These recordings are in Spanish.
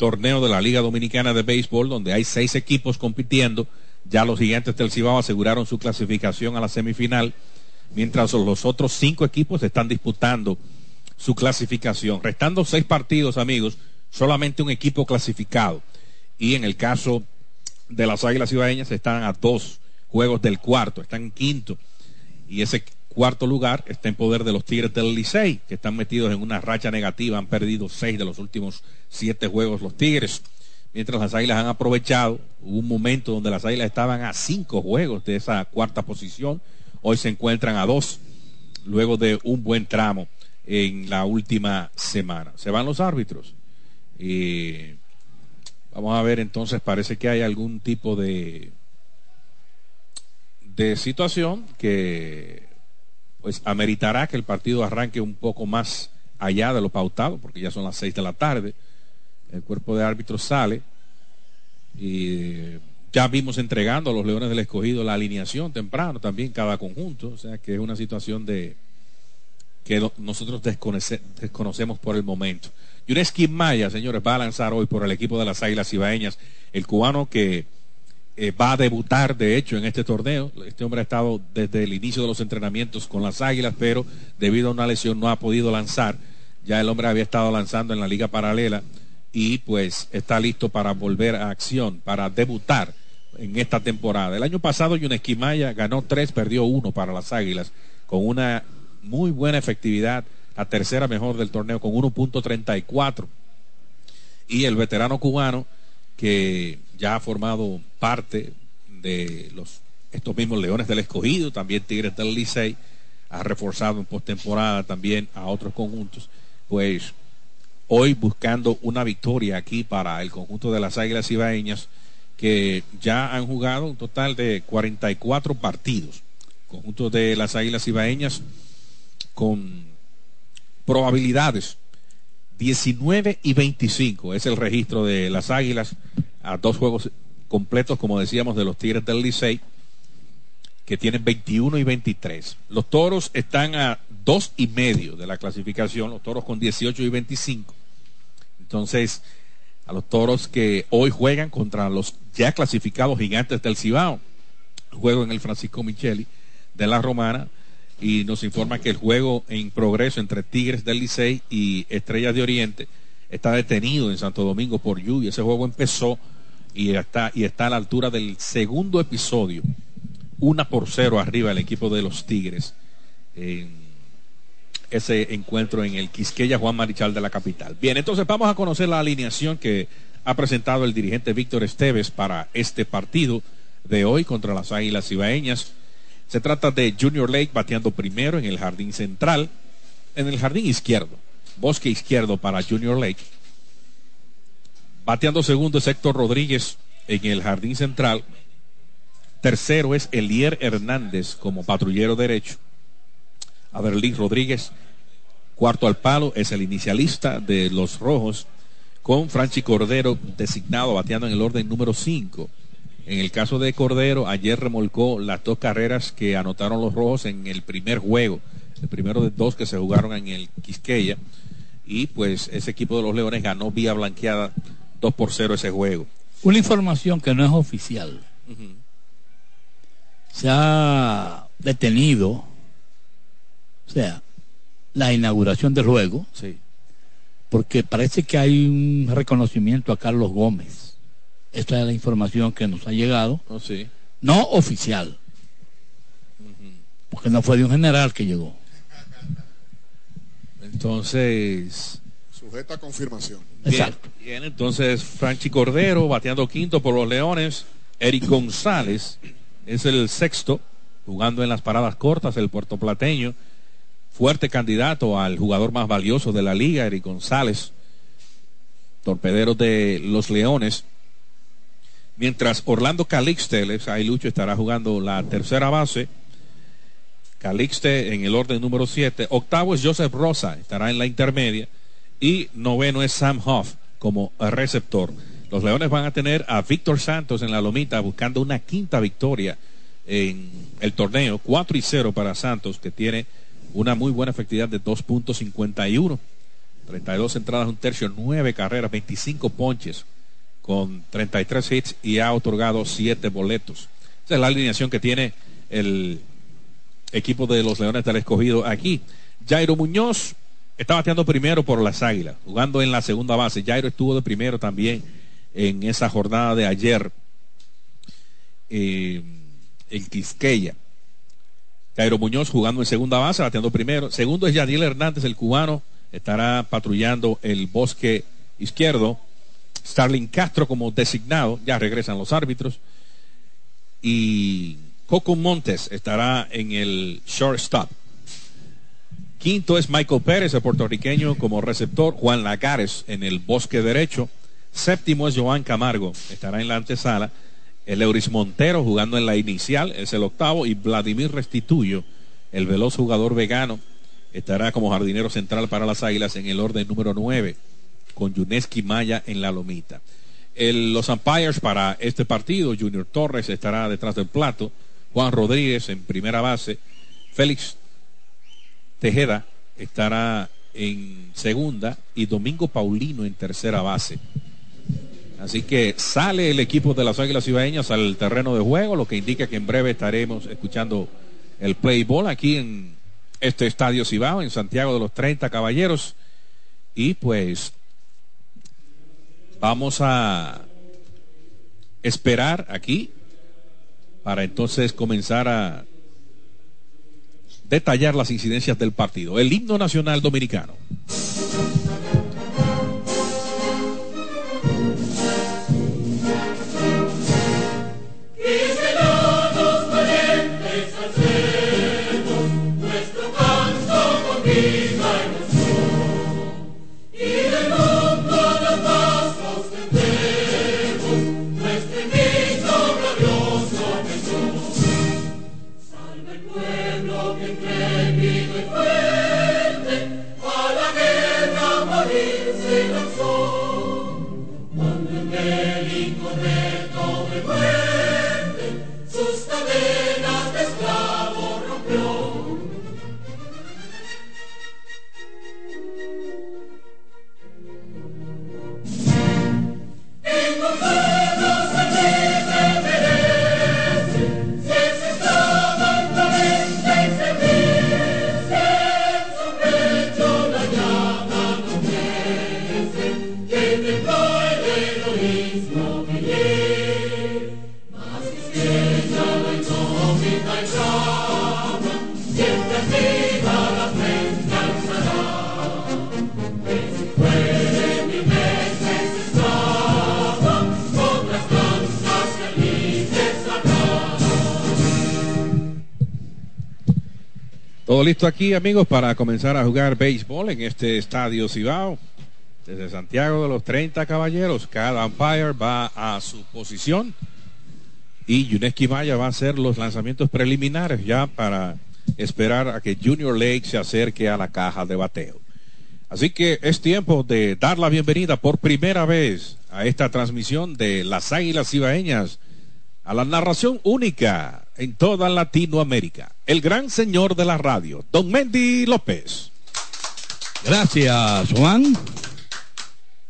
torneo de la Liga Dominicana de Béisbol, donde hay seis equipos compitiendo. Ya los gigantes del Cibao aseguraron su clasificación a la semifinal, mientras los otros cinco equipos están disputando su clasificación. Restando seis partidos, amigos, solamente un equipo clasificado. Y en el caso de las Águilas Ibaeñas están a dos juegos del cuarto, están en quinto. Y ese cuarto lugar está en poder de los Tigres del Licey, que están metidos en una racha negativa, han perdido seis de los últimos siete juegos los Tigres. Mientras las Águilas han aprovechado, hubo un momento donde las Águilas estaban a cinco juegos de esa cuarta posición, hoy se encuentran a dos, luego de un buen tramo en la última semana. Se van los árbitros. Y vamos a ver entonces, parece que hay algún tipo de, de situación que pues ameritará que el partido arranque un poco más allá de lo pautado, porque ya son las seis de la tarde. El cuerpo de árbitros sale y ya vimos entregando a los Leones del Escogido la alineación temprano también cada conjunto, o sea que es una situación de que nosotros desconocemos por el momento. Yuneski Maya, señores, va a lanzar hoy por el equipo de las Águilas Ibaeñas, el cubano que eh, va a debutar, de hecho, en este torneo. Este hombre ha estado desde el inicio de los entrenamientos con las Águilas, pero debido a una lesión no ha podido lanzar. Ya el hombre había estado lanzando en la liga paralela y pues está listo para volver a acción, para debutar en esta temporada. El año pasado Yuneski Maya ganó tres, perdió uno para las Águilas, con una muy buena efectividad, la tercera mejor del torneo con 1.34. Y el veterano cubano que ya ha formado parte de los estos mismos Leones del Escogido, también Tigres del Licey, ha reforzado en postemporada también a otros conjuntos, pues hoy buscando una victoria aquí para el conjunto de las Águilas Ibaeñas, que ya han jugado un total de 44 partidos. Conjunto de las Águilas Ibaeñas con probabilidades 19 y 25 es el registro de las Águilas a dos juegos completos, como decíamos, de los Tigres del Licey, que tienen 21 y 23. Los Toros están a dos y medio de la clasificación, los Toros con 18 y 25. Entonces, a los Toros que hoy juegan contra los ya clasificados gigantes del Cibao, juego en el Francisco Micheli de la Romana, y nos informa que el juego en progreso entre Tigres del Licey y Estrellas de Oriente está detenido en Santo Domingo por lluvia. Ese juego empezó y está, a la altura del segundo episodio. Una por cero arriba el equipo de los Tigres en ese encuentro en el Quisqueya Juan Marichal de la capital. Bien, entonces vamos a conocer la alineación que ha presentado el dirigente Víctor Esteves para este partido de hoy contra las Águilas Ibaeñas. Se trata de Junior Lake bateando primero en el jardín central, en el jardín izquierdo, bosque izquierdo para Junior Lake. Bateando segundo es Héctor Rodríguez en el jardín central. Tercero es Elier Hernández como patrullero derecho. Aberlín Rodríguez, cuarto al palo, es el inicialista de los rojos, con Franchi Cordero designado bateando en el orden número 5. En el caso de Cordero, ayer remolcó las dos carreras que anotaron los rojos en el primer juego, el primero de dos que se jugaron en el Quisqueya, y pues ese equipo de los Leones ganó vía blanqueada 2 por 0 ese juego. Una información que no es oficial. Se ha detenido, o sea, la inauguración del juego, sí. porque parece que hay un reconocimiento a Carlos Gómez esta es la información que nos ha llegado. Oh, sí. No oficial. Porque no fue de un general que llegó. Entonces. Sujeta a confirmación. Exacto. Bien, entonces Franchi Cordero bateando quinto por los Leones. Eric González es el sexto, jugando en las paradas cortas, el puertoplateño. Fuerte candidato al jugador más valioso de la liga, Eric González. Torpedero de los Leones. Mientras Orlando Calixte, ahí Lucho estará jugando la tercera base. Calixte en el orden número 7. Octavo es Joseph Rosa, estará en la intermedia. Y noveno es Sam Hoff como receptor. Los Leones van a tener a Víctor Santos en la lomita buscando una quinta victoria en el torneo. 4 y 0 para Santos, que tiene una muy buena efectividad de 2.51. 32 entradas, un tercio, 9 carreras, 25 ponches con 33 hits y ha otorgado 7 boletos. Esa es la alineación que tiene el equipo de los Leones del Escogido aquí. Jairo Muñoz está bateando primero por las Águilas, jugando en la segunda base. Jairo estuvo de primero también en esa jornada de ayer eh, en Quisqueya. Jairo Muñoz jugando en segunda base, bateando primero. Segundo es Yadiel Hernández, el cubano, estará patrullando el bosque izquierdo. Starling Castro como designado, ya regresan los árbitros. Y Coco Montes estará en el shortstop. Quinto es Michael Pérez, el puertorriqueño, como receptor. Juan Lagares en el bosque derecho. Séptimo es Joan Camargo, estará en la antesala. El Euris Montero jugando en la inicial, es el octavo. Y Vladimir Restituyo, el veloz jugador vegano, estará como jardinero central para las Águilas en el orden número nueve, con Yuneski Maya en la lomita. los umpires para este partido, Junior Torres estará detrás del plato. Juan Rodríguez en primera base. Félix Tejeda estará en segunda y Domingo Paulino en tercera base. Así que sale el equipo de las Águilas Ibaeñas al terreno de juego, lo que indica que en breve estaremos escuchando el play ball aquí en este estadio Cibao, en Santiago de los 30 Caballeros. Y pues vamos a esperar aquí para entonces comenzar a detallar las incidencias del partido. El himno nacional dominicano. Todo listo aquí, amigos, para comenzar a jugar béisbol en este estadio Cibao. Desde Santiago de los 30 caballeros, cada umpire va a su posición. Y Yuneski Maya va a hacer los lanzamientos preliminares ya para esperar a que Junior Lake se acerque a la caja de bateo. Así que es tiempo de dar la bienvenida por primera vez a esta transmisión de las Águilas Cibaeñas, a la narración única en toda Latinoamérica. El gran señor de la radio, don Mendy López. Gracias, Juan.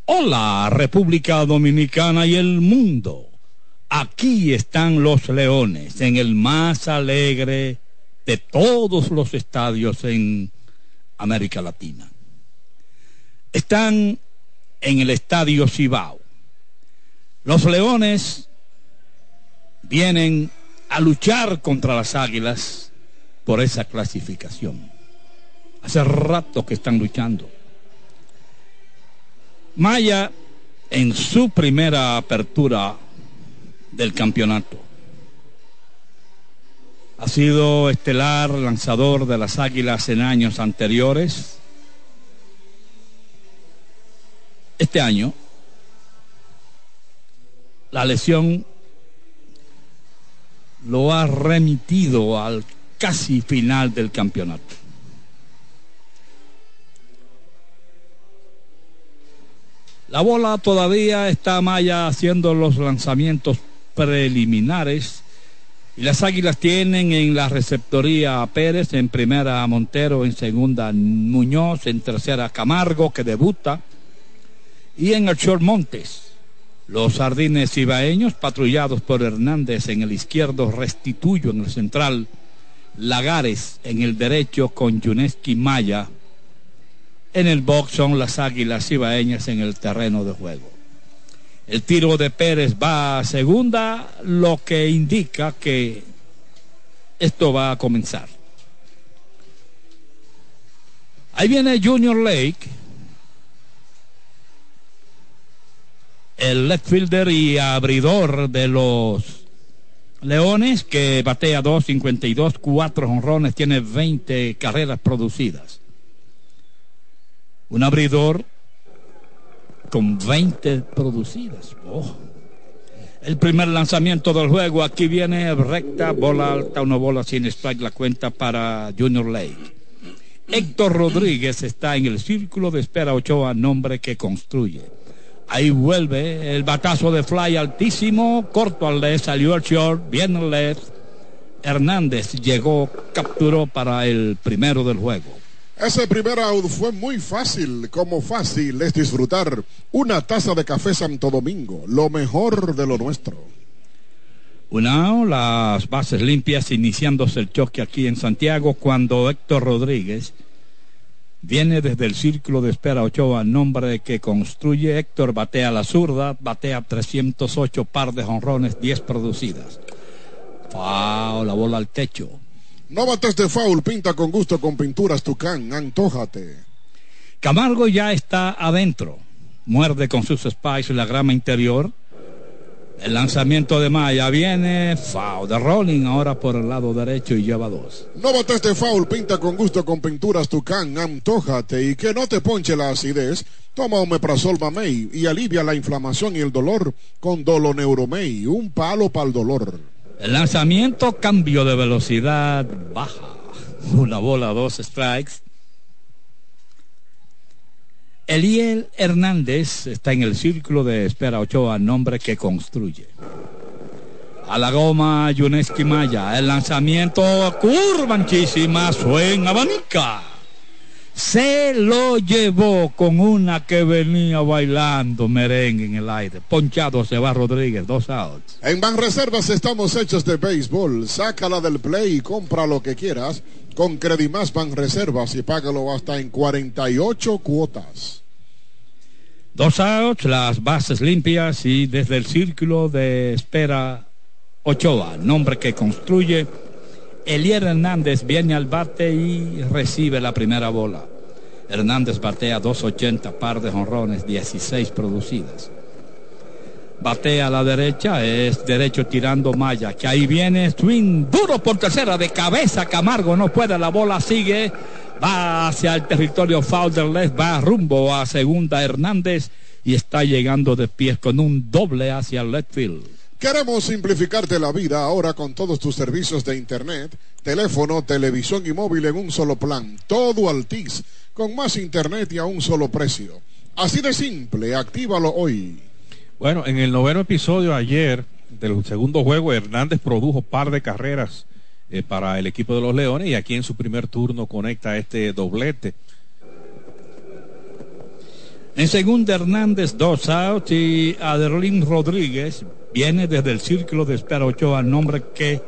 Hola, República Dominicana y el mundo. Aquí están los leones, en el más alegre de todos los estadios en América Latina. Están en el estadio Cibao. Los leones vienen a luchar contra las águilas por esa clasificación. Hace rato que están luchando. Maya, en su primera apertura del campeonato, ha sido estelar lanzador de las águilas en años anteriores. Este año, la lesión lo ha remitido al casi final del campeonato. La bola todavía está Maya haciendo los lanzamientos preliminares Y las Águilas tienen en la receptoría a Pérez, en primera a Montero, en segunda Muñoz, en tercera Camargo, que debuta, y en el short Montes. Los sardines ibaeños, patrullados por Hernández en el izquierdo, Restituyo en el central, Lagares en el derecho con Yuneski Maya. En el box son las águilas ibaeñas en el terreno de juego. El tiro de Pérez va a segunda, lo que indica que esto va a comenzar. Ahí viene Junior Lake, el left fielder y abridor de los Leones, que batea 2.52, 4 honrones, tiene 20 carreras producidas. Un abridor con 20 producidas. Oh. El primer lanzamiento del juego, aquí viene recta, bola alta, una bola sin strike, la cuenta para Junior Lake. Héctor Rodríguez está en el círculo de espera Ochoa, nombre que construye. Ahí vuelve el batazo de fly altísimo, corto al left, salió el short, bien el left. Hernández llegó, capturó para el primero del juego. Ese primer out fue muy fácil, como fácil es disfrutar una taza de café Santo Domingo, lo mejor de lo nuestro. Una, las bases limpias, iniciándose el choque aquí en Santiago, cuando Héctor Rodríguez viene desde el círculo de espera Ochoa, nombre que construye Héctor, batea la zurda, batea 308 par de jonrones, 10 producidas. Wow, la bola al techo. No bates de foul, pinta con gusto con pinturas Tucán, antójate. Camargo ya está adentro. Muerde con sus spies la grama interior. El lanzamiento de Maya viene, foul de Rolling ahora por el lado derecho y lleva dos. No bates de foul, pinta con gusto con pinturas Tucán, antójate y que no te ponche la acidez. Toma Omeprazol Mamey y alivia la inflamación y el dolor con Doloneuromey, un palo para el dolor. El lanzamiento, cambio de velocidad, baja. Una bola, dos strikes. Eliel Hernández está en el círculo de espera Ochoa, nombre que construye. A la goma, Yuneski Maya. El lanzamiento, curva anchísima, suena abanica se lo llevó con una que venía bailando merengue en el aire. Ponchado se va Rodríguez, dos outs. En Banreservas estamos hechos de béisbol. Sácala del play y compra lo que quieras con Credimás Banreservas y págalo hasta en 48 cuotas. Dos outs, las bases limpias y desde el círculo de espera Ochoa, nombre que construye Elier Hernández viene al bate y recibe la primera bola. Hernández batea 2.80, par de jonrones, 16 producidas. Batea a la derecha, es derecho tirando Maya, que ahí viene swing duro por tercera, de cabeza Camargo, no puede, la bola sigue, va hacia el territorio left, va rumbo a segunda Hernández y está llegando de pies con un doble hacia el. Queremos simplificarte la vida ahora con todos tus servicios de internet, teléfono, televisión y móvil en un solo plan. Todo Altis, con más internet y a un solo precio. Así de simple, actívalo hoy. Bueno, en el noveno episodio ayer del segundo juego, Hernández produjo par de carreras eh, para el equipo de los Leones y aquí en su primer turno conecta este doblete. En segunda Hernández, dos outs y Aderlín Rodríguez viene desde el círculo de espera Ochoa, nombre que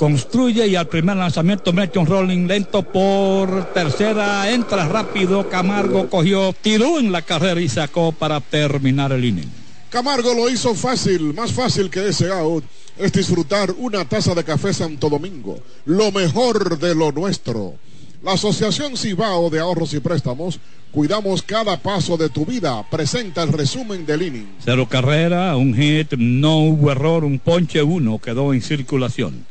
construye y al primer lanzamiento mete un rolling lento por tercera, entra rápido, Camargo cogió, tiró en la carrera y sacó para terminar el inning. Camargo lo hizo fácil, más fácil que ese out es disfrutar una taza de café Santo Domingo, lo mejor de lo nuestro. La Asociación Cibao de Ahorros y Préstamos, cuidamos cada paso de tu vida, presenta el resumen del inning. Cero carrera, un hit, no hubo error, un ponche uno quedó en circulación.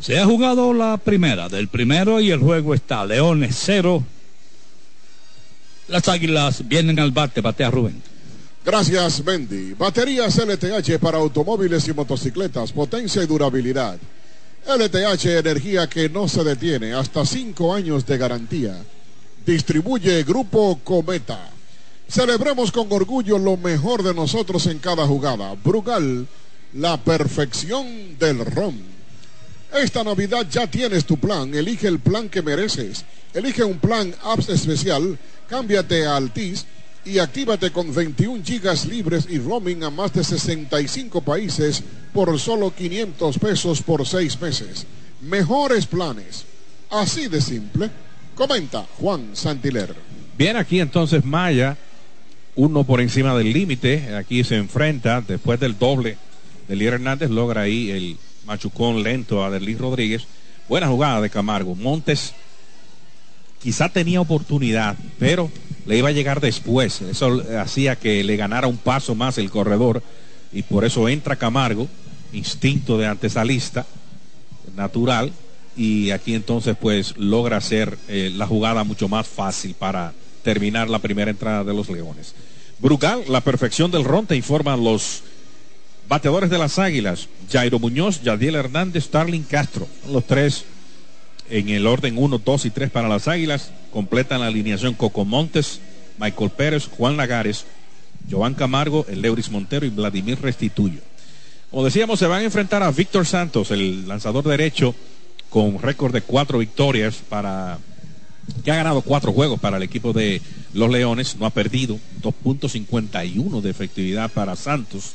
Se ha jugado la primera del primero y el juego está Leones cero. Las águilas vienen al bate, batea Rubén. Gracias, Bendy. Baterías LTH para automóviles y motocicletas, potencia y durabilidad. LTH Energía que no se detiene, hasta cinco años de garantía. Distribuye Grupo Cometa. Celebremos con orgullo lo mejor de nosotros en cada jugada. Brugal, la perfección del ron. Esta Navidad ya tienes tu plan. Elige el plan que mereces. Elige un plan apps especial. Cámbiate a Altis y actívate con 21 gigas libres y roaming a más de 65 países por solo 500 pesos por 6 meses. Mejores planes. Así de simple. Comenta Juan Santiler. Bien, aquí entonces Maya, uno por encima del límite. Aquí se enfrenta después del doble. Delier Hernández logra ahí el machucón lento a Derlis Rodríguez. Buena jugada de Camargo. Montes quizá tenía oportunidad, pero le iba a llegar después. Eso hacía que le ganara un paso más el corredor y por eso entra Camargo, instinto de antesalista, natural, y aquí entonces pues logra hacer eh, la jugada mucho más fácil para terminar la primera entrada de los Leones. Brugal, la perfección del ron, te informan los bateadores de las Águilas, Jairo Muñoz, Yadiel Hernández, Starling Castro, los tres en el orden 1, 2 y 3 para las Águilas, completan la alineación Coco Montes, Michael Pérez, Juan Lagares, Joan Camargo, el Leuris Montero y Vladimir Restituyo. Como decíamos, se van a enfrentar a Víctor Santos, el lanzador derecho con récord de cuatro victorias para que ha ganado cuatro juegos para el equipo de los Leones, no ha perdido, 2.51 de efectividad para Santos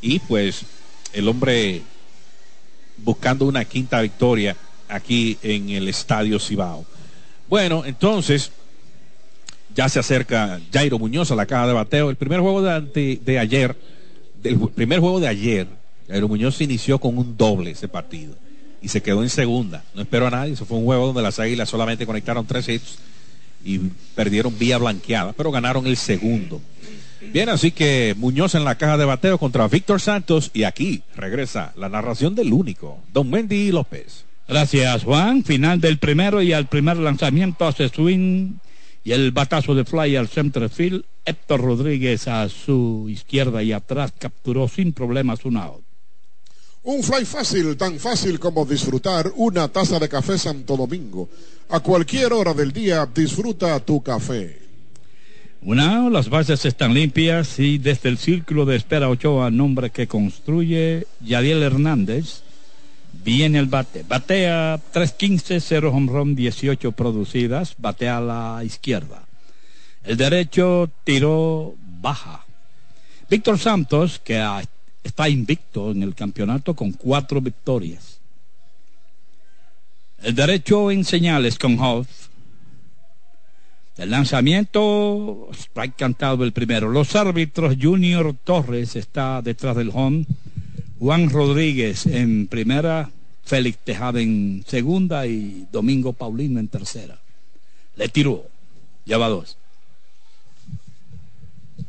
y pues el hombre buscando una quinta victoria aquí en el Estadio Cibao. Bueno, entonces ya se acerca Jairo Muñoz a la caja de bateo. El primer juego de, de ayer, del primer juego de ayer, Jairo Muñoz inició con un doble ese partido y se quedó en segunda. No esperó a nadie. Eso fue un juego donde las Águilas solamente conectaron tres hits y perdieron vía blanqueada, pero ganaron el segundo. Bien, así que Muñoz en la caja de bateo contra Víctor Santos y aquí regresa la narración del único, Don Mendy López. Gracias, Juan. Final del primero y al primer lanzamiento hace swing y el batazo de fly al center field. Héctor Rodríguez a su izquierda y atrás capturó sin problemas un out. Un fly fácil, tan fácil como disfrutar una taza de café Santo Domingo. A cualquier hora del día disfruta tu café. Una, las bases están limpias y desde el círculo de espera Ochoa, nombre que construye Yadiel Hernández, viene el bate. Batea 315, 0 home run, 18 producidas, batea a la izquierda. El derecho tiró baja. Víctor Santos, que está invicto en el campeonato con cuatro victorias. El derecho en señales con Hoff. El lanzamiento, strike cantado el primero. Los árbitros, Junior Torres está detrás del home. Juan Rodríguez en primera. Félix Tejada en segunda y Domingo Paulino en tercera. Le tiró. Lleva dos.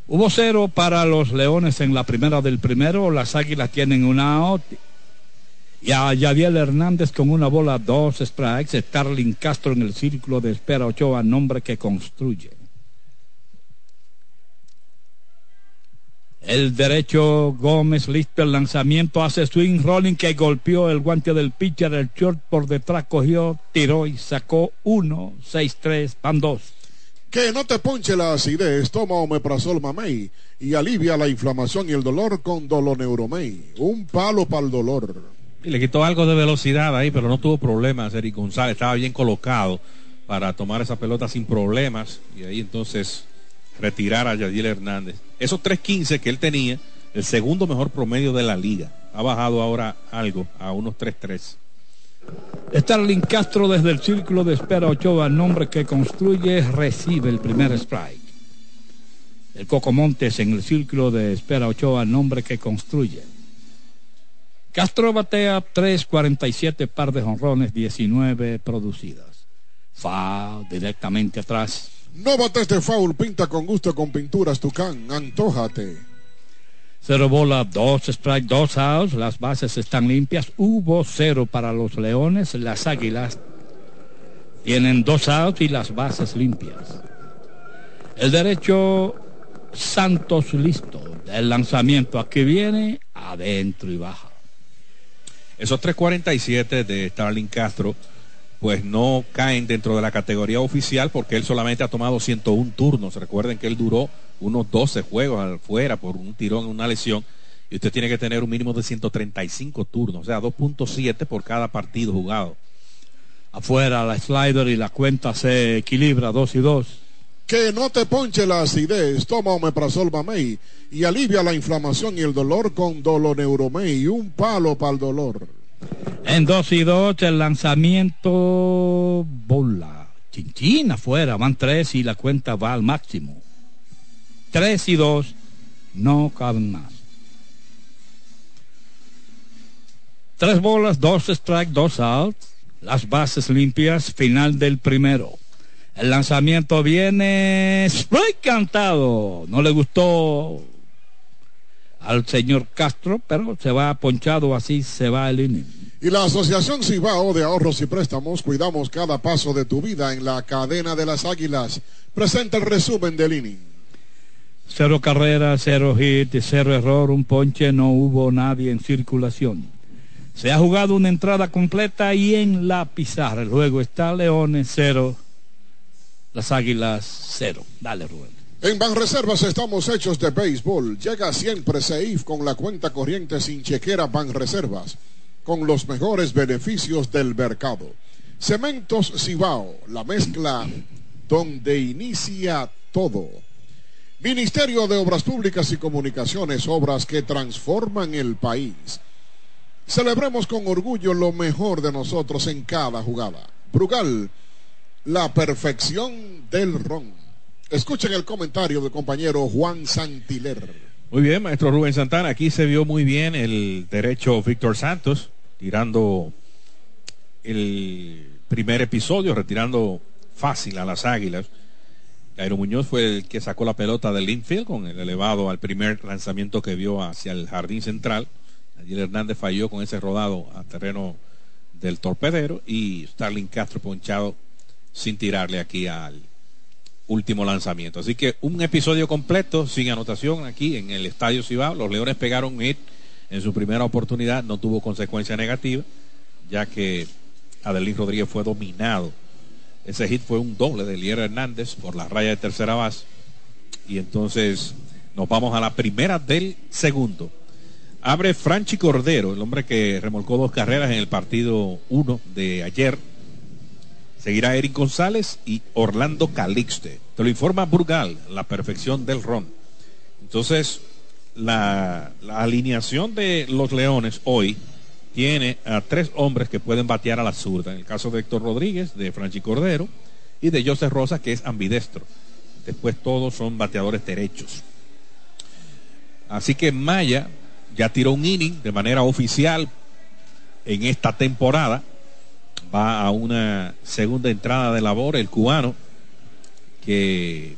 Hubo cero para los Leones en la primera del primero. Las Águilas tienen una out. Y a Yadiel Hernández con una bola, dos strikes. Starling Castro en el círculo de espera Ochoa, nombre que construye. El derecho Gómez listo el lanzamiento hace swing rolling que golpeó el guante del pitcher. El short por detrás cogió, tiró y sacó uno, seis, tres, van dos. Que no te ponche la acidez, toma Omeprazol Mamey y alivia la inflamación y el dolor con Doloneuromey. Un palo para el dolor. Y le quitó algo de velocidad ahí, pero no tuvo problemas. Eric González estaba bien colocado para tomar esa pelota sin problemas y ahí entonces retirar a Yadiel Hernández. Esos 3.15 que él tenía, el segundo mejor promedio de la liga, ha bajado ahora algo a unos 3.3. Starling Castro desde el círculo de espera Ochoa, nombre que construye, recibe el primer strike. El Coco Montes en el círculo de espera Ochoa, nombre que construye. Castro batea 3.47 par de jonrones, 19 producidas. Fa directamente atrás. No bates de foul, pinta con gusto con pinturas Tucán, antójate. Cero bola, dos strike, dos outs. Las bases están limpias. Hubo cero para los Leones. Las Águilas tienen dos outs y las bases limpias. El derecho Santos listo. El lanzamiento aquí viene, adentro y baja. Esos 3.47 de Starling Castro pues no caen dentro de la categoría oficial porque él solamente ha tomado 101 turnos. Recuerden que él duró unos 12 juegos afuera por un tirón, una lesión, y usted tiene que tener un mínimo de 135 turnos, o sea, 2.7 por cada partido jugado. Afuera la slider y la cuenta se equilibra 2 y 2. Que no te ponche la acidez, toma Omeprazol Mamey y alivia la inflamación y el dolor con Doloneuromey, un palo para el dolor. En 2 y 2 el lanzamiento bola. Chinchín afuera, van 3 y la cuenta va al máximo. 3 y 2 no caben más. Tres bolas, dos strike, dos out. Las bases limpias, final del primero. El lanzamiento viene spray cantado. No le gustó al señor Castro, pero se va ponchado, así se va el inning. Y la Asociación Cibao de Ahorros y Préstamos, cuidamos cada paso de tu vida en la cadena de las águilas. Presenta el resumen del inning. Cero carrera, cero hit, cero error, un ponche, no hubo nadie en circulación. Se ha jugado una entrada completa y en la pizarra. Luego está Leones cero, las Águilas cero. Dale, Rubén. En Banreservas estamos hechos de béisbol. Llega siempre Seif con la cuenta corriente sin chequera Banreservas, con los mejores beneficios del mercado. Cementos Cibao, la mezcla donde inicia todo. Ministerio de Obras Públicas y Comunicaciones, obras que transforman el país. Celebremos con orgullo lo mejor de nosotros en cada jugada. Brugal, la perfección del ron. Escuchen el comentario del compañero Juan Santiler. Muy bien, maestro Rubén Santana. Aquí se vio muy bien el derecho Víctor Santos, tirando el primer episodio, retirando fácil a las águilas. Jairo Muñoz fue el que sacó la pelota del infield con el elevado al primer lanzamiento que vio hacia el jardín central. Ayer Hernández falló con ese rodado a terreno del torpedero y Starling Castro ponchado sin tirarle aquí al último lanzamiento. Así que un episodio completo sin anotación aquí en el Estadio Cibao. Los Leones pegaron hit en su primera oportunidad, no tuvo consecuencia negativa, ya que Adelín Rodríguez fue dominado. Ese hit fue un doble de Liera Hernández por la raya de tercera base. Y entonces nos vamos a la primera del segundo. Abre Franchi Cordero, el hombre que remolcó dos carreras en el partido 1 de ayer. Seguirá Eric González y Orlando Calixte. Te lo informa Burgal, la perfección del ron. Entonces, la, alineación de los Leones hoy tiene a tres hombres que pueden batear a la zurda. En el caso de Héctor Rodríguez, de Franchi Cordero y de José Rosa, que es ambidestro. Después todos son bateadores derechos. Así que Maya ya tiró un inning de manera oficial en esta temporada. Va a una segunda entrada de labor el cubano, que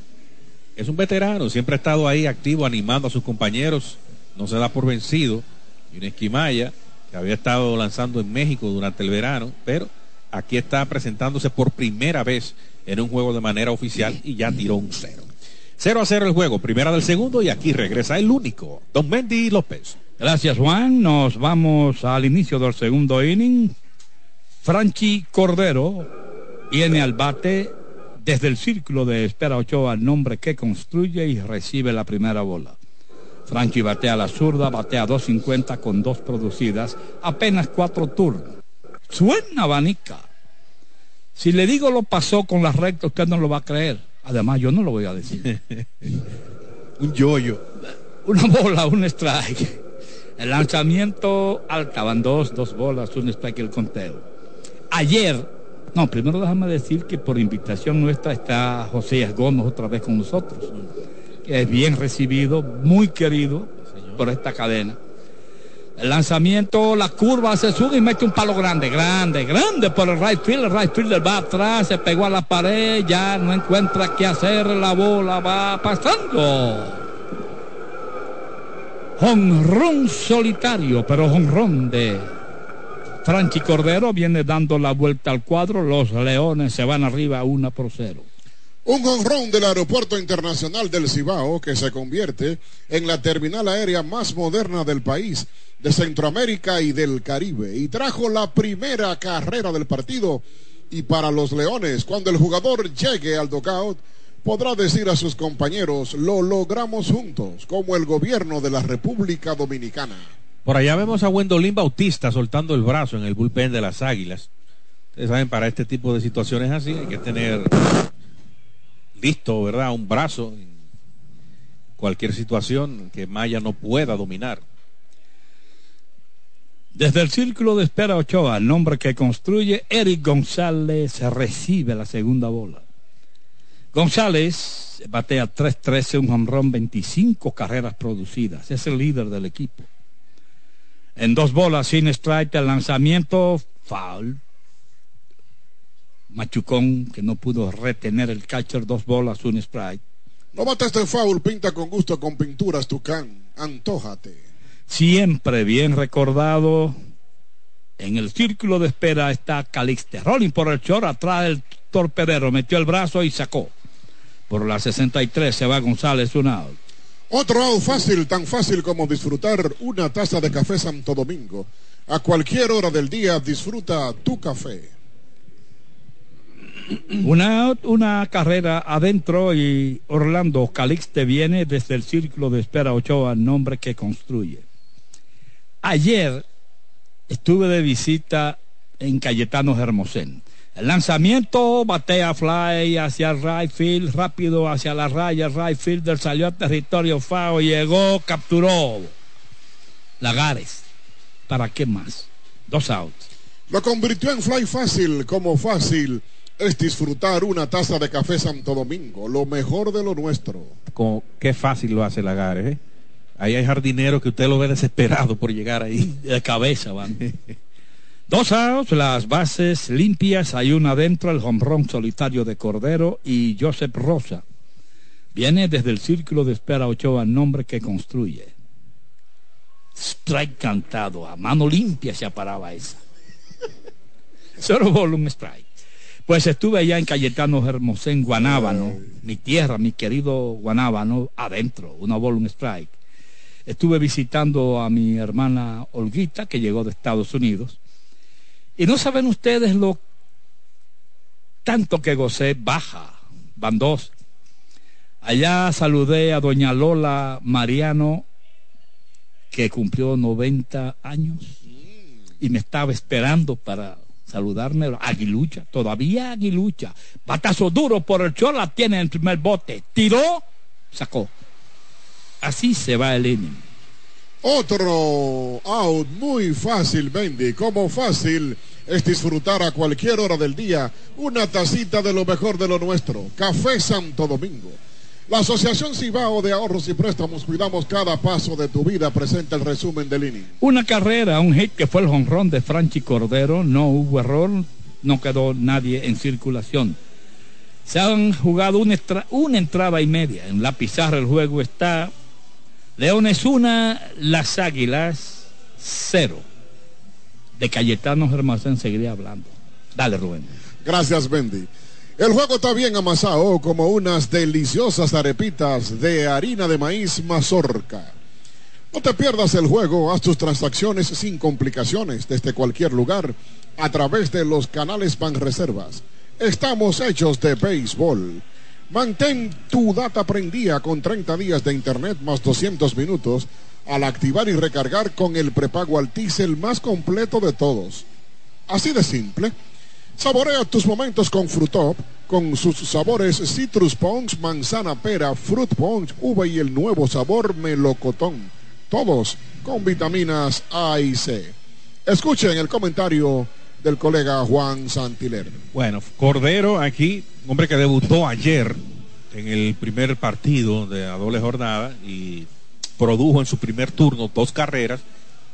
es un veterano, siempre ha estado ahí activo, animando a sus compañeros, no se da por vencido. Y un esquimaya que había estado lanzando en México durante el verano, pero aquí está presentándose por primera vez en un juego de manera oficial y ya tiró un cero. Cero a cero el juego, primera del segundo y aquí regresa el único, Don Mendy López. Gracias Juan, nos vamos al inicio del segundo inning. Franchi Cordero viene al bate desde el círculo de espera Ochoa, nombre que construye y recibe la primera bola. Franchi batea a la zurda, batea 2.50 con dos producidas, apenas cuatro turnos. Suena abanica. Si le digo lo pasó con la recta, usted no lo va a creer. Además, yo no lo voy a decir. un yoyo. Una bola, un strike. El lanzamiento alta, van dos, dos bolas, un strike el conteo. Ayer, no, primero déjame decir que por invitación nuestra está José Gómez otra vez con nosotros es bien recibido, muy querido por esta cadena. El lanzamiento, la curva se sube y mete un palo grande, grande, grande por el right field. El right fielder va atrás, se pegó a la pared, ya no encuentra qué hacer, la bola va pasando. Honrón solitario, pero honrón de Franchi Cordero viene dando la vuelta al cuadro. Los Leones se van arriba una por cero. Un honrón del Aeropuerto Internacional del Cibao que se convierte en la terminal aérea más moderna del país, de Centroamérica y del Caribe, y trajo la primera carrera del partido. Y para los Leones, cuando el jugador llegue al dugout, podrá decir a sus compañeros, lo logramos juntos, como el gobierno de la República Dominicana. Por allá vemos a Wendolín Bautista soltando el brazo en el bullpen de las Águilas. Ustedes saben, para este tipo de situaciones así hay que tener listo, ¿verdad? Un brazo en cualquier situación que Maya no pueda dominar. Desde el círculo de espera Ochoa, el nombre que construye Eric González recibe la segunda bola. González batea 3-13, un honrón, 25 carreras producidas. Es el líder del equipo. En dos bolas sin strike, el lanzamiento foul. Machucón que no pudo retener el catcher, dos bolas, un strike. No mates de foul, pinta con gusto con pinturas Tucán. Antójate. Siempre bien recordado. En el círculo de espera está Calixte. Rolling por el short, atrás del torpedero, metió el brazo y sacó. Por la 63 se va González, un out. Otro out fácil, tan fácil como disfrutar una taza de café Santo Domingo. A cualquier hora del día disfruta tu café. Una, una carrera adentro y Orlando Calixte viene desde el círculo de espera Ochoa, nombre que construye. Ayer estuve de visita en Cayetano Hermosén. El lanzamiento batea fly hacia el right field, rápido hacia la raya, el right fielder salió a territorio FAO, llegó, capturó. Lagares. ¿Para qué más? Dos outs. Lo convirtió en fly fácil, como fácil es disfrutar una taza de café Santo Domingo, lo mejor de lo nuestro. Con, qué fácil lo hace Lagares, ¿eh? Ahí hay jardineros que usted lo ve desesperado por llegar ahí. De cabeza van. Dos outs, las bases limpias, hay una adentro, el hombrón solitario de Cordero y Joseph Rosa. Viene desde el círculo de espera Ochoa, nombre que construye. Strike cantado, a mano limpia se aparaba esa. Solo volumen strike. Pues estuve allá en Cayetano Hermosén, Guanábano, mi tierra, mi querido Guanábano, adentro, una volumen strike. Estuve visitando a mi hermana Olguita, que llegó de Estados Unidos. Y no saben ustedes lo tanto que gocé, baja, van dos. Allá saludé a doña Lola Mariano, que cumplió 90 años y me estaba esperando para saludarme. Aguilucha, todavía Aguilucha. Batazo duro por el chorro, la tiene en el primer bote. Tiró, sacó. Así se va el inning. Otro out muy fácil, Bendy. Como fácil es disfrutar a cualquier hora del día una tacita de lo mejor de lo nuestro. Café Santo Domingo. La Asociación Cibao de Ahorros y Préstamos Cuidamos Cada Paso de tu Vida presenta el resumen del inning. Una carrera, un hit que fue el jonrón de Franchi Cordero. No hubo error, no quedó nadie en circulación. Se han jugado una, una entrada y media. En la pizarra el juego está Leones una, las Águilas cero. De Cayetano Germán seguiría hablando. Dale, Rubén. Gracias, Bendy. El juego está bien amasado como unas deliciosas arepitas de harina de maíz mazorca. No te pierdas el juego, haz tus transacciones sin complicaciones desde cualquier lugar a través de los canales Banreservas. Estamos hechos de béisbol. Mantén tu data prendida con 30 días de internet más 200 minutos al activar y recargar con el prepago Altis el más completo de todos. Así de simple. Saborea tus momentos con Frutop, con sus sabores Citrus Punch, Manzana Pera, Fruit Punch, uva y el nuevo sabor Melocotón. Todos con vitaminas A y C. Escuchen el comentario del colega Juan Santiler. Bueno, Cordero aquí, hombre que debutó ayer en el primer partido de la doble jornada y produjo en su primer turno dos carreras.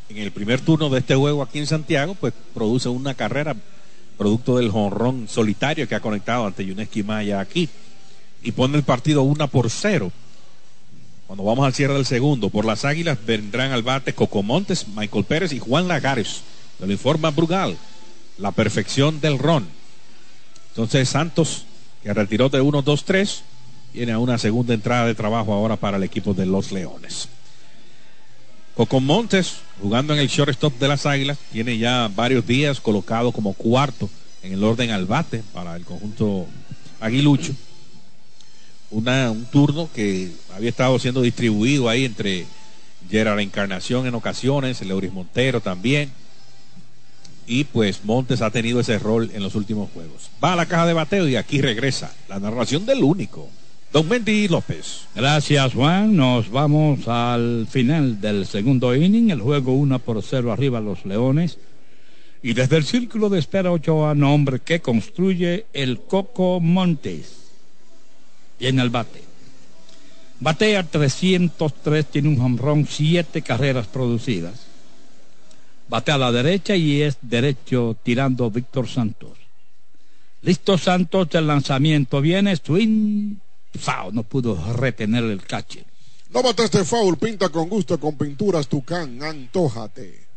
En el primer turno de este juego aquí en Santiago, pues produce una carrera producto del jonrón solitario que ha conectado ante Yuneski Maya aquí y pone el partido una por cero. Cuando vamos al cierre del segundo, por las Águilas vendrán al bate Coco Montes, Michael Pérez y Juan Lagares. Lo informa Brugal la perfección del ron. Entonces Santos, que retiró de 1-2-3, tiene a una segunda entrada de trabajo ahora para el equipo de los Leones. Coco Montes, jugando en el shortstop de las Águilas, tiene ya varios días colocado como cuarto en el orden al bate para el conjunto aguilucho. un turno que había estado siendo distribuido ahí entre Gerard Encarnación en ocasiones, Leuris Montero también. Y pues Montes ha tenido ese rol en los últimos juegos. Va a la caja de bateo y aquí regresa la narración del único. Don Mendy López. Gracias, Juan. Nos vamos al final del segundo inning. El juego 1 por 0 arriba los Leones. Y desde el círculo de espera Ochoa, nombre que construye el Coco Montes. Y en el bate. Batea 303, tiene un hombrón, 7 carreras producidas. Batea a la derecha y es derecho tirando Víctor Santos. Listo Santos, el lanzamiento viene, swing, foul, no pudo retener el catcher. No este foul, pinta con gusto con pinturas Tucán, antójate.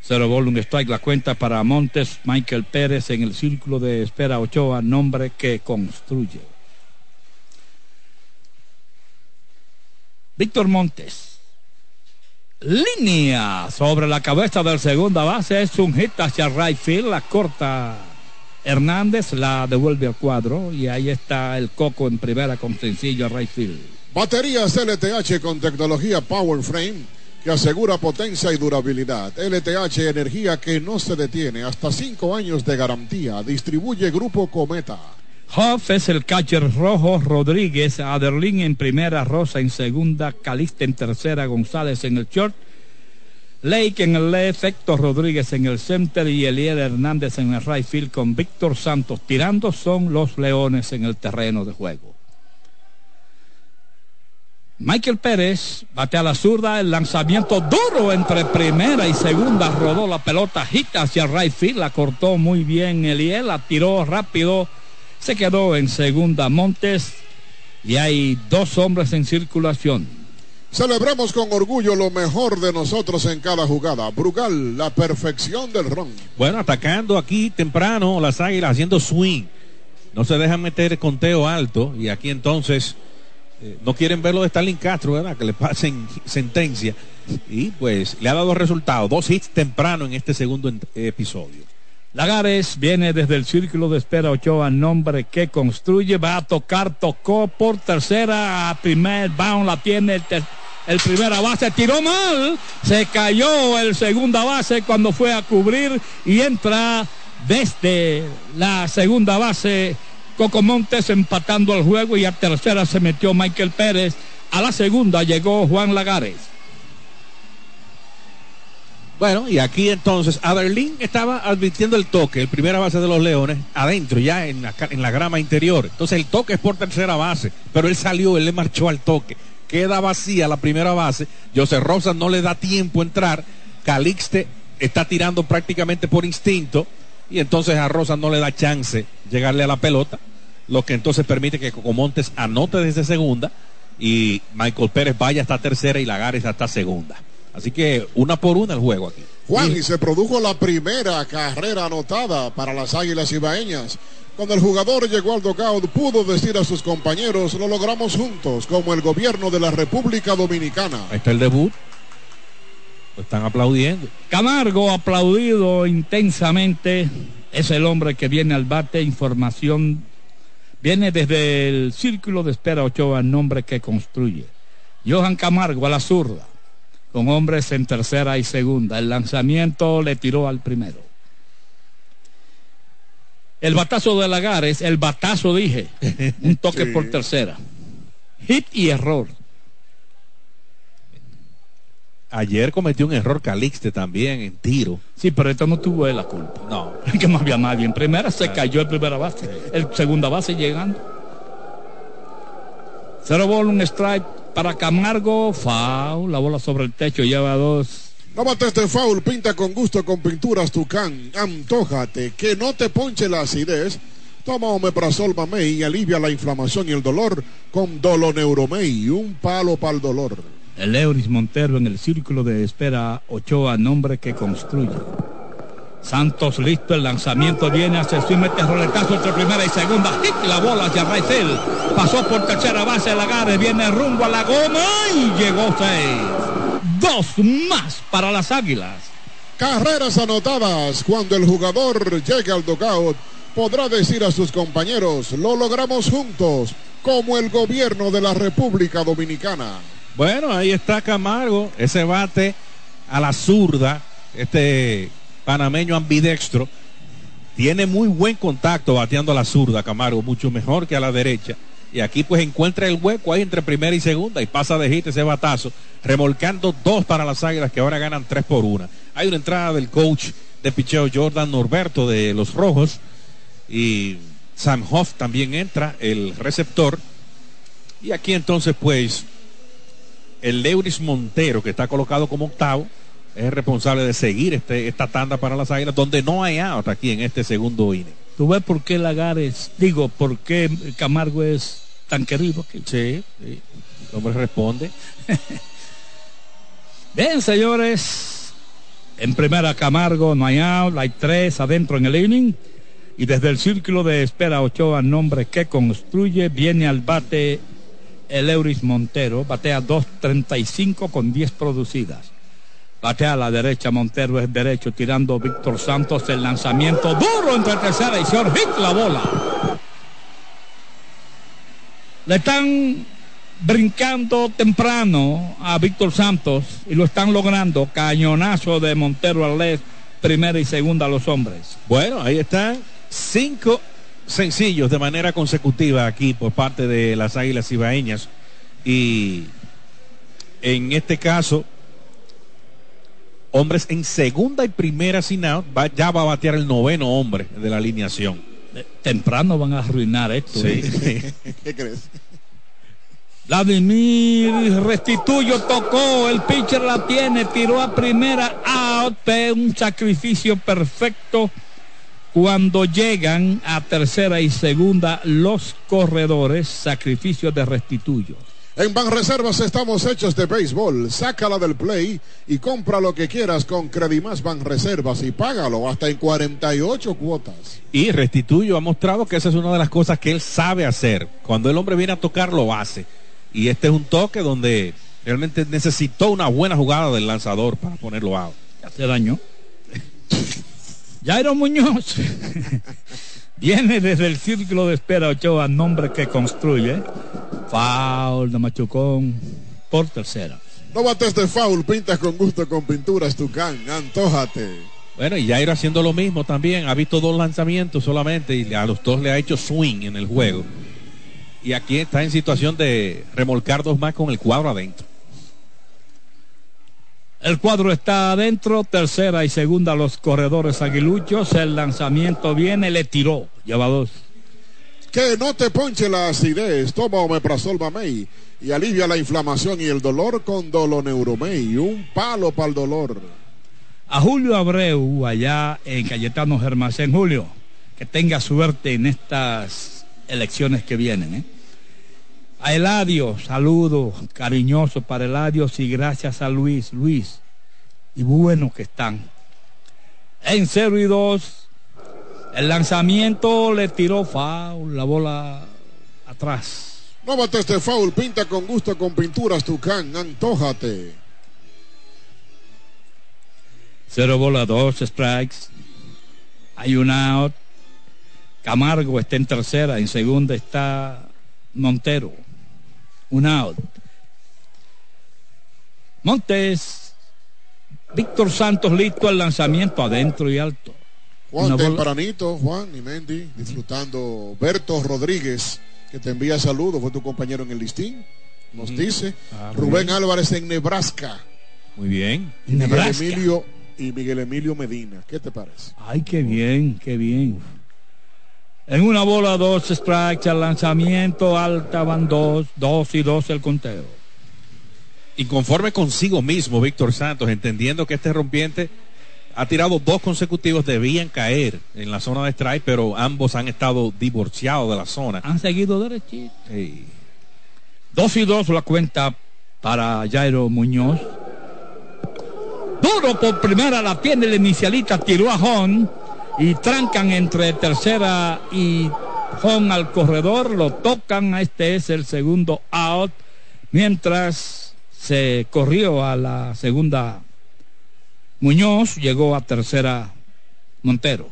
Cero ball, un strike, la cuenta para Montes, Michael Pérez en el círculo de espera Ochoa, nombre que construye. Víctor Montes. Línea sobre la cabeza del segunda base. Es un hit hacia right field. La corta Hernández, la devuelve al cuadro. Y ahí está el coco en primera con sencillo a right field. Baterías LTH con tecnología Power Frame que asegura potencia y durabilidad. LTH Energía que no se detiene. Hasta cinco años de garantía. Distribuye Grupo Cometa. Hoff es el catcher rojo, Rodríguez, Aderlin en primera, Rosa en segunda, Calista en tercera, González en el short, Lake en el left, Héctor Rodríguez en el center y Eliel Hernández en el right field con Víctor Santos tirando son los Leones en el terreno de juego. Michael Pérez bate a la zurda, el lanzamiento duro entre primera y segunda, rodó la pelota, hit hacia el right field, la cortó muy bien Eliel, la tiró rápido se quedó en segunda Montes y hay dos hombres en circulación. Celebramos con orgullo lo mejor de nosotros en cada jugada. Brugal, la perfección del ron. Bueno, atacando aquí temprano las águilas haciendo swing. No se dejan meter conteo alto y aquí entonces eh, no quieren verlo de Stalin Castro, ¿verdad? Que le pasen sentencia. Y pues le ha dado resultado. Dos hits temprano en este segundo episodio. Lagares viene desde el círculo de espera Ochoa, nombre que construye, va a tocar, tocó por tercera, a primer bound la tiene el, el primera base, tiró mal, se cayó el segunda base cuando fue a cubrir y entra desde la segunda base Coco Montes empatando el juego y a tercera se metió Michael Pérez, a la segunda llegó Juan Lagares. Bueno, y aquí entonces Aberlín estaba advirtiendo el toque, el primera base de los Leones, adentro, ya en la, en la grama interior. Entonces el toque es por tercera base, pero él salió, él le marchó al toque. Queda vacía la primera base. José Rosa no le da tiempo a entrar. Calixte está tirando prácticamente por instinto. Y entonces a Rosa no le da chance llegarle a la pelota. Lo que entonces permite que Cocomontes anote desde segunda. Y Michael Pérez vaya hasta tercera y Lagares hasta segunda. Así que una por una el juego aquí. Juan, y se produjo la primera carrera anotada para las Águilas Ibaeñas. Cuando el jugador llegó al dogout, pudo decir a sus compañeros, lo logramos juntos, como el gobierno de la República Dominicana. Ahí está el debut. Lo están aplaudiendo. Camargo, aplaudido intensamente, es el hombre que viene al bate. Información viene desde el círculo de espera Ochoa, nombre que construye. Johan Camargo a la zurda con hombres en tercera y segunda. El lanzamiento le tiró al primero. El batazo de Lagares, el batazo dije, un toque por tercera. Hit y error. Ayer cometió un error Calixte también en tiro. Sí, pero esto no tuvo él la culpa. No. que no había nadie. En primera se cayó el primera base. El segunda base llegando. Cero bol, un strike para Camargo, foul, la bola sobre el techo, lleva dos. No este foul, pinta con gusto con pinturas Tucán, antójate, que no te ponche la acidez. Toma Omeprazol Mamey y alivia la inflamación y el dolor con Doloneuromey, un palo para el dolor. El Euris Montero en el círculo de espera Ochoa, nombre que construye. Santos listo, el lanzamiento viene hacia su mete roletazo entre primera y segunda. Hit la bola hacia Raizel. Pasó por tercera base el agarre, viene rumbo a la goma y llegó seis. Dos más para las águilas. Carreras anotadas. Cuando el jugador llegue al dogout, podrá decir a sus compañeros, lo logramos juntos como el gobierno de la República Dominicana. Bueno, ahí está Camargo, ese bate a la zurda, este panameño ambidextro. Tiene muy buen contacto bateando a la zurda, Camargo, mucho mejor que a la derecha. Y aquí pues encuentra el hueco ahí entre primera y segunda y pasa de hit ese batazo, remolcando dos para las águilas que ahora ganan tres por una. Hay una entrada del coach de picheo Jordan Norberto de los Rojos y Sam Hoff también entra, el receptor. Y aquí entonces pues el Leuris Montero que está colocado como octavo es responsable de seguir este, esta tanda para las águilas donde no hay out aquí en este segundo inning. ¿Tú ves por qué Lagares, digo, por qué Camargo es tan querido aquí? Sí, sí. el hombre responde. Bien, señores, en primera Camargo, no hay out, hay tres adentro en el inning. Y desde el círculo de espera Ochoa, nombre que construye, viene al bate el Euris Montero, batea 2.35 con 10 producidas. Batea a la derecha, Montero es derecho, tirando Víctor Santos el lanzamiento duro entre tercera y señor hit la bola. Le están brincando temprano a Víctor Santos y lo están logrando. Cañonazo de Montero al left, primera y segunda a los hombres. Bueno, ahí están cinco sencillos de manera consecutiva aquí por parte de las Águilas Ibaeñas. Y en este caso, hombres en segunda y primera sin out, va, ya va a batear el noveno hombre de la alineación. Temprano van a arruinar esto. Sí. ¿eh? ¿Qué crees? Vladimir Restituyo tocó, el pitcher la tiene, tiró a primera out, un sacrificio perfecto cuando llegan a tercera y segunda los corredores, sacrificio de Restituyo. En Banreservas estamos hechos de béisbol. Sácala del play y compra lo que quieras con Credimás Banreservas y págalo hasta en 48 cuotas. Y Restituyo ha mostrado que esa es una de las cosas que él sabe hacer. Cuando el hombre viene a tocar, lo hace. Y este es un toque donde realmente necesitó una buena jugada del lanzador para ponerlo out. Ya se dañó. Jairo Muñoz viene desde el círculo de espera Ochoa, nombre que construye. Foul de Machucón por tercera. No bates de foul, pintas con gusto con pinturas Tucán, antójate. Bueno, y Jairo haciendo lo mismo también. Ha visto dos lanzamientos solamente y a los dos le ha hecho swing en el juego. Y aquí está en situación de remolcar dos más con el cuadro adentro. El cuadro está adentro, tercera y segunda los corredores aguiluchos. El lanzamiento viene, le tiró, lleva dos. Que no te ponche la acidez, toma Omeprazol Mamey y alivia la inflamación y el dolor con Doloneuromey, un palo para el dolor. A Julio Abreu, allá en Cayetano Germacén. Julio, que tenga suerte en estas elecciones que vienen. ¿eh? A Eladio, saludo cariñoso para Eladio y gracias a Luis. Luis, y bueno que están. En 0 y 2, el lanzamiento le tiró foul, la bola atrás. No bates de foul, pinta con gusto con pinturas Tucán, antójate. Cero bola, dos strikes. Hay un out. Camargo está en tercera, en segunda está Montero. Un out. Montes. Víctor Santos listo al lanzamiento adentro y alto. Juan, tempranito, Juan y Mendy, disfrutando. Berto Rodríguez, que te envía saludos, fue tu compañero en el listín. Nos dice. Ah, Rubén bien. Álvarez en Nebraska. Muy bien. Y Miguel. Emilio y Miguel Emilio Medina. ¿Qué te parece? Ay, qué bien, qué bien. En una bola, dos strikes al lanzamiento, alta van dos, dos y dos el conteo. Y conforme consigo mismo, Víctor Santos, entendiendo que este rompiente ha tirado dos consecutivos, debían caer en la zona de strike, pero ambos han estado divorciados de la zona. Han seguido derechito. Dos y dos la cuenta para Jairo Muñoz. Duro por primera la tiene el inicialista, tiró a Hon y trancan entre tercera y Hon al corredor, lo tocan, este es el segundo out, mientras se corrió a la segunda Muñoz, llegó a tercera Montero.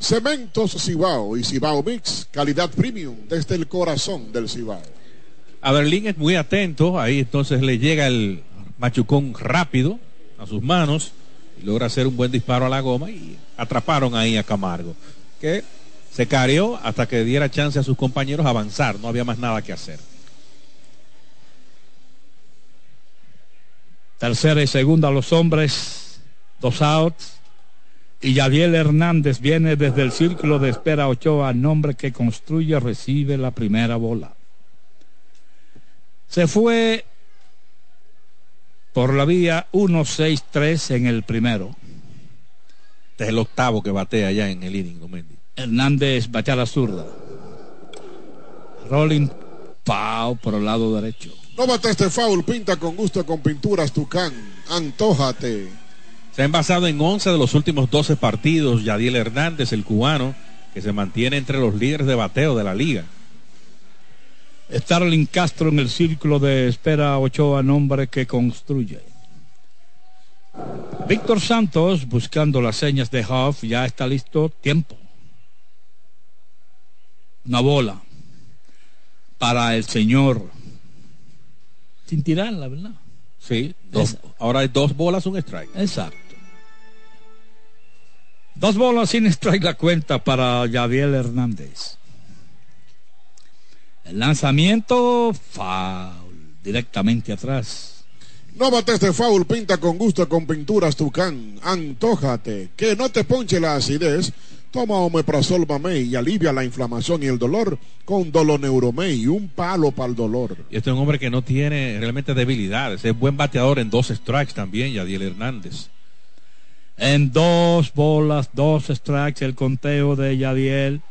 Cementos Cibao y Cibao Mix, calidad premium desde el corazón del Cibao. A Berlín es muy atento, ahí entonces le llega el machucón rápido a sus manos logra hacer un buen disparo a la goma y atraparon ahí a Camargo, que se careó hasta que diera chance a sus compañeros avanzar, no había más nada que hacer. Tercera y segunda los hombres, dos outs. Y Yaviel Hernández viene desde el círculo de espera Ochoa, nombre que construye, recibe la primera bola. Se fue por la vía 1-6-3 en el primero. Este es el octavo que batea allá en el inning, Domendi. Hernández batea a la zurda. Rolling Pau por el lado derecho. No bate este foul, pinta con gusto con pinturas Tucán. Antójate. Se ha envasado en 11 de los últimos 12 partidos. Yadiel Hernández, el cubano, que se mantiene entre los líderes de bateo de la liga. Starling Castro en el círculo de espera Ochoa, nombre que construye. Víctor Santos buscando las señas de Huff, ya está listo, tiempo. Una bola para el señor. Sin tirarla, ¿verdad? Sí, dos, ahora hay dos bolas, un strike. Exacto. Dos bolas sin strike la cuenta para Javier Hernández. El lanzamiento, foul, directamente atrás. No bates de foul, pinta con gusto con pinturas Tucán. Antójate, que no te ponche la acidez. Toma Omeprazol Mamey y alivia la inflamación y el dolor con Doloneuromey, un palo para el dolor. Y este es un hombre que no tiene realmente debilidades. Es buen bateador en dos strikes también, Yadiel Hernández. En dos bolas, dos strikes, el conteo de Yadiel.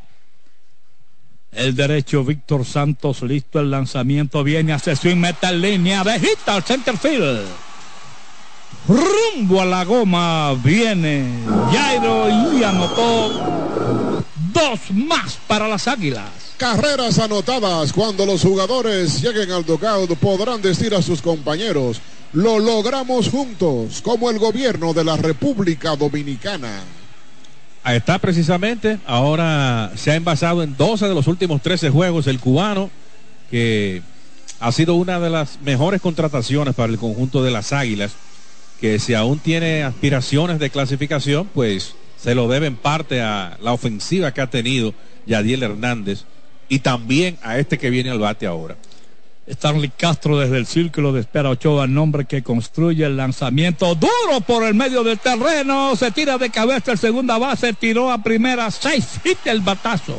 El derecho Víctor Santos listo el lanzamiento viene hace swing meta en línea de hit al center field. Rumbo a la goma viene Jairo y anotó dos más para las Águilas. Carreras anotadas cuando los jugadores lleguen al dugout podrán decir a sus compañeros, lo logramos juntos como el gobierno de la República Dominicana. Está precisamente. Ahora se ha envasado en 12 de los últimos 13 juegos el cubano, que ha sido una de las mejores contrataciones para el conjunto de las Águilas, que si aún tiene aspiraciones de clasificación, pues se lo debe en parte a la ofensiva que ha tenido Yadiel Hernández y también a este que viene al bate ahora. Stanley Castro desde el círculo de espera Ochoa, nombre que construye el lanzamiento duro por el medio del terreno. Se tira de cabeza el segunda base, tiró a primera, seis hit el batazo.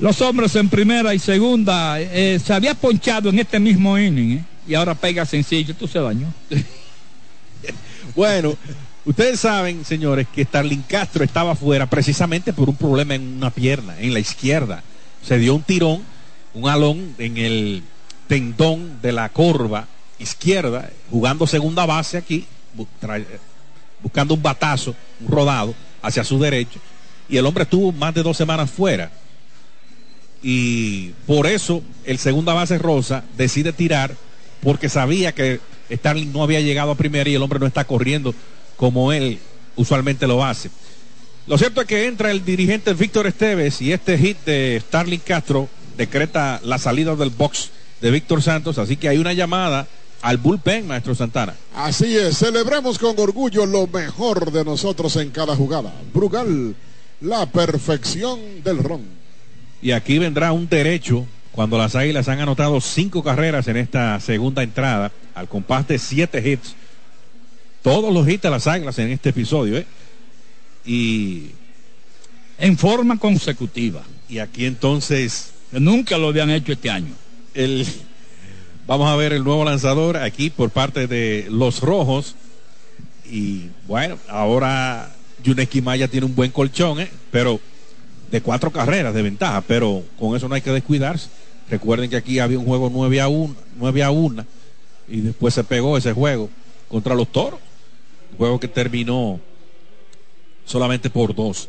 Los hombres en primera y segunda eh, se había ponchado en este mismo inning eh, y ahora pega sencillo. Tú se dañó. bueno, ustedes saben, señores, que Starling Castro estaba fuera precisamente por un problema en una pierna, en la izquierda. Se dio un tirón un alón en el tendón de la corva izquierda, jugando segunda base aquí, buscando un batazo, un rodado hacia su derecho, y el hombre estuvo más de dos semanas fuera. Y por eso el segunda base Rosa decide tirar, porque sabía que Starling no había llegado a primera y el hombre no está corriendo como él usualmente lo hace. Lo cierto es que entra el dirigente Víctor Esteves y este hit de Starling Castro decreta la salida del box de Víctor Santos, así que hay una llamada al bullpen, maestro Santana. Así es, celebremos con orgullo lo mejor de nosotros en cada jugada. Brugal, la perfección del ron. Y aquí vendrá un derecho cuando las Águilas han anotado cinco carreras en esta segunda entrada, al compás de siete hits. Todos los hits de las Águilas en este episodio, ¿eh? Y en forma consecutiva. Y aquí entonces Nunca lo habían hecho este año. El, vamos a ver el nuevo lanzador aquí por parte de los rojos. Y bueno, ahora Yuneki Maya tiene un buen colchón, ¿eh? pero de cuatro carreras de ventaja, pero con eso no hay que descuidarse. Recuerden que aquí había un juego 9 a 1, 9 a 1 y después se pegó ese juego contra los toros. Juego que terminó solamente por dos.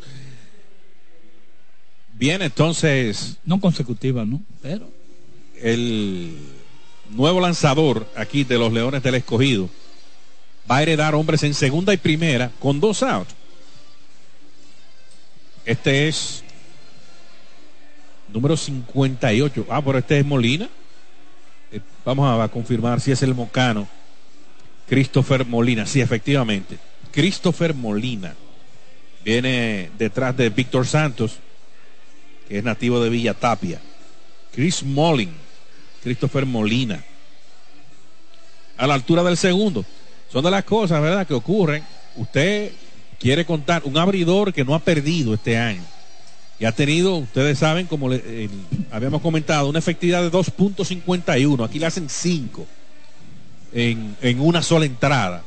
Bien, entonces. No consecutiva, ¿no? Pero. El nuevo lanzador aquí de los Leones del Escogido va a heredar hombres en segunda y primera con dos outs. Este es número 58. Ah, pero este es Molina. Eh, vamos a, a confirmar si es el mocano. Christopher Molina. Sí, efectivamente. Christopher Molina. Viene detrás de Víctor Santos, que es nativo de Villa Tapia. Chris Molin. Christopher Molina. A la altura del segundo. Son de las cosas, ¿verdad?, que ocurren. Usted quiere contar un abridor que no ha perdido este año. Y ha tenido, ustedes saben, como le, eh, habíamos comentado, una efectividad de 2.51. Aquí le hacen 5 en, en, una sola entrada.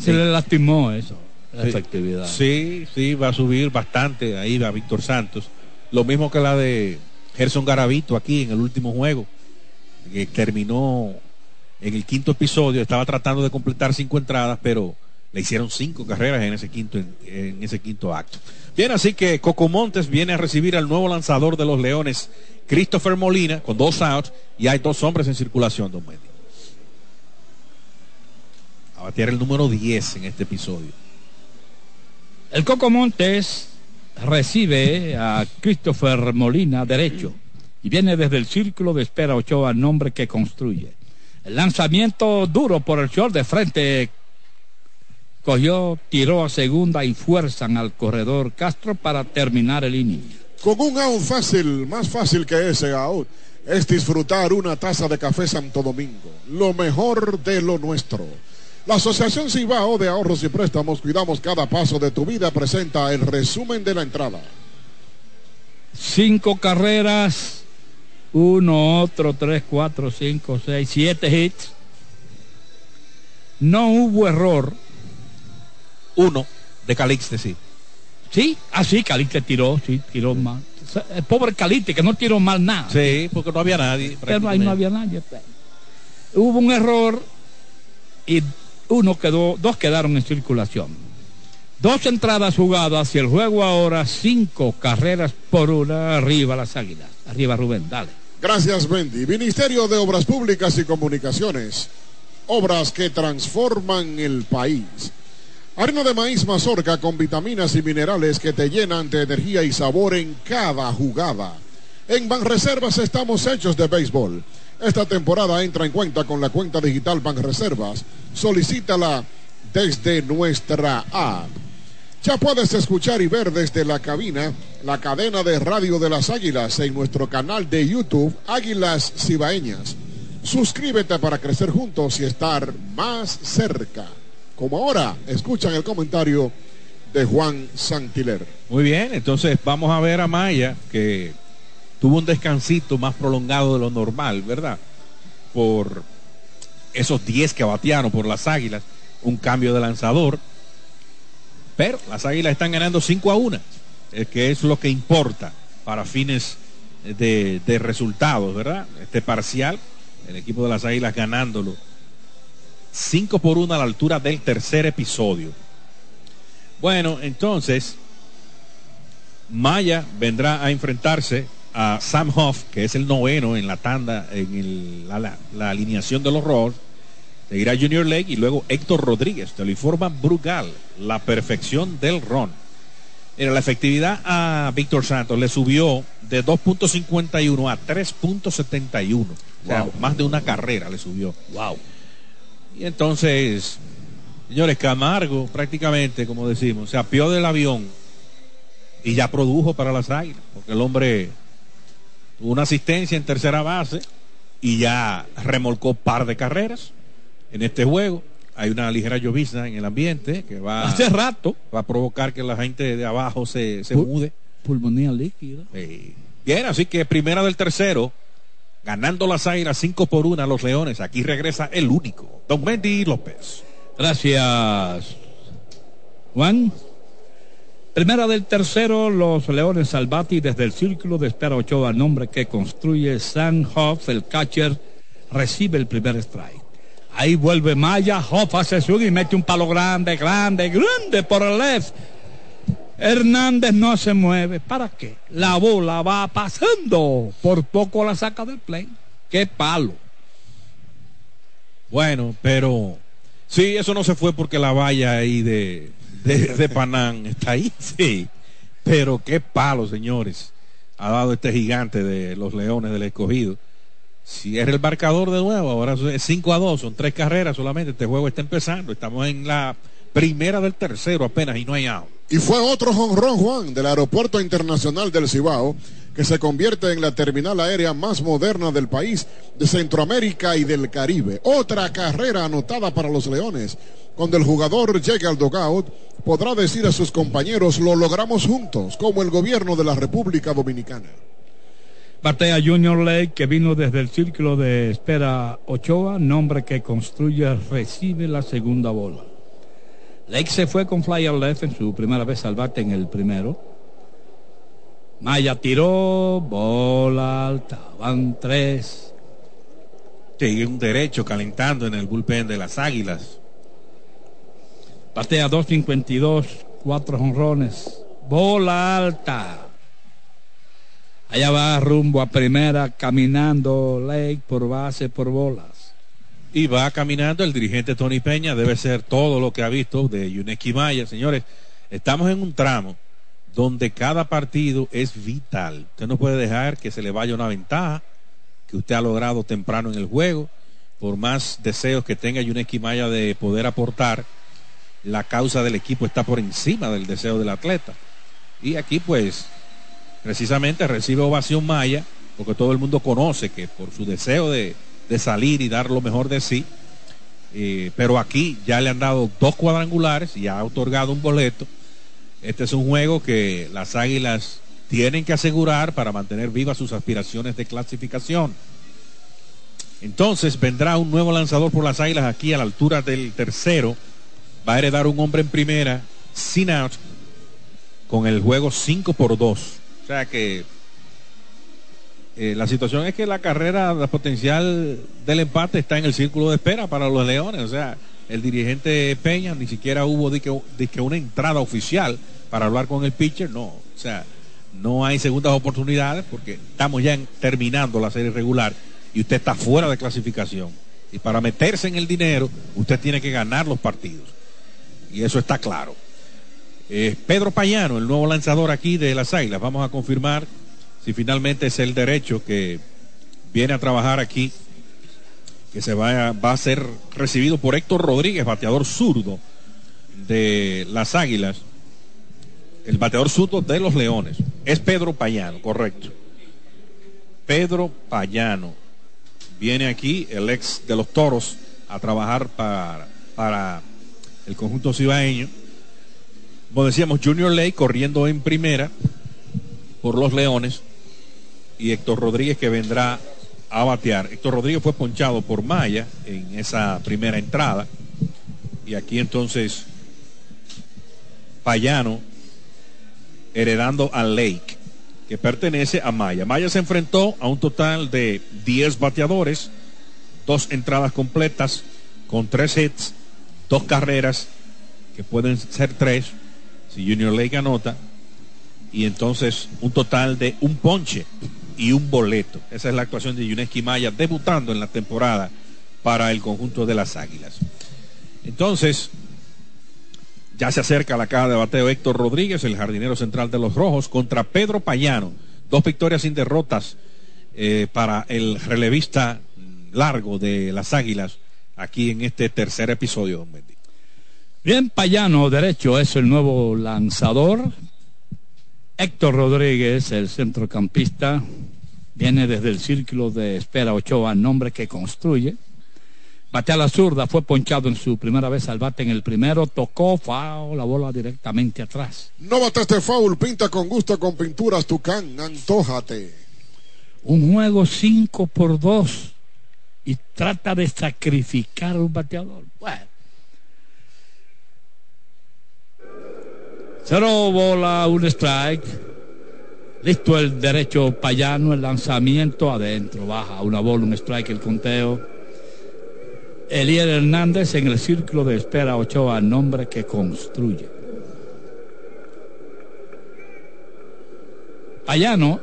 Se le lastimó eso, la sí, efectividad. Sí, sí, va a subir bastante ahí a Víctor Santos. Lo mismo que la de Gerson Garavito aquí en el último juego, que terminó en el quinto episodio, estaba tratando de completar cinco entradas, pero le hicieron cinco carreras en ese quinto, en, ese quinto acto. Bien, así que Coco Montes viene a recibir al nuevo lanzador de los Leones, Christopher Molina, con dos outs, y hay dos hombres en circulación, don Wendy. A batear el número 10 en este episodio. El Coco Montes recibe a Christopher Molina derecho y viene desde el círculo de espera Ochoa, nombre que construye. El lanzamiento duro por el short de frente cogió, tiró a segunda y fuerzan al corredor Castro para terminar el inning. Con un out fácil, más fácil que ese out, es disfrutar una taza de café Santo Domingo, lo mejor de lo nuestro. La Asociación Cibao de Ahorros y Préstamos, cuidamos cada paso de tu vida, presenta el resumen de la entrada. Cinco carreras, uno, otro, tres, cuatro, cinco, seis, siete hits. No hubo error. Uno de Calixte, sí. Sí, así ah, Calixte tiró, sí, tiró mal. El pobre Calixte que no tiró mal nada. Sí, porque no había nadie. Pero ahí no había nadie. Hubo un error y uno quedó, dos quedaron en circulación. Dos entradas jugadas y el juego ahora cinco carreras por una arriba las águilas. Arriba Rubén, dale. Gracias, Bendy. Ministerio de Obras Públicas y Comunicaciones. Obras que transforman el país. Harina de maíz mazorca con vitaminas y minerales que te llenan de energía y sabor en cada jugada. En Banreservas estamos hechos de béisbol. Esta temporada entra en cuenta con la cuenta digital Banreservas. Solicítala desde nuestra app. Ya puedes escuchar y ver desde la cabina la cadena de radio de las Águilas en nuestro canal de YouTube Águilas Cibaeñas. Suscríbete para crecer juntos y estar más cerca. Como ahora, escuchan el comentario de Juan Santiler. Muy bien, entonces vamos a ver a Maya que tuvo un descansito más prolongado de lo normal, ¿verdad? Por esos 10 que batearon por las Águilas, un cambio de lanzador. Pero las Águilas están ganando 5 a 1, que es lo que importa para fines de, de resultados, ¿verdad? Este parcial, el equipo de las Águilas ganándolo 5 por 1 a la altura del tercer episodio. Bueno, entonces, Maya vendrá a enfrentarse a Sam Hoff, que es el noveno en la tanda, en el, la, la, la, alineación de los Rolls. Seguirá Junior Lake y luego Héctor Rodríguez. Te lo informa Brugal, la perfección del ron. Mira, la efectividad a Víctor Santos le subió de 2.51 a 3.71. Wow. O sea, más de una carrera le subió. Wow. Y entonces, señores, Camargo prácticamente, como decimos, se apió del avión y ya produjo para las águilas, porque el hombre tuvo una asistencia en tercera base y ya remolcó par de carreras en este juego. Hay una ligera llovizna en el ambiente que va hace rato va a provocar que la gente de abajo se, se mude. Pulmonía líquida. Sí. Bien, así que primera del tercero, ganando las águilas 5 por 1 a los leones. Aquí regresa el único, Don Mendy López. Gracias, Juan. Primera del tercero, los Leones Salvati desde el círculo de espera Ochoa, nombre que construye San Hoff, el catcher, recibe el primer strike. Ahí vuelve Maya, Hoff hace su y mete un palo grande, grande, grande por el left. Hernández no se mueve. ¿Para qué? La bola va pasando. Por poco la saca del play. ¡Qué palo! Bueno, pero sí, eso no se fue porque la valla ahí de, de, de Panán está ahí, sí. Pero qué palo, señores, ha dado este gigante de los Leones del Escogido. Si es el marcador de nuevo, ahora es 5 a 2, son tres carreras solamente. Este juego está empezando. Estamos en la primera del tercero apenas y no hay out. Y fue otro jonrón, Juan, del Aeropuerto Internacional del Cibao, que se convierte en la terminal aérea más moderna del país, de Centroamérica y del Caribe. Otra carrera anotada para los Leones. Cuando el jugador llegue al dugout, podrá decir a sus compañeros, lo logramos juntos, como el gobierno de la República Dominicana. Batea Junior Lake, que vino desde el círculo de espera Ochoa, nombre que construye, recibe la segunda bola. Lake se fue con flyer left en su primera vez al bate en el primero. Maya tiró, bola alta, van tres. Sigue un derecho calentando en el bullpen de las Águilas. Batea 2.52, cuatro honrones, bola alta. Allá va rumbo a primera, caminando Lake por base, por bolas. Y va caminando el dirigente Tony Peña, debe ser todo lo que ha visto de Yuneski Maya. Señores, estamos en un tramo donde cada partido es vital. Usted no puede dejar que se le vaya una ventaja que usted ha logrado temprano en el juego. Por más deseos que tenga Yuneski Maya de poder aportar, la causa del equipo está por encima del deseo del atleta. Y aquí pues precisamente recibe ovación Maya, porque todo el mundo conoce que por su deseo de, salir y dar lo mejor de sí, eh, pero aquí ya le han dado dos cuadrangulares y ha otorgado un boleto. Este es un juego que las Águilas tienen que asegurar para mantener vivas sus aspiraciones de clasificación. Entonces vendrá un nuevo lanzador por las Águilas aquí a la altura del tercero. Va a heredar un hombre en primera, sin out, con el juego 5 por 2. O sea que eh, la situación es que la carrera la potencial del empate está en el círculo de espera para los Leones. O sea, el dirigente Peña ni siquiera hubo de que, una entrada oficial para hablar con el pitcher. No, o sea, no hay segundas oportunidades porque estamos ya terminando la serie regular y usted está fuera de clasificación. Y para meterse en el dinero, usted tiene que ganar los partidos. Y eso está claro. Pedro Payano, el nuevo lanzador aquí de las Águilas. Vamos a confirmar si finalmente es el derecho que viene a trabajar aquí, que se va a, va a ser recibido por Héctor Rodríguez, bateador zurdo de las Águilas. El bateador zurdo de los Leones. Es Pedro Payano, correcto. Pedro Payano. Viene aquí el ex de los Toros a trabajar para, para el conjunto cibaeño como decíamos, Junior Ley corriendo en primera por los Leones y Héctor Rodríguez que vendrá a batear. Héctor Rodríguez fue ponchado por Maya en esa primera entrada. Y aquí entonces Payano heredando a Lake, que pertenece a Maya. Maya se enfrentó a un total de 10 bateadores, dos entradas completas con tres hits, dos carreras, que pueden ser tres, si Junior Lake anota, y entonces un total de un ponche y un boleto. Esa es la actuación de Yuneski Maya debutando en la temporada para el conjunto de las Águilas. Entonces, ya se acerca la caja de bateo Héctor Rodríguez, el jardinero central de los Rojos, contra Pedro Payano. Dos victorias sin derrotas eh, para el relevista largo de las Águilas aquí en este tercer episodio, don Bien, Payano derecho es el nuevo lanzador. Héctor Rodríguez, el centrocampista, viene desde el círculo de espera Ochoa, nombre que construye. Batea la zurda, fue ponchado en su primera vez al bate en el primero, tocó, foul, la bola directamente atrás. No bataste foul, pinta con gusto con pinturas Tucán, antójate. Un juego 5 por 2 y trata de sacrificar un bateador. Bueno Cero bola, un strike. Listo el derecho payano, el lanzamiento adentro, baja una bola, un strike, el conteo. Eliel Hernández en el círculo de espera Ochoa, nombre que construye. Payano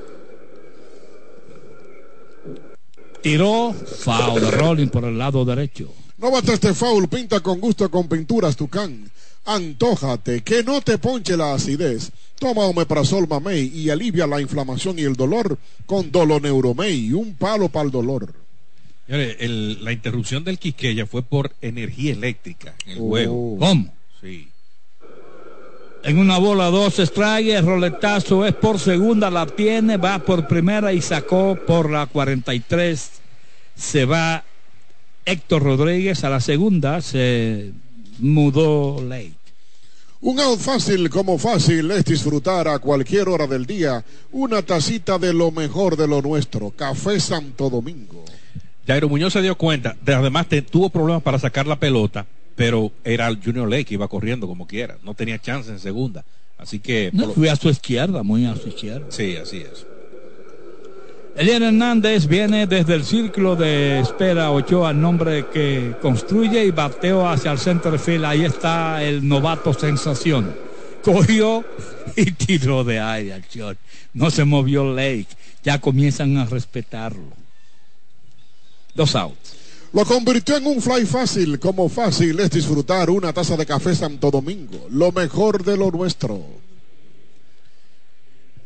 tiró foul de rolling por el lado derecho. No bate este foul, pinta con gusto con pinturas Tucán Antójate, que no te ponche la acidez. Toma Omeprazol Mamey y alivia la inflamación y el dolor con Doloneuromey, un palo para el dolor. El- la interrupción del Quisqueya fue por energía eléctrica en el Oh. juego. ¿Cómo? Sí. En una bola dos strike, el roletazo es por segunda, la tiene, va por primera y sacó por la 43. Se va Héctor Rodríguez a la segunda, se mudó late. Un out fácil como fácil es disfrutar a cualquier hora del día una tacita de lo mejor de lo nuestro, Café Santo Domingo. Jairo Muñoz se dio cuenta, de- además te- tuvo problemas para sacar la pelota, pero era el Junior Lake que iba corriendo como quiera, no tenía chance en segunda. Así que... No, lo- fui a su izquierda, muy a su izquierda. Sí, así es. Elian Hernández viene desde el círculo de espera Ochoa, nombre que construye y bateó hacia el center field. Ahí está el novato sensación. Cogió y tiró de aire al short. No se movió Lake. Ya comienzan a respetarlo. Dos outs. Lo convirtió en un fly fácil como fácil es disfrutar una taza de Café Santo Domingo, lo mejor de lo nuestro.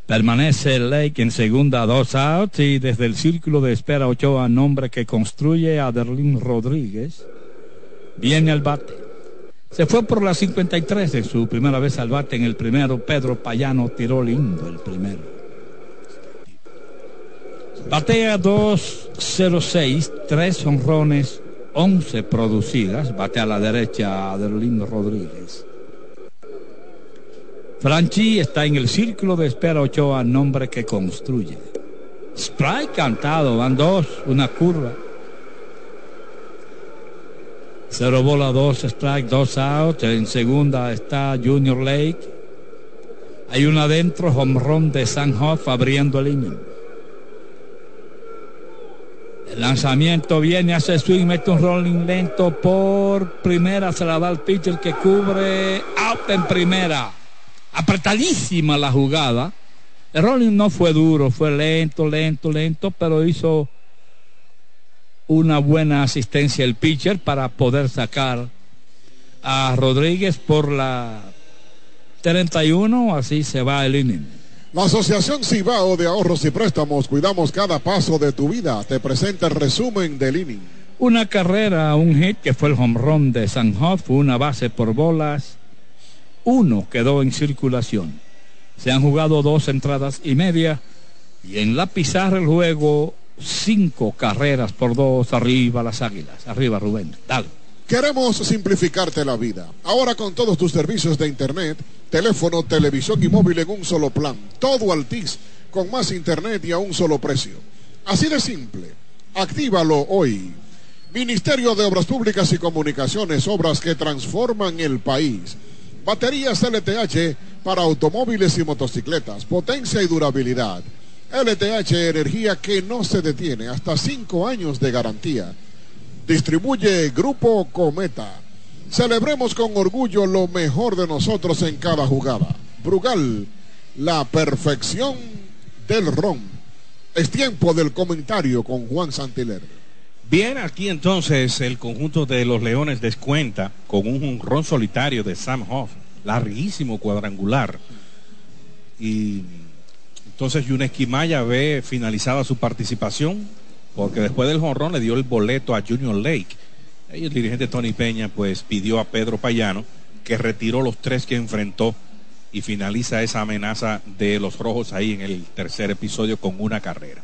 Permanece Lake en segunda, dos outs y desde el círculo de espera Ochoa, nombre que construye a Derlín Rodríguez, viene al bate. Se fue por la 53 en su primera vez al bate en el primero. Pedro Payano tiró lindo el primero. Batea 206, tres honrones, 11 producidas. Bate a la derecha a Derlín Rodríguez. Franchi está en el círculo de espera Ochoa, nombre que construye. Strike cantado, van dos, una curva. Cero bola, dos strike, dos out. En segunda está Junior Lake. Hay una adentro, home de San Hoff abriendo el inning. El lanzamiento viene, hace swing, mete un rolling lento por primera, se la da al pitcher que cubre out en primera. Apretadísima la jugada. El rolling no fue duro, fue lento, lento, lento, pero hizo una buena asistencia el pitcher para poder sacar a Rodríguez por la 31, así se va el inning. La Asociación Cibao de Ahorros y Préstamos, cuidamos cada paso de tu vida, te presenta el resumen del inning. Una carrera, un hit que fue el home run de San una base por bolas, uno quedó en circulación. Se han jugado dos entradas y media y en la pizarra el juego cinco carreras por dos arriba las águilas. Arriba Rubén, dale. Queremos simplificarte la vida. Ahora con todos tus servicios de internet, teléfono, televisión y móvil en un solo plan. Todo Altis, con más internet y a un solo precio. Así de simple. Actívalo hoy. Ministerio de Obras Públicas y Comunicaciones, obras que transforman el país. Baterías LTH para automóviles y motocicletas, potencia y durabilidad. LTH, energía que no se detiene, hasta cinco años de garantía. Distribuye Grupo Cometa. Celebremos con orgullo lo mejor de nosotros en cada jugada. Brugal, la perfección del ron. Es tiempo del comentario con Juan Santiler. Bien, aquí entonces el conjunto de los Leones descuenta con un ron solitario de Sam Hoff, larguísimo cuadrangular. Y entonces Yunes Quimaya ve finalizada su participación porque después del jonrón le dio el boleto a Junior Lake. El dirigente Tony Peña pues pidió a Pedro Payano que retiró los tres que enfrentó y finaliza esa amenaza de los rojos ahí en el tercer episodio con una carrera.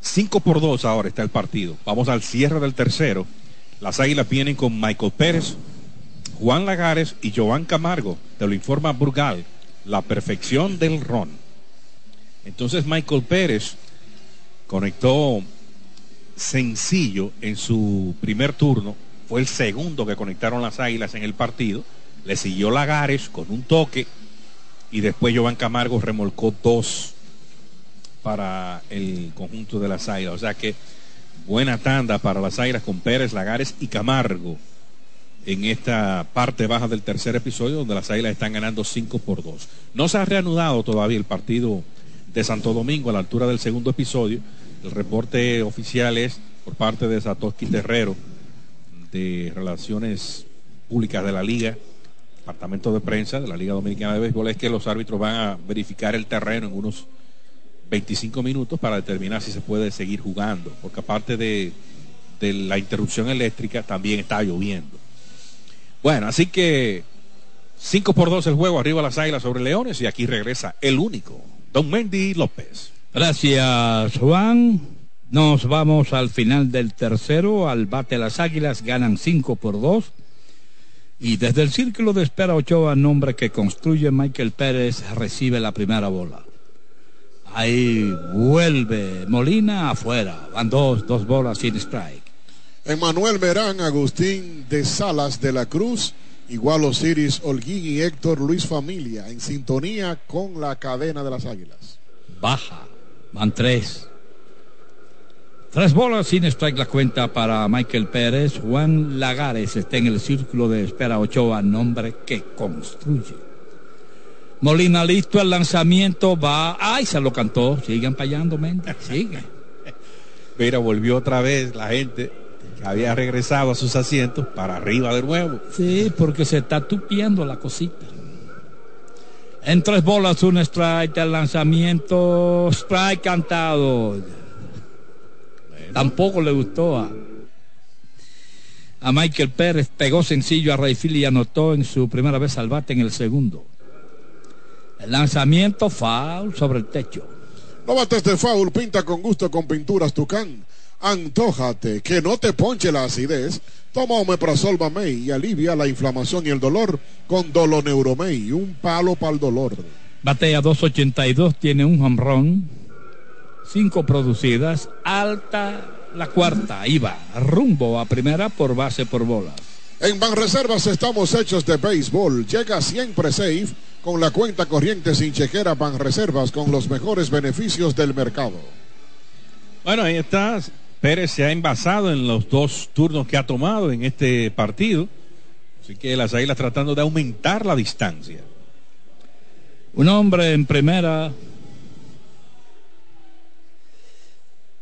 5 por 2 ahora está el partido. Vamos al cierre del tercero. Las águilas vienen con Michael Pérez, Juan Lagares y Joan Camargo. Te lo informa Burgal. La perfección del ron. Entonces Michael Pérez conectó sencillo en su primer turno. Fue el segundo que conectaron las águilas en el partido. Le siguió Lagares con un toque. Y después Joan Camargo remolcó dos para el conjunto de las águilas. O sea que buena tanda para las águilas con Pérez, Lagares y Camargo en esta parte baja del tercer episodio donde las águilas están ganando 5 por 2. No se ha reanudado todavía el partido de Santo Domingo a la altura del segundo episodio. El reporte oficial es por parte de Satoshi Terrero de Relaciones Públicas de la Liga departamento de prensa de la Liga Dominicana de Béisbol es que los árbitros van a verificar el terreno en unos 25 minutos para determinar si se puede seguir jugando, porque aparte de, la interrupción eléctrica también está lloviendo. Bueno, así que 5 por 2 el juego, arriba las águilas sobre Leones y aquí regresa el único, Don Mendy López. Gracias, Juan. Nos vamos al final del tercero, al bate las águilas, ganan 5 por 2. Y desde el círculo de espera Ochoa, nombre que construye Michael Pérez, recibe la primera bola. Ahí vuelve Molina afuera. Van dos, dos bolas sin strike. Emanuel Merán, Agustín de Salas de la Cruz, igual Osiris Holguín y Héctor Luis Familia, en sintonía con la cadena de las águilas. Baja. Van tres. Tres bolas sin strike la cuenta para Michael Pérez. Juan Lagares está en el círculo de espera Ochoa, nombre que construye. Molina listo, el lanzamiento va. ¡Ay! Se lo cantó. Siguen payando, mente. Sigue. Mira, volvió otra vez la gente que había regresado a sus asientos para arriba de nuevo. Sí, porque se está tupiendo la cosita. En tres bolas, un strike, el lanzamiento, strike cantado. Tampoco le gustó a, a Michael Pérez. Pegó sencillo a Rayfield y anotó en su primera vez al bate en el segundo. El lanzamiento foul sobre el techo. No bates de foul, pinta con gusto con pinturas Tucán. Antójate, que no te ponche la acidez. Toma Omeprazol Mamey y alivia la inflamación y el dolor con Doloneuromey, un palo para el dolor. Batea 282, tiene un home run, cinco producidas, alta la cuarta, iba rumbo a primera por base por bola. En Banreservas estamos hechos de béisbol. Llega siempre safe con la cuenta corriente sin chequera Banreservas con los mejores beneficios del mercado. Bueno, ahí está. Pérez se ha envasado en los dos turnos que ha tomado en este partido. Así que las águilas tratando de aumentar la distancia. Un hombre en primera.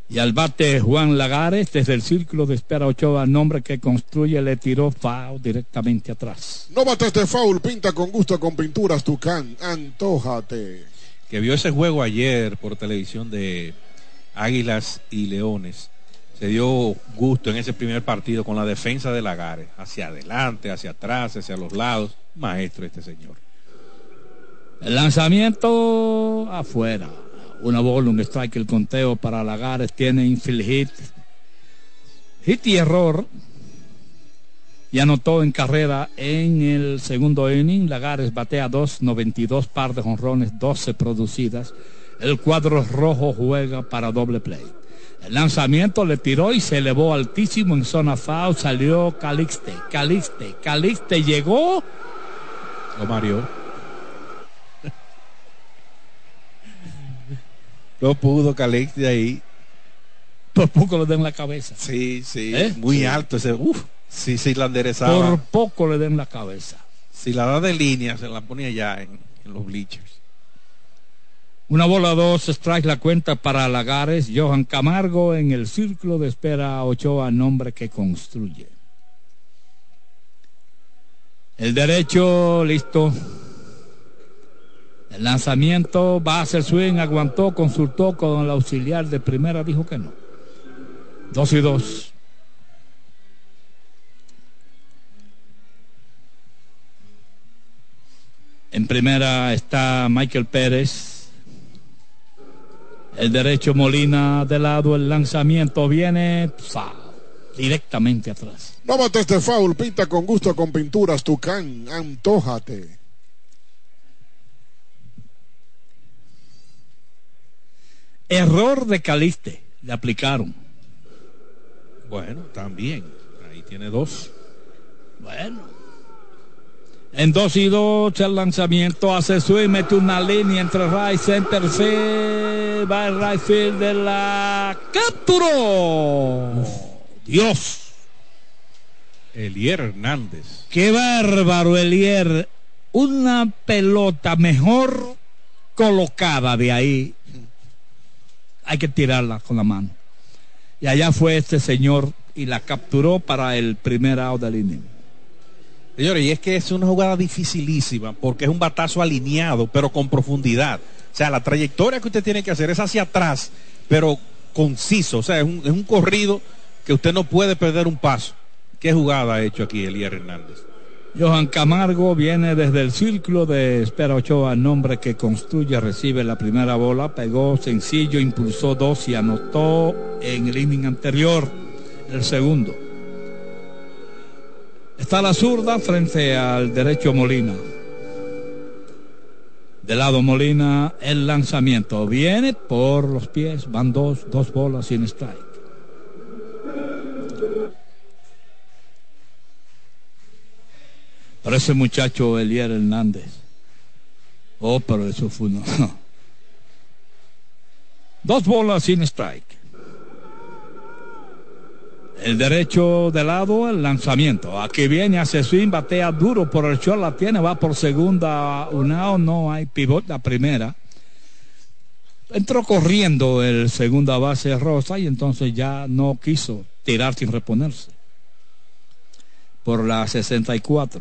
Y al bate Juan Lagares desde el círculo de espera Ochoa, nombre que construye, le tiró foul directamente atrás. No bates de foul, pinta con gusto con pinturas Tucán. Antójate. Que vio ese juego ayer por televisión de Águilas y Leones. Se dio gusto en ese primer partido con la defensa de Lagares. Hacia adelante, hacia atrás, hacia los lados. Maestro este señor. El lanzamiento afuera. Una bola, un strike, el conteo para Lagares tiene infield hit. Hit y error. Y anotó en carrera en el segundo inning. Lagares batea 2.92 par de jonrones, 12 producidas. El cuadro rojo juega para doble play. El lanzamiento le tiró y se elevó altísimo en zona foul. Salió Calixte, Calixte, Calixte llegó. Lo Mario. No pudo Calixte ahí. Por poco le den la cabeza. Sí, sí. ¿Eh? Muy Sí. alto ese. Uf, sí, sí, la enderezaba. Por poco le den la cabeza. Si la da de línea, se la ponía ya en, en los bleachers. Una bola dos, strike la cuenta para Lagares. Johan Camargo en el círculo de espera Ochoa, nombre que construye. El derecho, listo. El lanzamiento, va a hacer swing, aguantó, consultó con el auxiliar de primera, dijo que no. Dos y dos. En primera está Michael Pérez. El derecho Molina de lado, el lanzamiento viene foul, directamente atrás. No bates de foul, pinta con gusto con pinturas Tucán. Antójate. Error de Caliste, le aplicaron. Bueno, también. Ahí tiene dos. Bueno. En dos y dos el lanzamiento hace swing, mete una línea entre right center field, va el right field de la capturó. Dios, Elier Hernández. qué bárbaro Elier. Una pelota mejor colocada de ahí. Hay que tirarla con la mano. Y allá fue este señor y la capturó para el primer out del inning. Señores, y es que es una jugada dificilísima porque es un batazo alineado, pero con profundidad. O sea, la trayectoria que usted tiene que hacer es hacia atrás, pero conciso. O sea, es un, es un corrido que usted no puede perder un paso. ¿Qué jugada ha hecho aquí Elías Hernández? Johan Camargo viene desde el círculo de Espera Ochoa, nombre que construye, recibe la primera bola, pegó sencillo, impulsó dos y anotó en el inning anterior el segundo. Está la zurda frente al derecho Molina. De lado Molina, el lanzamiento viene por los pies, van dos, dos bolas sin strike. Pero ese muchacho Elier Hernández. Oh, pero eso fue uno. Dos bolas sin strike. El derecho de lado, el lanzamiento. Aquí viene, swing, batea duro por el short, la tiene, va por segunda, una no hay pivot, la primera. Entró corriendo el segunda base Rosa y entonces ya no quiso tirar sin reponerse. Por la 64.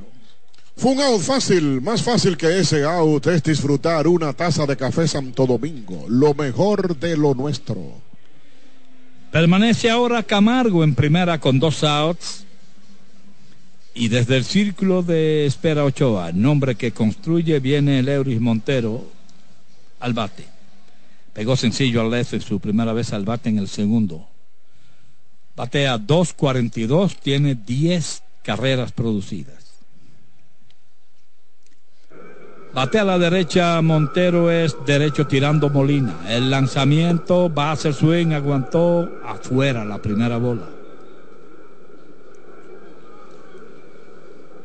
Fue un out fácil, más fácil que ese out es disfrutar una taza de café Santo Domingo, lo mejor de lo nuestro. Permanece ahora Camargo en primera con dos outs. Y desde el círculo de espera Ochoa, nombre que construye, viene el Euris Montero al bate. Pegó sencillo al left en su primera vez al bate en el segundo. Batea 2.42, tiene 10 carreras producidas. Bate a la derecha, Montero es derecho tirando Molina. El lanzamiento va a hacer swing, aguantó afuera la primera bola.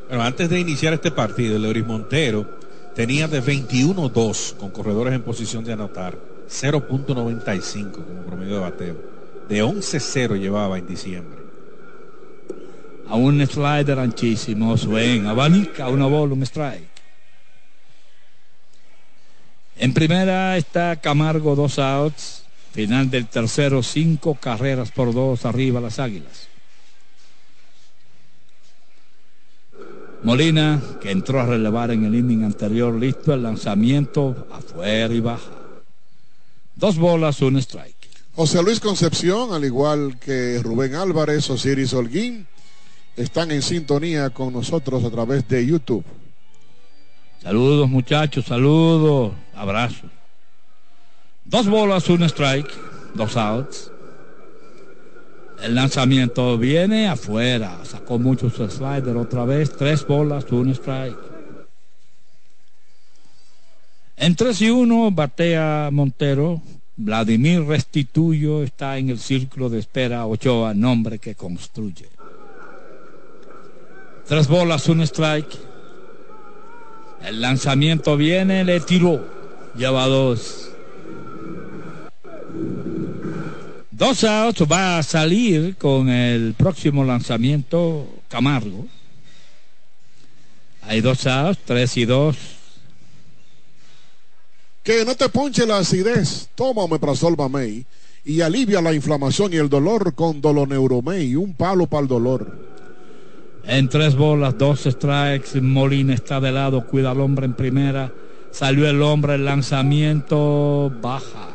Bueno, antes de iniciar este partido, el Euris Montero tenía de 21-2 con corredores en posición de anotar, 0.95 como promedio de bateo. De 11-0 llevaba en diciembre. A un slider anchísimo, swing, abanica una bola, un strike. En primera está Camargo, dos outs. Final del tercero, cinco carreras por dos arriba las águilas. Molina, que entró a relevar en el inning anterior, listo el lanzamiento afuera y baja. Dos bolas, un strike. José Luis Concepción, al igual que Rubén Álvarez, Osiris Holguín, están en sintonía con nosotros a través de YouTube. Saludos muchachos, saludos, abrazos. Dos bolas, un strike, dos outs. El lanzamiento viene afuera, sacó mucho su slider otra vez, tres bolas, un strike. En 3 y 1 batea Montero, Vladimir Restituyo está en el círculo de espera Ochoa, nombre que construye. Tres bolas, un strike. El lanzamiento viene, le tiró. Lleva dos. Dos outs va a salir con el próximo lanzamiento Camargo. Hay dos outs, tres y dos. Que no te ponche la acidez. Toma Omeprazol Mamey y alivia la inflamación y el dolor con Doloneuromey, un palo para el dolor. En tres bolas, dos strikes. Molina está de lado, cuida al hombre en primera. Salió el hombre, el lanzamiento baja.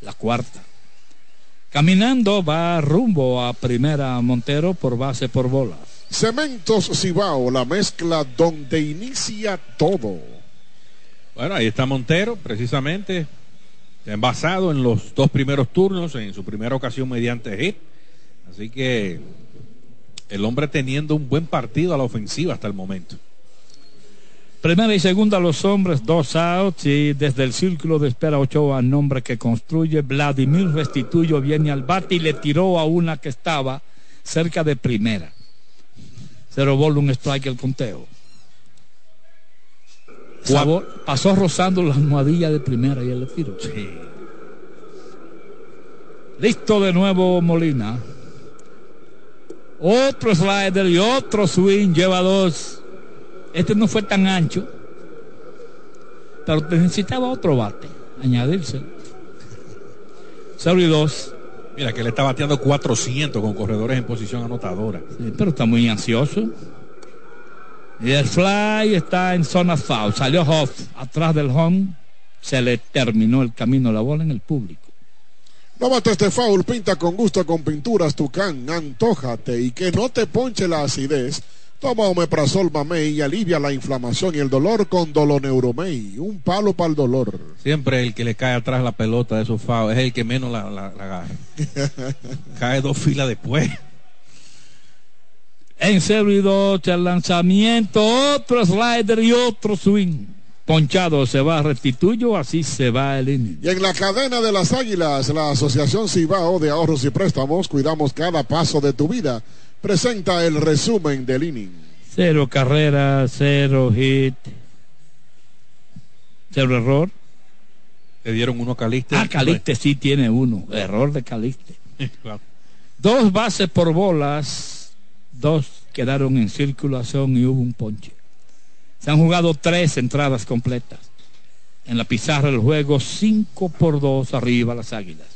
La cuarta. Caminando va rumbo a primera Montero por base por bola. Cementos Cibao, la mezcla donde inicia todo. Bueno, ahí está Montero, precisamente, envasado en los dos primeros turnos, en su primera ocasión mediante hit. Así que el hombre teniendo un buen partido a la ofensiva hasta el momento. Primera y segunda los hombres, dos outs y desde el círculo de espera Ochoa, nombre que construye, Vladimir Restituyo viene al bate y le tiró a una que estaba cerca de primera. Cero bol, un strike el conteo. Sabor, pasó rozando la almohadilla de primera y él le tiró. Sí. Listo de nuevo Molina. Otro slider y otro swing, lleva dos. Este no fue tan ancho, pero necesitaba otro bate, añadirse. 0 y 2. Mira que le está bateando 400 con corredores en posición anotadora. Sí, pero está muy ansioso. Y el fly está en zona foul. Salió Hoff atrás del home. Se le terminó el camino la bola en el público. No mates este foul, pinta con gusto con pinturas Tucán, antójate y que no te ponche la acidez. Toma Omeprazol Mamey y alivia la inflamación y el dolor con Doloneuromey, un palo para el dolor. Siempre el que le cae atrás la pelota de esos fouls es el que menos la, la, la agarra. cae dos filas después. En servidor, el lanzamiento, otro slider y otro swing. Ponchado se va, restituyo, así se va el inning. Y en la cadena de las águilas, la Asociación Cibao de Ahorros y Préstamos, cuidamos cada paso de tu vida, presenta el resumen del inning. Cero carrera, cero hit, cero error. Le dieron uno a Caliste. Ah, Caliste sí tiene uno, error de Caliste. Dos bases por bolas, dos quedaron en circulación y hubo un ponche. Se han jugado tres entradas completas. En la pizarra del juego, cinco por dos arriba las águilas.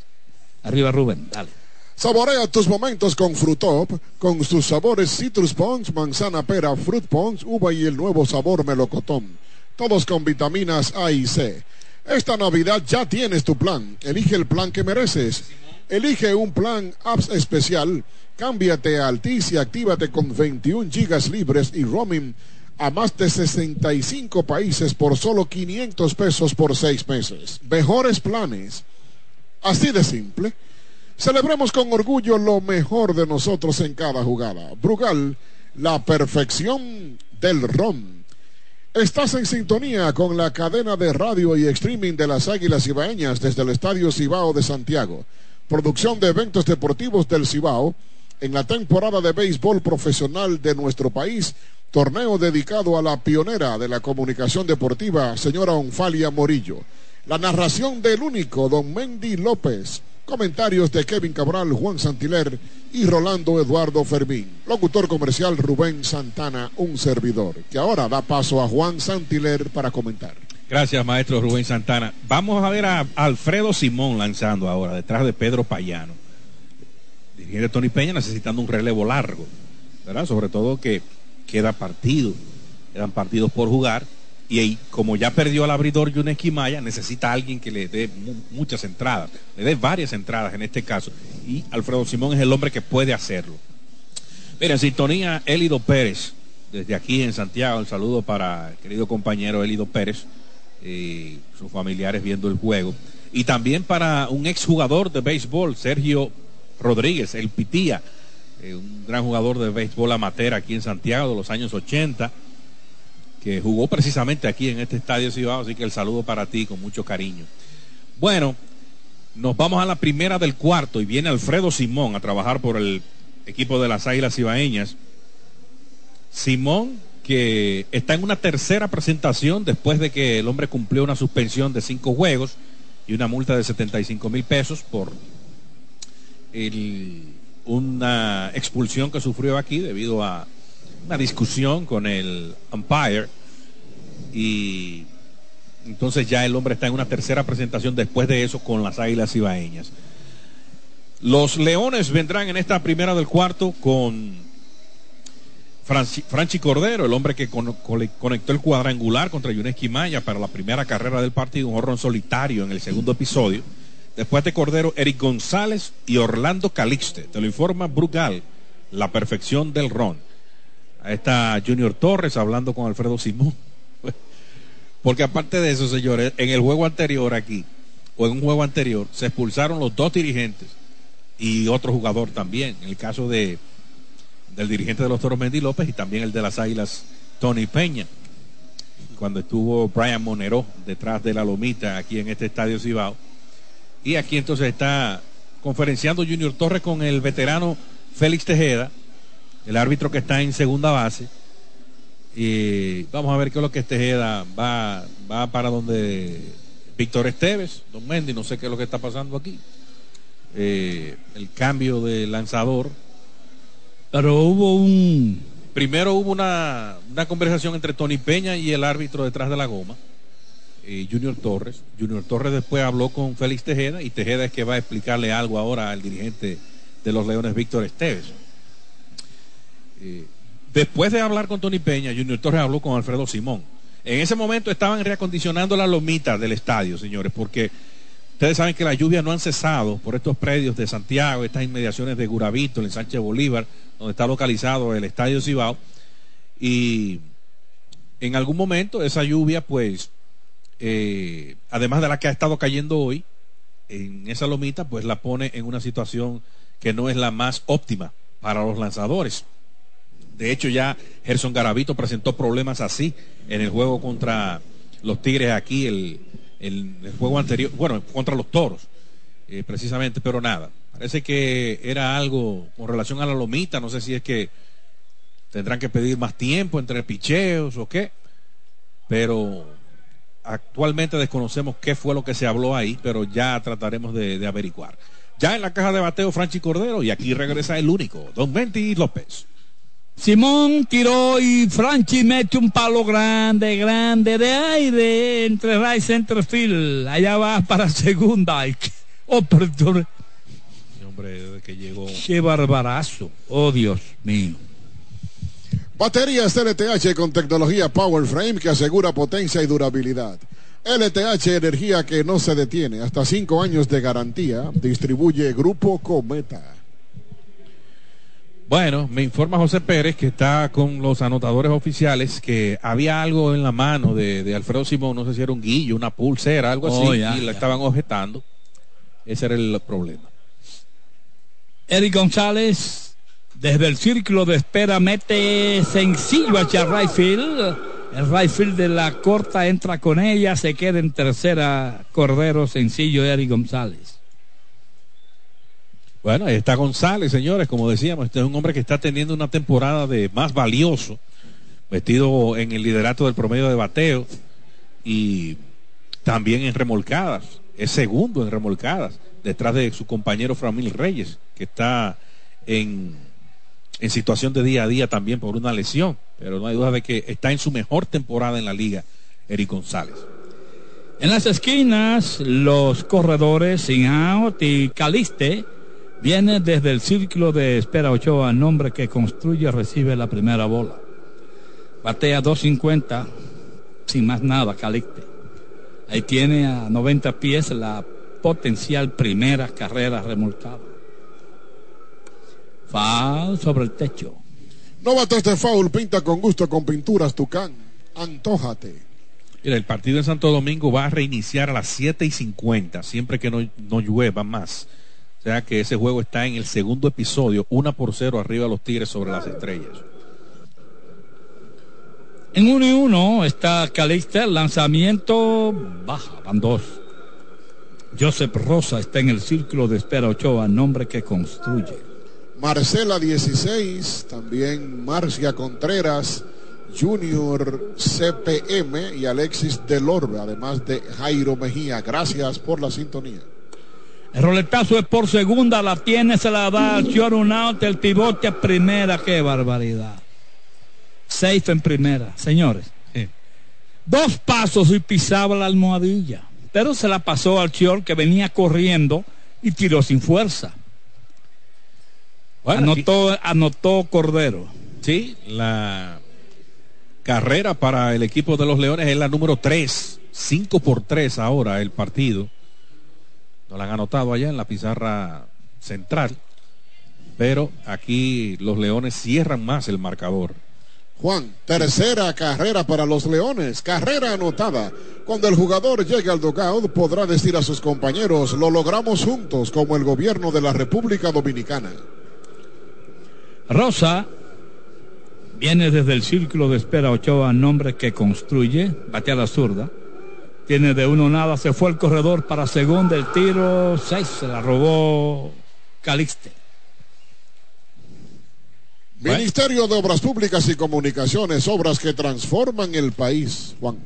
Arriba Rubén, dale. Saborea tus momentos con Frutop, con sus sabores Citrus Punch, manzana pera, Fruit Punch, uva y el nuevo sabor melocotón. Todos con vitaminas A y C. Esta Navidad ya tienes tu plan. Elige el plan que mereces. Elige un plan apps especial. Cámbiate a Altis y actívate con 21 gigas libres y roaming a más de 65 países por solo 500 pesos por seis meses. Mejores planes. Así de simple. Celebremos con orgullo lo mejor de nosotros en cada jugada. Brugal, la perfección del ron. Estás en sintonía con la cadena de radio y streaming de las Águilas Cibaeñas desde el Estadio Cibao de Santiago. Producción de eventos deportivos del Cibao en la temporada de béisbol profesional de nuestro país torneo dedicado a la pionera de la comunicación deportiva, señora Onfalia Morillo. La narración del único, don Mendy López. Comentarios de Kevin Cabral, Juan Santiler y Rolando Eduardo Fermín. Locutor comercial Rubén Santana, un servidor, que ahora da paso a Juan Santiler para comentar. Gracias, maestro Rubén Santana. Vamos a ver a Alfredo Simón lanzando ahora, detrás de Pedro Payano. Dirigente Tony Peña necesitando un relevo largo, ¿verdad? Sobre todo que queda partido, quedan partidos por jugar. Y ahí, como ya perdió al abridor Yuneski Maya, necesita alguien que le dé mu muchas entradas, le dé varias entradas en este caso. Y Alfredo Simón es el hombre que puede hacerlo. Mira, en sintonía, Elido Pérez, desde aquí en Santiago, un saludo para el querido compañero Elido Pérez, eh, sus familiares viendo el juego. Y también para un exjugador de béisbol, Sergio Rodríguez, el Pitía, eh, un gran jugador de béisbol amateur aquí en Santiago de los años 80, que jugó precisamente aquí en este estadio Cibao, así que el saludo para ti con mucho cariño. Bueno, nos vamos a la primera del cuarto y viene Alfredo Simón a trabajar por el equipo de las Águilas Cibaeñas. Simón, que está en una tercera presentación después de que el hombre cumplió una suspensión de cinco juegos y una multa de 75 mil pesos por el una expulsión que sufrió aquí debido a una discusión con el umpire y entonces ya el hombre está en una tercera presentación después de eso con las Águilas Ibaeñas. Los Leones vendrán en esta primera del cuarto con Franchi, Franchi Cordero, el hombre que con, conectó el cuadrangular contra Yuneski Maya para la primera carrera del partido, un horrón solitario en el segundo episodio. Después de Cordero, Eric González y Orlando Calixte. Te lo informa Brugal, la perfección del ron. Ahí está Junior Torres hablando con Alfredo Simón. Porque aparte de eso, señores, en el juego anterior aquí, o en un juego anterior, se expulsaron los dos dirigentes y otro jugador también. En el caso de del dirigente de los Toros Mendy López y también el de las Águilas, Tony Peña. Cuando estuvo Brian Monero detrás de la lomita aquí en este estadio Cibao y aquí entonces está conferenciando Junior Torres con el veterano Félix Tejeda, el árbitro que está en segunda base. Y vamos a ver qué es lo que Tejeda va, va para donde Víctor Esteves, Don Mendy, no sé qué es lo que está pasando aquí. Eh, el cambio de lanzador. Pero hubo un... Primero hubo una, una conversación entre Tony Peña y el árbitro detrás de la goma eh, Junior Torres. Junior Torres después habló con Félix Tejeda y Tejeda es que va a explicarle algo ahora al dirigente de los Leones, Víctor Esteves. Eh, Después de hablar con Tony Peña, Junior Torres habló con Alfredo Simón. En ese momento estaban reacondicionando las lomitas del estadio, señores, porque ustedes saben que las lluvias no han cesado por estos predios de Santiago, estas inmediaciones de Guravito, en Sánchez Bolívar, donde está localizado el estadio Cibao. Y en algún momento esa lluvia, pues, eh, además de la que ha estado cayendo hoy, en esa lomita, pues la pone en una situación que no es la más óptima para los lanzadores. De hecho, ya Gerson Garavito presentó problemas así en el juego contra los Tigres aquí, el, el, juego anterior, bueno, contra los Toros, eh, precisamente, pero nada. Parece que era algo con relación a la lomita, no sé si es que tendrán que pedir más tiempo entre picheos o qué, pero actualmente desconocemos qué fue lo que se habló ahí, pero ya trataremos de, averiguar. Ya en la caja de bateo, Franchi Cordero, y aquí regresa el único, Don Venti López. Simón tiró y Franchi mete un palo grande, grande de aire entre right center field. Allá va para segunda. Oh, perdón. Hombre, desde que llegó. Qué barbarazo. Oh, Dios mío. Baterías LTH con tecnología Power Frame que asegura potencia y durabilidad. LTH Energía que no se detiene. Hasta cinco años de garantía. Distribuye Grupo Cometa. Bueno, me informa José Pérez que está con los anotadores oficiales que había algo en la mano de, Alfredo Simón, no sé si era un guillo, una pulsera, algo así, oh, y la estaban objetando. Ese era el problema. Eric González desde el círculo de espera mete sencillo hacia Rayfield. El Rayfield de la corta entra con ella, se queda en tercera Cordero sencillo Eric González. Bueno, ahí está González, señores, como decíamos, este es un hombre que está teniendo una temporada de más valioso, metido en el liderato del promedio de bateo y también en remolcadas, es segundo en remolcadas, detrás de su compañero Framil Reyes, que está en situación de día a día también por una lesión, pero no hay duda de que está en su mejor temporada en la liga, Eric González. En las esquinas, los corredores Sin y Caliste vienen desde el círculo de espera Ochoa, nombre que construye, recibe la primera bola. Batea 250, sin más nada, Caliste. Ahí tiene a 90 pies la potencial primera carrera remolcada. Foul sobre el techo. No este foul, pinta con gusto con pinturas Tucán. Antójate. Mira, el partido en Santo Domingo va a reiniciar a las 7 y 50, siempre que no, no llueva más. O sea que ese juego está en el segundo episodio, una por cero arriba de los Tigres sobre las estrellas. En 1 y 1 está Calista, lanzamiento baja, van dos. Joseph Rosa está en el círculo de espera Ochoa, nombre que construye. Marcela 16, también Marcia Contreras, Junior CPM y Alexis Delorbe, además de Jairo Mejía. Gracias por la sintonía. El roletazo es por segunda, la tiene, se la da al un out, el pivote primera, qué barbaridad. Safe en primera, señores. Dos pasos y pisaba la almohadilla, pero se la pasó al Chior que venía corriendo y tiró sin fuerza anotó, anotó Cordero. Sí, la carrera para el equipo de los Leones es la número 3. 5 por 3 ahora el partido. No la han anotado allá en la pizarra central. Pero aquí los Leones cierran más el marcador. Juan, tercera carrera para los Leones, carrera anotada. Cuando el jugador llegue al dugout podrá decir a sus compañeros, lo logramos juntos como el gobierno de la República Dominicana. Rosa viene desde el círculo de espera Ochoa, nombre que construye, batea la zurda. Tiene de uno nada, se fue el corredor para segunda, el tiro, seis, se la robó Calixte. Ministerio de Obras Públicas y Comunicaciones, obras que transforman el país, Juan.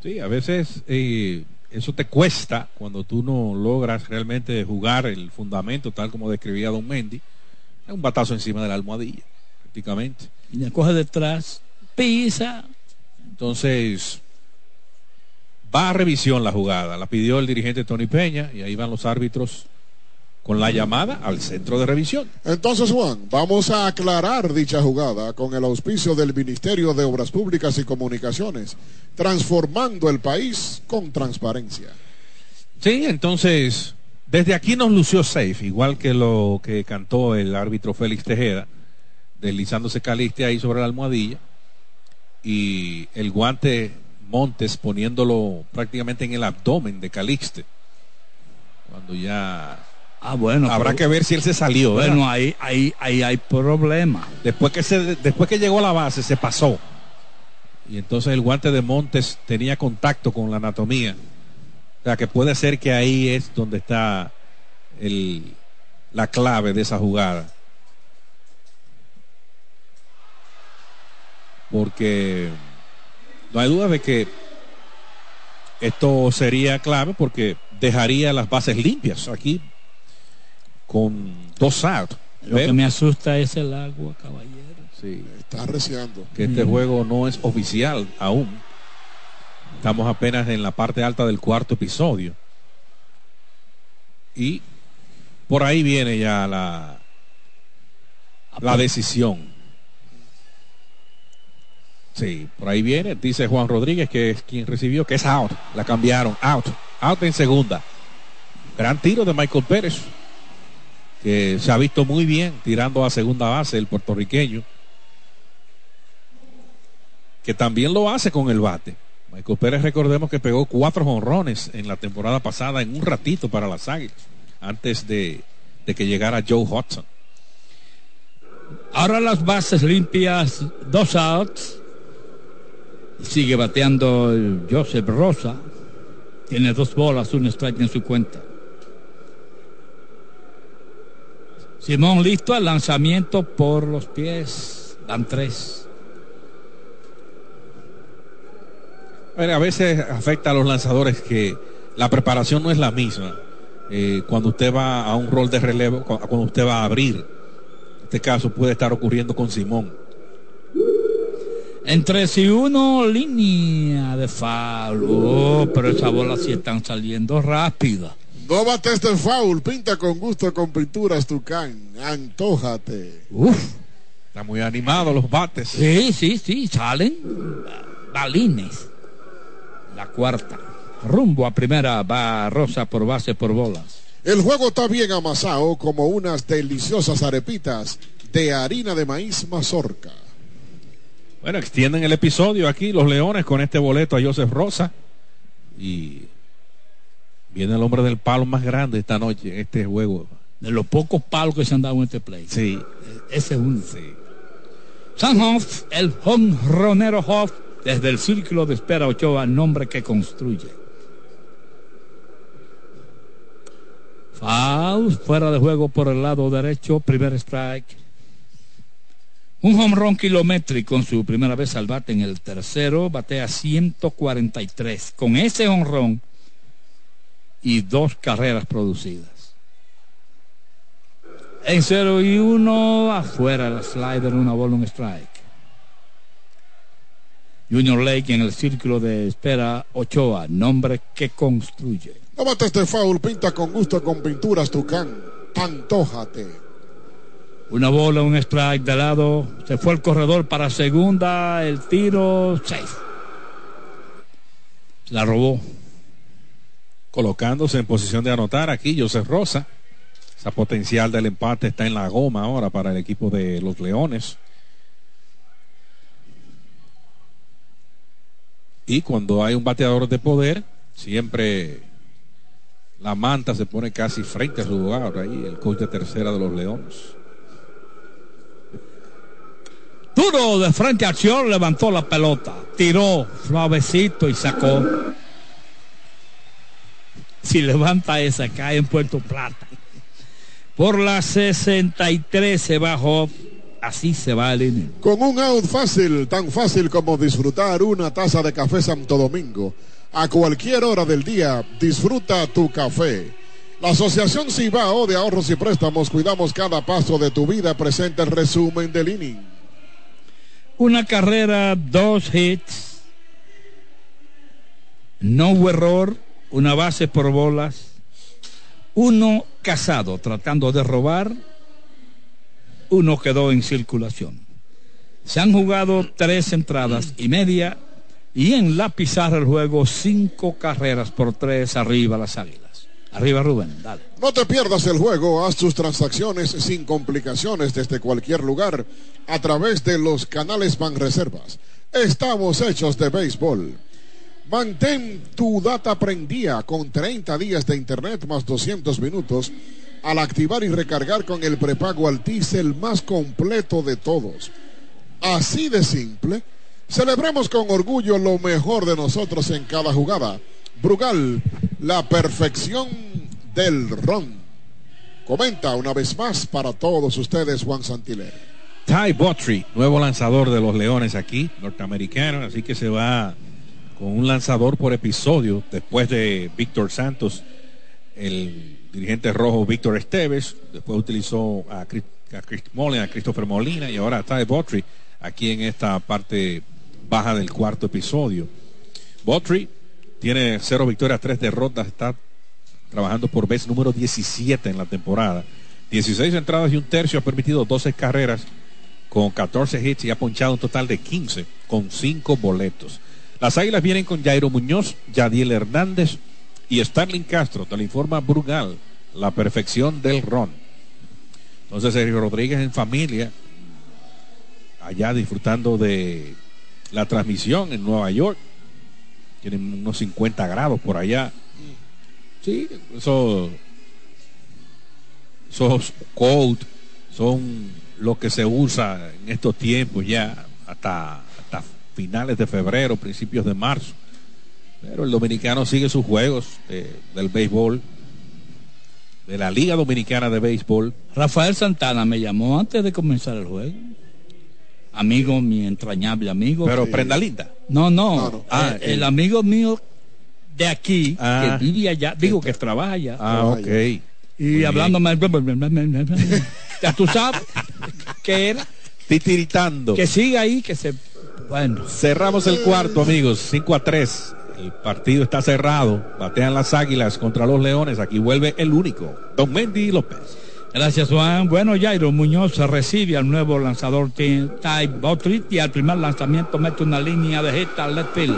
Sí, a veces eh, eso te cuesta cuando tú no logras realmente jugar el fundamento tal como describía Don Mendy es un batazo encima de la almohadilla, prácticamente. Y le coge detrás, pisa. Entonces, va a revisión la jugada. La pidió el dirigente Tony Peña y ahí van los árbitros con la llamada al centro de revisión. Entonces, Juan, vamos a aclarar dicha jugada con el auspicio del Ministerio de Obras Públicas y Comunicaciones, transformando el país con transparencia. Sí, entonces, desde aquí nos lució safe, igual que lo que cantó el árbitro Félix Tejeda, deslizándose Caliste ahí sobre la almohadilla, y el guante Montes poniéndolo prácticamente en el abdomen de Calixte, cuando ya Ah, bueno. Habrá que ver si él se salió. Bueno, ahí, ahí, ahí hay problema. Después que, se, después que llegó a la base, se pasó. Y entonces el guante de Montes tenía contacto con la anatomía. O sea que puede ser que ahí es donde está el, la clave de esa jugada. Porque no hay duda de que esto sería clave porque dejaría las bases limpias. Aquí con dos outs. Lo que me asusta es el agua, caballero. Sí. Está arreciando. Que este juego no es oficial aún. Estamos apenas en la parte alta del cuarto episodio. Y por ahí viene ya la, la decisión. Sí, por ahí viene, dice Juan Rodríguez, que es quien recibió, que es out. La cambiaron, out. Out en segunda. Gran tiro de Michael Pérez que se ha visto muy bien tirando a segunda base el puertorriqueño, que también lo hace con el bate. Michael Pérez, recordemos que pegó cuatro jonrones en la temporada pasada en un ratito para las Águilas, antes de, de que llegara Joe Hudson. Ahora las bases limpias, dos outs. Sigue bateando Joseph Rosa. Tiene dos bolas, un strike en su cuenta. Simón listo al lanzamiento por los pies. Dan tres. a veces afecta a los lanzadores que la preparación no es la misma. Eh, cuando usted va a un rol de relevo, cuando usted va a abrir. Este caso puede estar ocurriendo con Simón. En 3 y 1, línea de foul. Oh, pero esas bolas sí están saliendo rápidas. No bates de foul, pinta con gusto con pinturas Tucán. Antójate. Uf. Está muy animado los bates. Sí, sí, sí, salen balines. La cuarta. Rumbo a primera va Rosa por base por bolas. El juego está bien amasado como unas deliciosas arepitas de harina de maíz mazorca. Bueno, extienden el episodio aquí los Leones con este boleto a Joseph Rosa y Viene el hombre del palo más grande esta noche, este juego. De los pocos palos que se han dado en este play. Sí. Ese es uno. Sí. Hoff, el honronero Hoff, desde el círculo de espera Ochoa, nombre que construye. Foul, fuera de juego por el lado derecho, primer strike. Un home kilométrico en su primera vez al bate en el tercero, batea 143. Con ese home y dos carreras producidas. En 0 y 1, afuera el slider, una bola, un strike. Junior Lake en el círculo de espera Ochoa, nombre que construye. No mates de foul, pinta con gusto con pinturas Tucán. Antójate. Una bola, un strike de lado. Se fue el corredor para segunda. El tiro, safe. La robó colocándose en posición de anotar aquí Joseph Rosa. Esa potencial del empate está en la goma ahora para el equipo de los Leones. Y cuando hay un bateador de poder, siempre la manta se pone casi frente a su lugar. Ahí el coach de tercera de los Leones. Duro de frente a acción, levantó la pelota, tiró suavecito y sacó si levanta esa, cae en Puerto Plata. Por la 63 se bajó. Así se va el inning. Con un out fácil, tan fácil como disfrutar una taza de café Santo Domingo. A cualquier hora del día, disfruta tu café. La Asociación Cibao de Ahorros y Préstamos Cuidamos cada paso de tu vida presenta el resumen del inning. Una carrera, dos hits. No hubo error una base por bolas, Uno casado tratando de robar, uno quedó en circulación. Se han jugado tres entradas y media y en la pizarra del juego cinco carreras por tres arriba las águilas. Arriba Rubén, dale. No te pierdas el juego, haz tus transacciones sin complicaciones desde cualquier lugar a través de los canales Banreservas. Estamos hechos de béisbol. Mantén tu data prendida con 30 días de internet más 200 minutos al activar y recargar con el prepago Altis el más completo de todos. Así de simple. Celebremos con orgullo lo mejor de nosotros en cada jugada. Brugal, la perfección del ron. Comenta una vez más para todos ustedes Juan Santiler. Ty Botry, nuevo lanzador de los Leones aquí, norteamericano, así que se va con un lanzador por episodio después de Víctor Santos, el dirigente rojo Víctor Esteves, después utilizó a, Chris, a, a Christopher Molina y ahora Ty Botry aquí en esta parte baja del cuarto episodio. Botry tiene cero victorias, tres derrotas, está trabajando por vez número 17 en la temporada. 16 entradas y un tercio, ha permitido 12 carreras con 14 hits y ha ponchado un total de 15 con 5 boletos. Las Águilas vienen con Jairo Muñoz, Yadiel Hernández y Starling Castro, te lo informa Brugal, la perfección del ron. Entonces Sergio Rodríguez en familia, allá disfrutando de la transmisión en Nueva York. Tienen unos 50 grados por allá. Sí, eso, esos codes son lo que se usa en estos tiempos ya, hasta, hasta finales de febrero, principios de marzo. Pero el dominicano sigue sus juegos eh, del béisbol, de la Liga Dominicana de Béisbol. Rafael Santana me llamó antes de comenzar el juego amigo, mi entrañable amigo. Pero sí. prenda linda. No, no. no, no. Ah, el, el, amigo mío de aquí, ah, que vive allá, digo que trabaja allá. Ah, ok. Y Muy hablando más. Ya tú sabes que era. Titiritando. Que siga ahí, que se. Bueno. Cerramos el cuarto, amigos. 5 a 3. El partido está cerrado. Batean las águilas contra los leones. Aquí vuelve el único. Don Mendy López. Gracias, Juan. Bueno, Jairo Muñoz recibe al nuevo lanzador Ty Botrit y al primer lanzamiento mete una línea de hit al left field.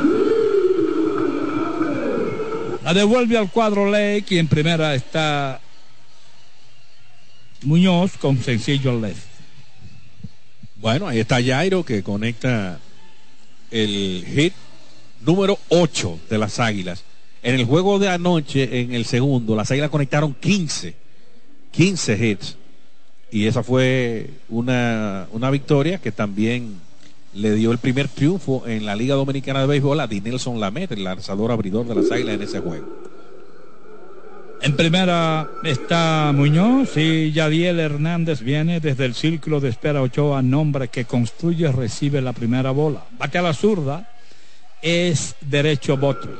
La devuelve al cuadro Lake y en primera está Muñoz con sencillo al left. Bueno, ahí está Jairo que conecta el hit número 8 de las Águilas. En el juego de anoche, en el segundo, las Águilas conectaron 15 15 hits. Y esa fue una, una victoria que también le dio el primer triunfo en la Liga Dominicana de Béisbol a Dinelson Lamet, el lanzador abridor de las Águilas en ese juego. En primera está Muñoz y Yadiel Hernández viene desde el círculo de espera Ochoa, nombre que construye, recibe la primera bola. Bate a la zurda, es derecho Botry.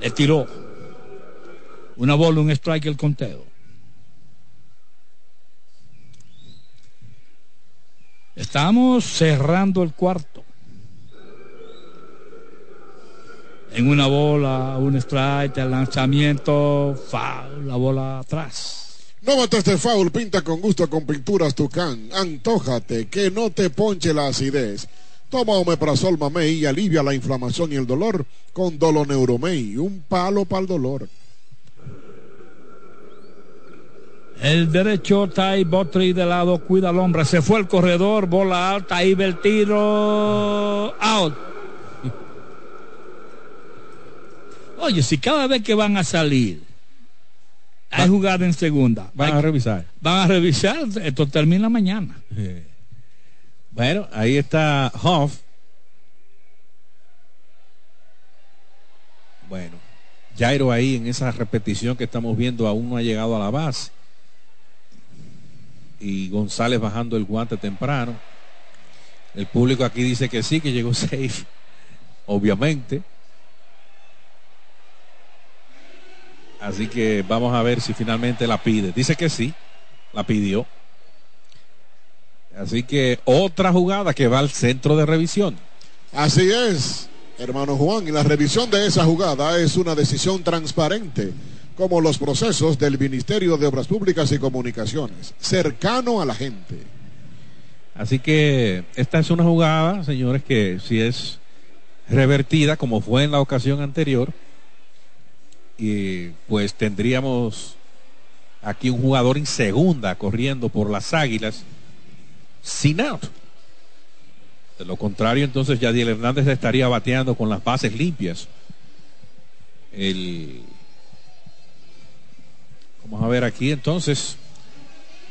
Le tiró una bola, un strike el conteo. Estamos cerrando el cuarto. En una bola, un strike, el lanzamiento, foul, la bola atrás. No mates de foul, pinta con gusto con pinturas Tucán. Antójate, que no te ponche la acidez. Toma Omeprazol Mamey y alivia la inflamación y el dolor con Doloneuromey, un palo para el dolor. El derecho, Tai Botri de lado, cuida al hombre. Se fue el corredor, bola alta, ahí ve el tiro. Out. Oye, si cada vez que van a salir hay jugada en segunda. Van hay, a revisar. Van a revisar, esto termina mañana. Bueno, ahí está Hoff. Bueno, Jairo ahí en esa repetición que estamos viendo aún no ha llegado a la base y González bajando el guante temprano. El público aquí dice que sí, que llegó safe, obviamente. Así que vamos a ver si finalmente la pide. Dice que sí, la pidió. Así que otra jugada que va al centro de revisión. Así es, hermano Juan. Y la revisión de esa jugada es una decisión transparente como los procesos del Ministerio de Obras Públicas y Comunicaciones, cercano a la gente. Así que esta es una jugada, señores, que si es revertida, como fue en la ocasión anterior, y pues tendríamos aquí un jugador en segunda corriendo por las águilas sin out. De lo contrario, entonces Yadiel Hernández estaría bateando con las bases limpias. El... Vamos a ver aquí entonces.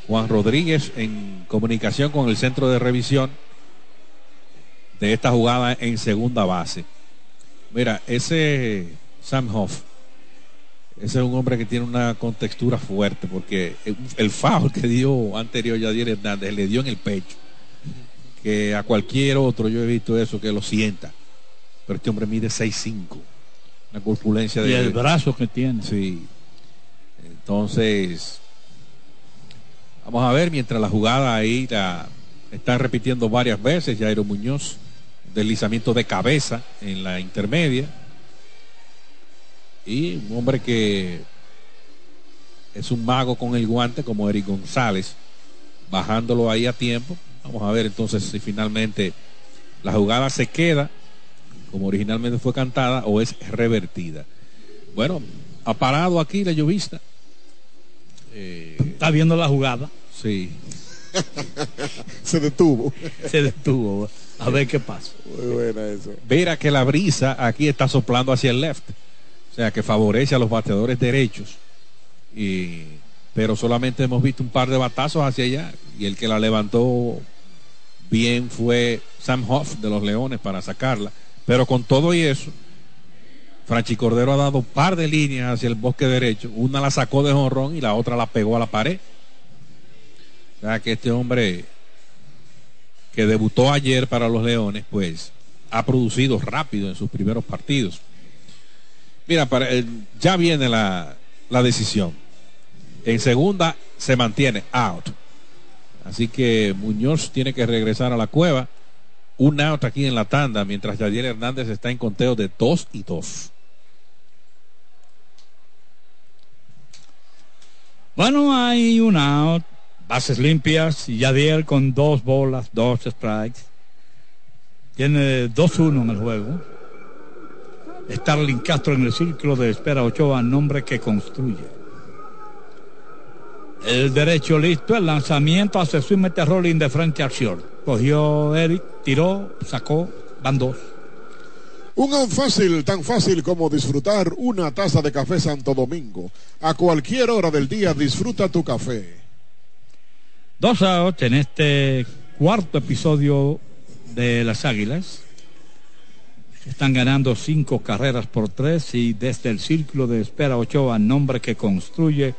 Juan Rodríguez en comunicación con el centro de revisión de esta jugada en segunda base. Mira, ese Sam Hoff, ese es un hombre que tiene una contextura fuerte porque el foul que dio anterior Yadier Hernández le dio en el pecho. Que a cualquier otro yo he visto eso que lo sienta. Pero este hombre mide 6'5. Una corpulencia de. Y el brazo que tiene. Sí. Entonces, vamos a ver, mientras la jugada ahí la está repitiendo varias veces, Jairo Muñoz, deslizamiento de cabeza en la intermedia. Y un hombre que es un mago con el guante como Eric González, bajándolo ahí a tiempo. Vamos a ver entonces si finalmente la jugada se queda como originalmente fue cantada o es revertida. Bueno, ha parado aquí la llovista. Eh, Está viendo la jugada. Sí. se detuvo. Se detuvo. A ver qué pasa. Muy buena eso. Verá que la brisa aquí está soplando hacia el left. O sea que favorece a los bateadores derechos. Y, pero solamente hemos visto un par de batazos hacia allá. Y el que la levantó bien fue Sam Hoff de los Leones para sacarla. Pero con todo y eso, Franchi Cordero ha dado par de líneas hacia el bosque derecho. Una la sacó de jonrón y la otra la pegó a la pared. O sea que este hombre que debutó ayer para los Leones, pues ha producido rápido en sus primeros partidos. Mira, para, ya viene la, la decisión. En segunda se mantiene out. Así que Muñoz tiene que regresar a la cueva. Un out aquí en la tanda, mientras Yadier Hernández está en conteo de 2 y 2. Bueno, hay un out, bases limpias, y Yadier con dos bolas, dos strikes. Tiene 2-1 en el juego. Starling Castro en el círculo de espera Ochoa, nombre que construye. El derecho listo, el lanzamiento hace su mete rolling de frente al short. Cogió Eric, tiró, sacó, van dos. Un out fácil, tan fácil como disfrutar una taza de café Santo Domingo. A cualquier hora del día disfruta tu café. Dos outs en este cuarto episodio de las Águilas. Están ganando cinco carreras por tres y desde el círculo de espera Ochoa, nombre que construye,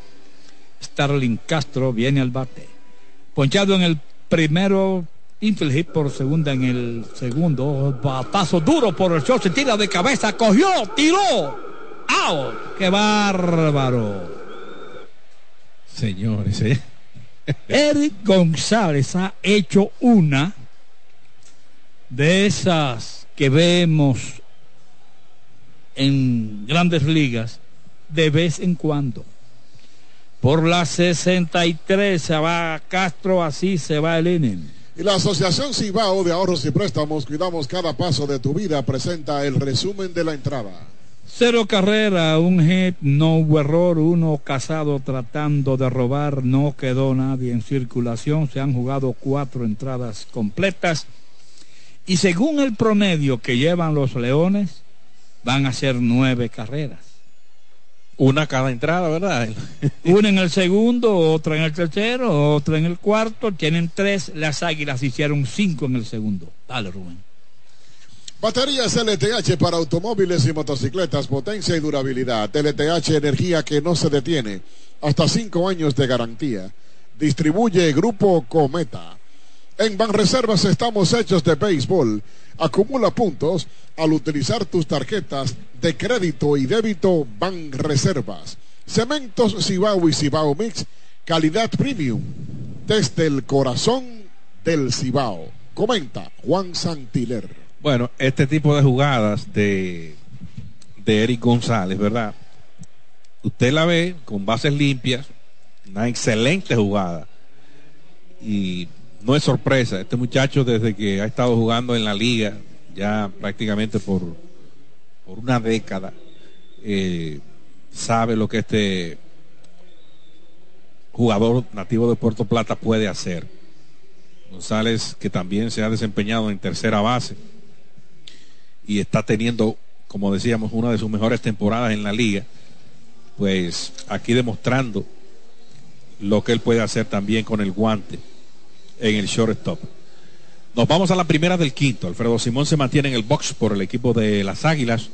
Starling Castro viene al bate. Ponchado en el primero, infield hit por segunda en el segundo, batazo duro por el short, se tira de cabeza, cogió, tiró, out, qué bárbaro. Señores, ¿eh? Eric González ha hecho una de esas que vemos en grandes ligas de vez en cuando. Por la 63 se va Castro, así se va el inning. Y la Asociación Cibao de Ahorros y Préstamos, Cuidamos Cada Paso de tu Vida, presenta el resumen de la entrada. Cero carrera, un hit, no hubo error, uno casado tratando de robar, no quedó nadie en circulación, se han jugado cuatro entradas completas y según el promedio que llevan los Leones, van a ser nueve carreras. Una cada entrada, ¿verdad? Una en el segundo, otra en el tercero, otra en el cuarto. Tienen tres. Las águilas hicieron cinco en el segundo. Dale, Rubén. Baterías LTH para automóviles y motocicletas, potencia y durabilidad. LTH, energía que no se detiene. Hasta cinco años de garantía. Distribuye Grupo Cometa. En Banreservas estamos hechos de béisbol. Acumula puntos al utilizar tus tarjetas de crédito y débito Banreservas. Cementos Cibao y Cibao Mix, calidad premium, desde el corazón del Cibao. Comenta Juan Santiler. Bueno, este tipo de jugadas de, de Eric González, ¿verdad? usted la ve con bases limpias, una excelente jugada. Y no es sorpresa, este muchacho desde que ha estado jugando en la liga, ya prácticamente por, por una década, eh, sabe lo que este jugador nativo de Puerto Plata puede hacer. González, que también se ha desempeñado en tercera base y está teniendo, como decíamos, una de sus mejores temporadas en la liga, pues aquí demostrando lo que él puede hacer también con el guante en el shortstop. Nos vamos a la primera del quinto. Alfredo Simón se mantiene en el box por el equipo de las Águilas.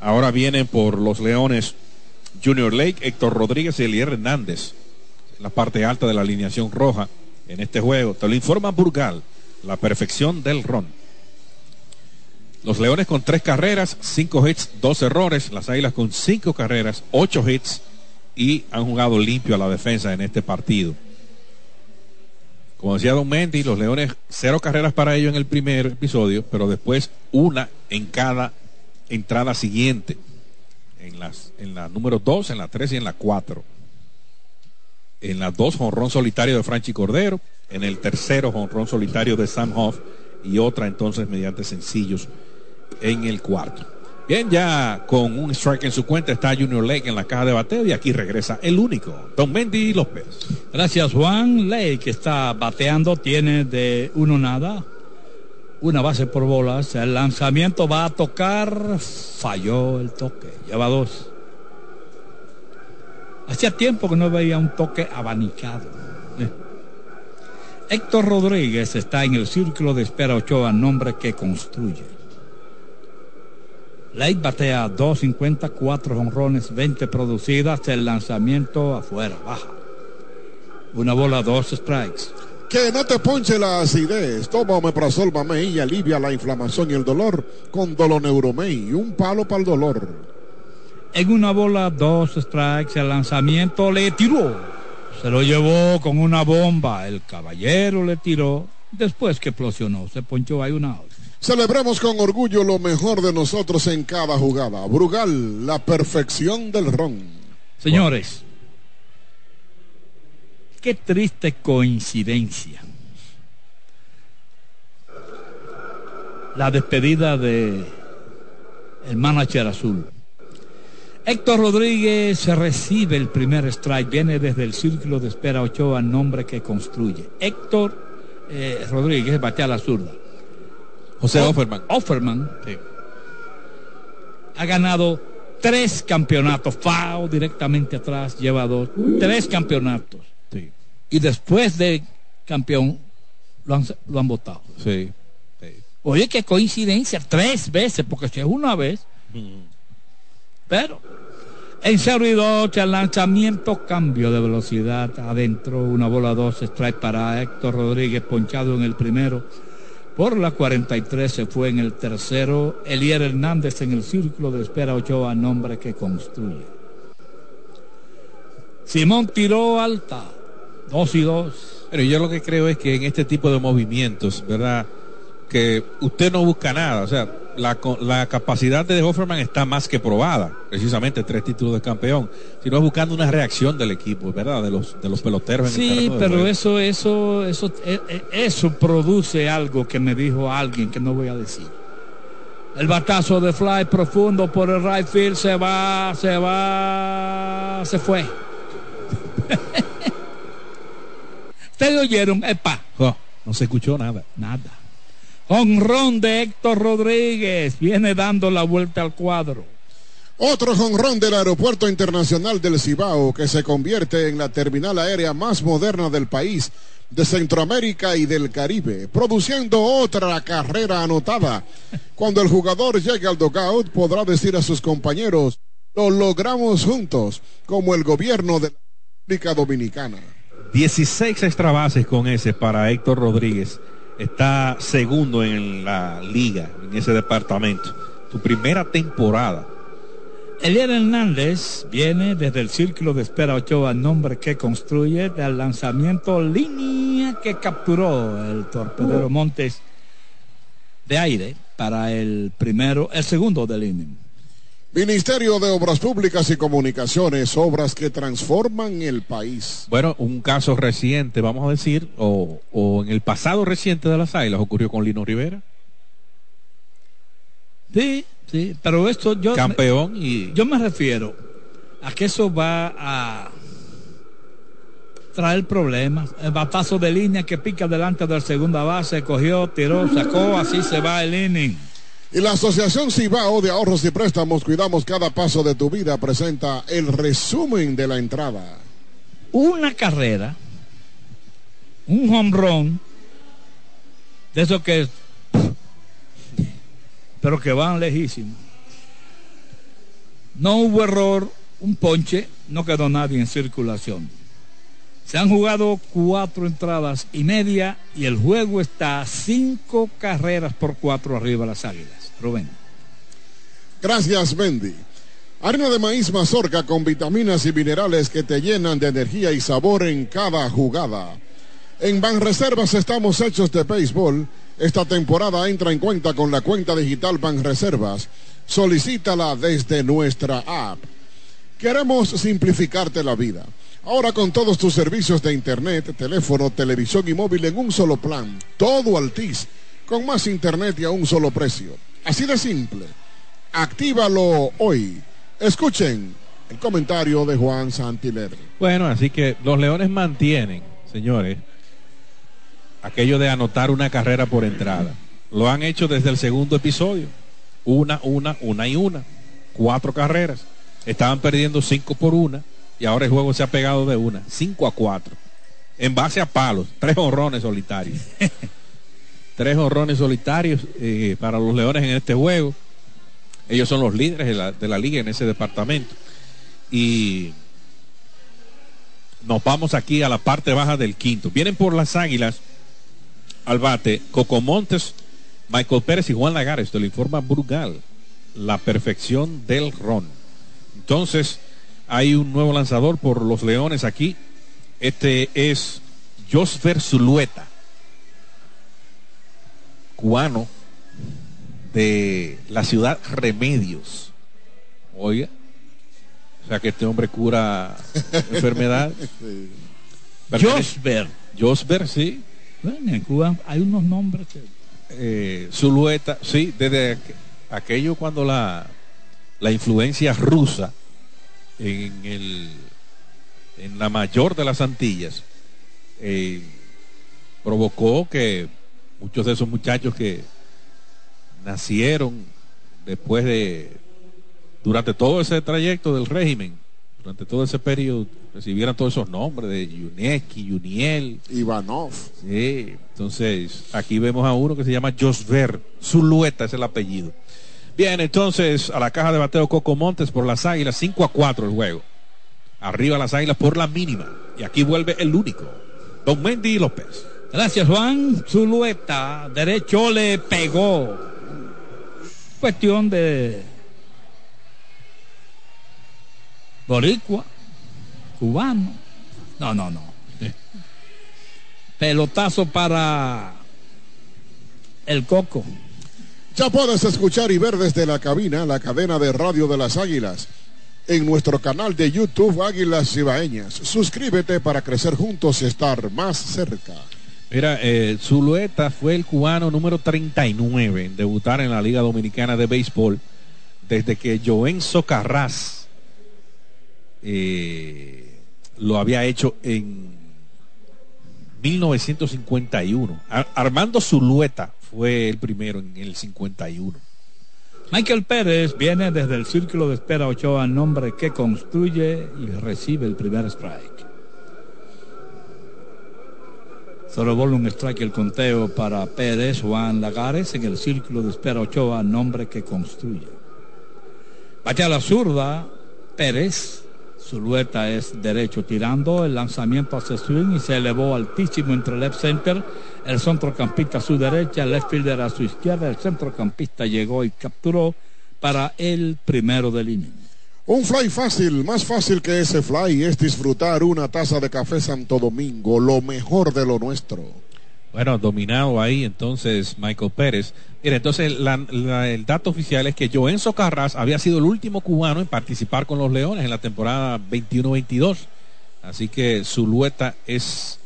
Ahora vienen por los Leones Junior Lake, Héctor Rodríguez y Elier Hernández. La parte alta de la alineación roja en este juego. Te lo informa Burgal, la perfección del ron. Los Leones con tres carreras, cinco hits, dos errores. Las Águilas con cinco carreras, ocho hits y han jugado limpio a la defensa en este partido. Como decía Don Mendy, los Leones cero carreras para ellos en el primer episodio, pero después una en cada entrada siguiente. En, las, en la número dos, en la tres y en la cuatro. En las dos, jonrón solitario de Franchi Cordero. En el tercero, jonrón solitario de Sam Hoff. Y otra entonces mediante sencillos en el cuarto. Bien, ya con un strike en su cuenta está Junior Lake en la caja de bateo y aquí regresa el único, Don Mendy López. Gracias Juan. Lake está bateando, tiene de uno nada, una base por bolas. El lanzamiento va a tocar, falló el toque, lleva dos. Hacía tiempo que no veía un toque abanicado. Eh. Héctor Rodríguez está en el círculo de espera Ochoa, nombre que construye. Lake batea 2.54 4 honrones, 20 producidas, el lanzamiento afuera, baja. Una bola, dos strikes. Que no te ponche la acidez. Toma Omeprazol Mamey y alivia la inflamación y el dolor con Doloneuromey y un palo para el dolor. En una bola, dos strikes, el lanzamiento le tiró. Se lo llevó con una bomba. El caballero le tiró después que explosionó. Se ponchó ahí una Celebremos con orgullo lo mejor de nosotros en cada jugada. Brugal, la perfección del ron. Señores, qué triste coincidencia. La despedida de el manager azul. Héctor Rodríguez recibe el primer strike, viene desde el círculo de espera Ochoa, nombre que construye. Héctor eh, Rodríguez batea la zurda. José Offerman. Offerman ha ganado tres campeonatos. FAO directamente atrás lleva dos. Tres campeonatos. Y después de campeón lo han, lo han votado. Sí. Oye, qué coincidencia. Tres veces, porque si es una vez. Pero en 0 y 2, el lanzamiento, cambio de velocidad adentro, una bola 2, strike para Héctor Rodríguez, ponchado en el primero por la 43 se fue en el tercero. Elier Hernández en el círculo de espera Ochoa, nombre que construye. Simón tiró alta, dos y dos. Pero yo lo que creo es que en este tipo de movimientos, ¿verdad? Que usted no busca nada, o sea, la, capacidad de Hofferman está más que probada, precisamente tres títulos de campeón, sino buscando una reacción del equipo, ¿verdad? De los, de los peloteros. sí, pero eso, eso, eso, eh, eh, eso produce algo que me dijo alguien que no voy a decir. El batazo de fly profundo por el right field se va, se va, se fue. Ustedes oyeron, epa. Oh, no se escuchó nada. Nada. Honrón de Héctor Rodríguez. Viene dando la vuelta al cuadro. Otro jonrón del Aeropuerto Internacional del Cibao que se convierte en la terminal aérea más moderna del país, de Centroamérica y del Caribe, produciendo otra carrera anotada. Cuando el jugador llegue al dogout podrá decir a sus compañeros, lo logramos juntos, como el gobierno de la República Dominicana. 16 extra bases con ese para Héctor Rodríguez está segundo en la liga, en ese departamento. Tu primera temporada. Eliel Hernández viene desde el círculo de espera Ochoa, nombre que construye del lanzamiento línea que capturó el torpedero Montes de aire para el primero, el segundo del inning. Ministerio de Obras Públicas y Comunicaciones, obras que transforman el país. Bueno, un caso reciente, vamos a decir, o, o en el pasado reciente de las Águilas ocurrió con Lino Rivera. Sí, sí, pero esto yo... Campeón y... Yo me refiero a que eso va a traer problemas. El batazo de línea que pica delante de la segunda base, cogió, tiró, sacó, así se va el inning. Y la Asociación Cibao de Ahorros y Préstamos, cuidamos cada paso de tu vida, presenta el resumen de la entrada. Una carrera, un home run, de esos que, pero que van lejísimos. No hubo error, un ponche, no quedó nadie en circulación. Se han jugado cuatro entradas y media y el juego está a cinco carreras por cuatro arriba las águilas. Rubén. Gracias, Bendy. Harina de maíz mazorca con vitaminas y minerales que te llenan de energía y sabor en cada jugada. En Banreservas estamos hechos de béisbol. Esta temporada entra en cuenta con la cuenta digital Banreservas. Solicítala desde nuestra app. Queremos simplificarte la vida. Ahora con todos tus servicios de internet, teléfono, televisión y móvil en un solo plan. Todo Altis. Con más internet y a un solo precio. Así de simple. Actívalo hoy. Escuchen el comentario de Juan Santiler. Bueno, así que los Leones mantienen, señores, aquello de anotar una carrera por entrada. Lo han hecho desde el segundo episodio. Una, una, una y una. Cuatro carreras. Estaban perdiendo cinco por una y ahora el juego se ha pegado de una, 5 a 4. En base a palos, tres honrones solitarios. tres honrones solitarios eh, para los Leones en este juego. Ellos son los líderes de la, de la liga en ese departamento. Y nos vamos aquí a la parte baja del quinto. Vienen por las águilas al bate Coco Montes, Michael Pérez y Juan Lagares. Esto lo informa Brugal. La perfección del ron. Entonces, hay un nuevo lanzador por los Leones aquí. Este es Josfer Zulueta, cubano de la ciudad Remedios. Oiga, o sea que este hombre cura enfermedad. Josber. Josber, sí. Bueno, en Cuba hay unos nombres que... Eh, Zulueta, sí, desde aquello cuando la, la influencia rusa en, el, en la mayor de las Antillas eh, provocó que muchos de esos muchachos que nacieron después de, durante todo ese trayecto del régimen, durante todo ese periodo, recibieran todos esos nombres de Yuneski, Yuniel. Ivanov. Sí, entonces aquí vemos a uno que se llama Josver, Zulueta es el apellido. Bien, entonces a la caja de bateo Coco Montes por las Águilas, 5 a 4 el juego. Arriba las Águilas por la mínima. Y aquí vuelve el único, Don Mendy López. Gracias, Juan. Zulueta, derecho le pegó. Cuestión de boricua, cubano. No, no, no. Pelotazo para el Coco. Ya puedes escuchar y ver desde la cabina la cadena de radio de las Águilas en nuestro canal de YouTube Águilas Cibaeñas. Suscríbete para crecer juntos y estar más cerca. Mira, eh, Zulueta fue el cubano número 39 en debutar en la Liga Dominicana de Béisbol desde que Joen Socarrás eh, lo había hecho en 1951. Ar Armando Zulueta fue el primero en el 51. Michael Pérez viene desde el círculo de espera Ochoa, nombre que construye y recibe el primer strike. Vuelve un strike el conteo para Pérez, Juan Lagares en el círculo de espera Ochoa, nombre que construye. Bate a la zurda, Pérez, Zulueta es derecho tirando, el lanzamiento hacia swing y se elevó altísimo entre left center, el centrocampista a su derecha, el left fielder a su izquierda, el centrocampista llegó y capturó para el primero del inning. Un fly fácil, más fácil que ese fly es disfrutar una taza de café Santo Domingo, lo mejor de lo nuestro. Bueno, dominado ahí entonces Michael Pérez. Mira, entonces la- la- el dato oficial es que Joenzo Carras había sido el último cubano en participar con los Leones en la temporada 21-22. Así que Zulueta es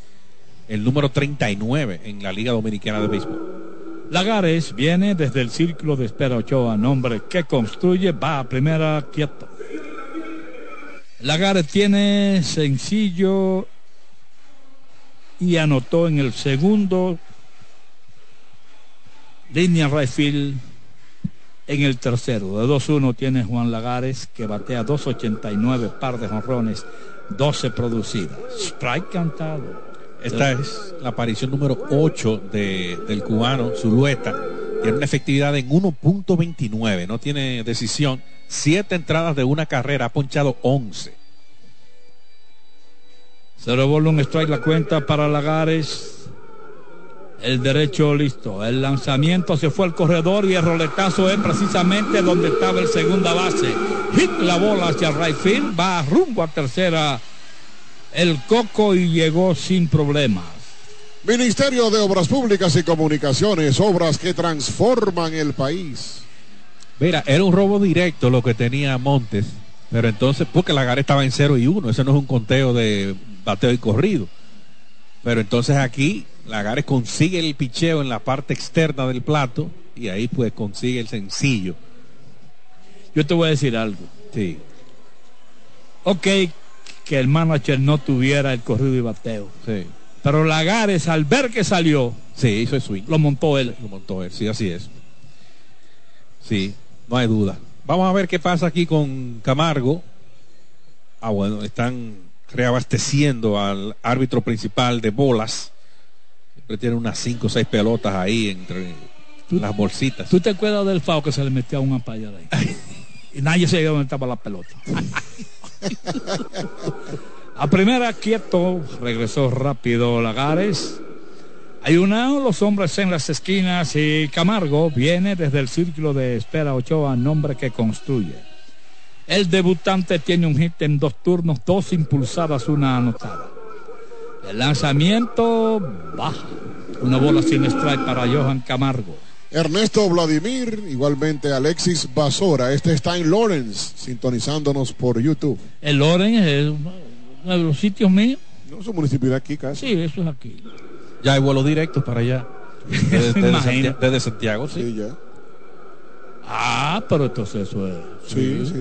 el número 39 en la Liga Dominicana de Béisbol. Lagares viene desde el círculo de espera Ochoa, nombre que construye, va a primera quieto. Lagares tiene sencillo y anotó en el segundo línea right field en el tercero. De 2-1 tiene Juan Lagares que batea 2.89 par de jonrones, 12 producidas. Strike cantado. Esta es la aparición número 8 de- del cubano Zulueta. Tiene una efectividad en 1.29, no tiene decisión. Siete entradas de una carrera, ha ponchado 11. Cero un strike la cuenta para Lagares. El derecho listo. El lanzamiento se fue al corredor y el roletazo es precisamente donde estaba el segunda base. Hit la bola hacia right field. Va rumbo a tercera. El coco y llegó sin problemas. Ministerio de Obras Públicas y Comunicaciones, obras que transforman el país. Mira, era un robo directo lo que tenía Montes, pero entonces, porque la gara estaba en 0 y 1, eso no es un conteo de bateo y corrido. Pero entonces aquí Lagares consigue el picheo en la parte externa del plato y ahí pues consigue el sencillo. Yo te voy a decir algo. Sí. Ok, que el manager no tuviera el corrido y bateo. Sí. Pero Lagares, al ver que salió, Sí, hizo el swing. lo montó él. Lo montó él, sí, así es. Sí, no hay duda. Vamos a ver qué pasa aquí con Camargo. Ah, bueno, están reabasteciendo al árbitro principal de bolas. Siempre tiene unas 5 o 6 pelotas ahí entre las bolsitas. ¿Tú te acuerdas del FAO que se le metió a una payada ahí? y nadie sabía dónde estaba la pelota. a primera, quieto, regresó rápido Lagares. Hay una, los hombres en las esquinas y Camargo viene desde el círculo de espera Ochoa, nombre que construye. El debutante tiene un hit en dos turnos, dos impulsadas, una anotada. El lanzamiento baja. Una bola sin strike para Johan Camargo. Ernesto Vladimir, igualmente Alexis Basora. Este está en Lawrence, sintonizándonos por YouTube. El Loren es uno de los sitios míos. No es un municipio de aquí casi. Sí, eso es aquí. Ya hay vuelo directo para allá. Desde, desde. Santiago, desde Santiago, sí. Sí, ya. Ah, pero entonces eso es. Sí, sí.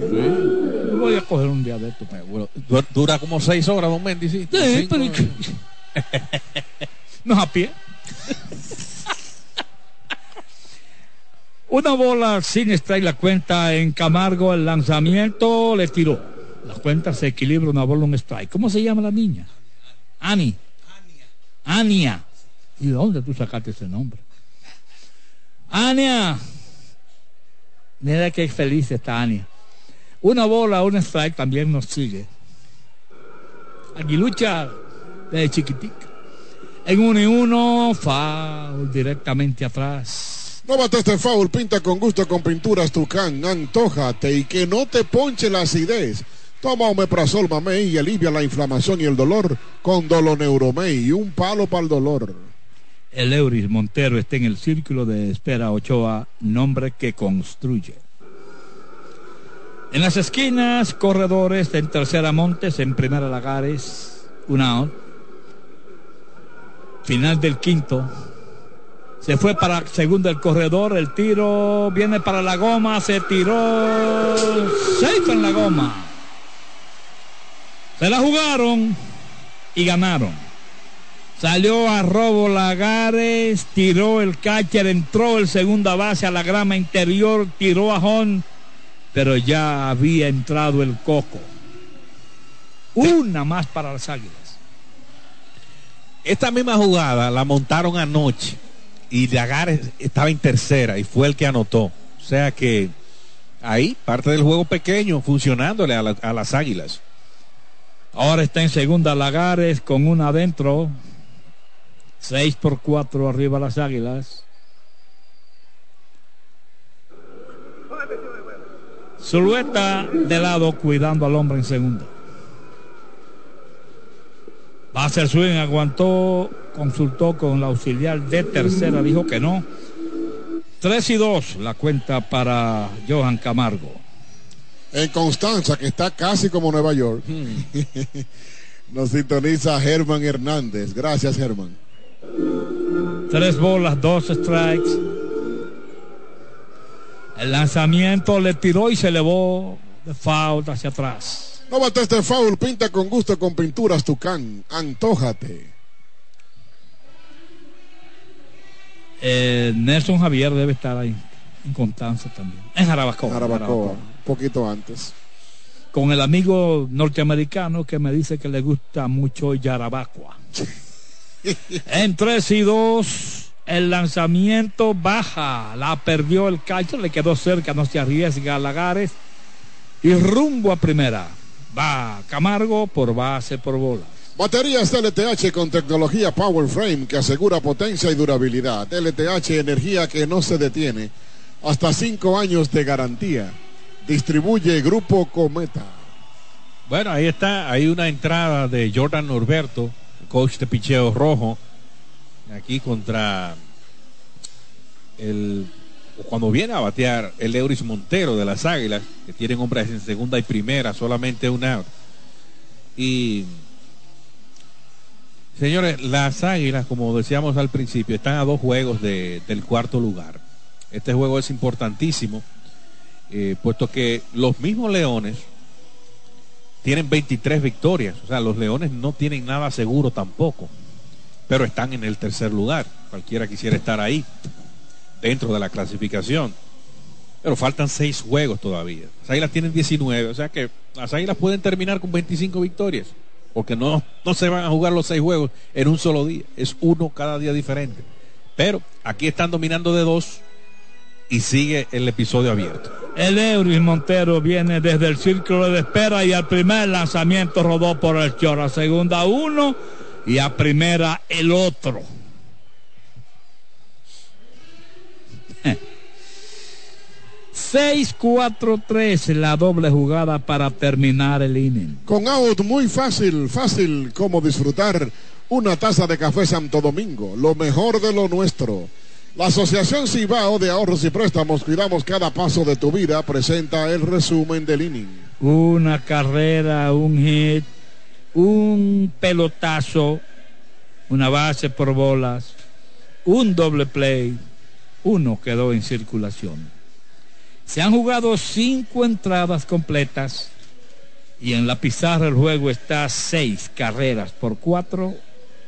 Yo Voy a coger un día de esto. Bueno, du- dura como 6 horas, don Mendy, sí. Sí, pero no es a pie. Una bola sin strike la cuenta en Camargo, el lanzamiento le tiró. La cuenta se equilibra, una bola, un strike. ¿Cómo se llama la niña? Ani. Ania. ¿Y de dónde tú sacaste ese nombre? Ania. Mira qué feliz está Ania. Una bola, un strike también nos sigue. Aguilucha desde chiquitica. En uno y uno, foul directamente atrás. No bate este foul, pinta con gusto con pinturas Tucán, antójate y que no te ponche la acidez. Toma Omeprazol Mamey y alivia la inflamación y el dolor con Doloneuromey y un palo para el dolor. El Euris Montero está en el círculo de espera Ochoa, nombre que construye. En las esquinas, corredores en tercera Montes, en primera Lagares, una out. Final del quinto. Se fue para segunda el corredor, el tiro viene para la goma, se tiró safe en la goma. Se la jugaron y ganaron. Salió a robo Lagares, tiró el catcher, entró el segunda base a la grama interior, tiró a Jon, pero ya había entrado el coco. Una más para las águilas. Esta misma jugada la montaron anoche y Lagares estaba en tercera y fue el que anotó. O sea que ahí parte del juego pequeño funcionándole a, la- a las águilas. Ahora está en segunda Lagares con una adentro. 6 por 4 arriba las águilas. Zulueta de lado cuidando al hombre en segunda. Va a hacer swing, aguantó consultó con la auxiliar de tercera, dijo que no. 3 y 2 la cuenta para Johan Camargo. En Constanza, que está casi como Nueva York, nos sintoniza Germán Hernández. Gracias, Germán. Tres bolas, dos strikes. El lanzamiento le tiró y se elevó de foul hacia atrás. No bate este foul, pinta con gusto con pinturas Tucán. Antójate. Eh, Nelson Javier debe estar ahí en Constanza también. En Jarabacoa. Jarabacoa, un poquito antes. Con el amigo norteamericano que me dice que le gusta mucho Yarabacua. En 3 y 2, el lanzamiento baja. La perdió el catcher, le quedó cerca, no se arriesga a Lagares. Y rumbo a primera. Va Camargo por base por bola. Baterías LTH con tecnología Power Frame que asegura potencia y durabilidad. LTH, energía que no se detiene. Hasta cinco años de garantía. Distribuye Grupo Cometa. Bueno, ahí está. Hay una entrada de Jordan Norberto, coach de picheo rojo. Aquí contra el. Cuando viene a batear el Euris Montero de las Águilas, que tienen hombres en segunda y primera, solamente un out. Y Señores, las Águilas, como decíamos al principio, están a dos juegos de, del cuarto lugar. Este juego es importantísimo, eh, puesto que los mismos Leones tienen 23 victorias. O sea, los Leones no tienen nada seguro tampoco, pero están en el tercer lugar. Cualquiera quisiera estar ahí, dentro de la clasificación. Pero faltan seis juegos todavía. Las Águilas tienen 19, o sea que las Águilas pueden terminar con 25 victorias porque no, no se van a jugar los seis juegos en un solo día, es uno cada día diferente. Pero aquí están dominando de dos y sigue el episodio abierto. El Euris Montero viene desde el círculo de espera y al primer lanzamiento rodó por el chorro, a segunda uno y a primera el otro. 6-4-3 la doble jugada para terminar el inning. Con out muy fácil, fácil como disfrutar una taza de café Santo Domingo, lo mejor de lo nuestro. La Asociación Cibao de Ahorros y Préstamos, cuidamos cada paso de tu vida, presenta el resumen del inning. Una carrera, un hit, un pelotazo, una base por bolas, un doble play, uno quedó en circulación. Se han jugado cinco entradas completas y en la pizarra el juego está seis carreras por cuatro.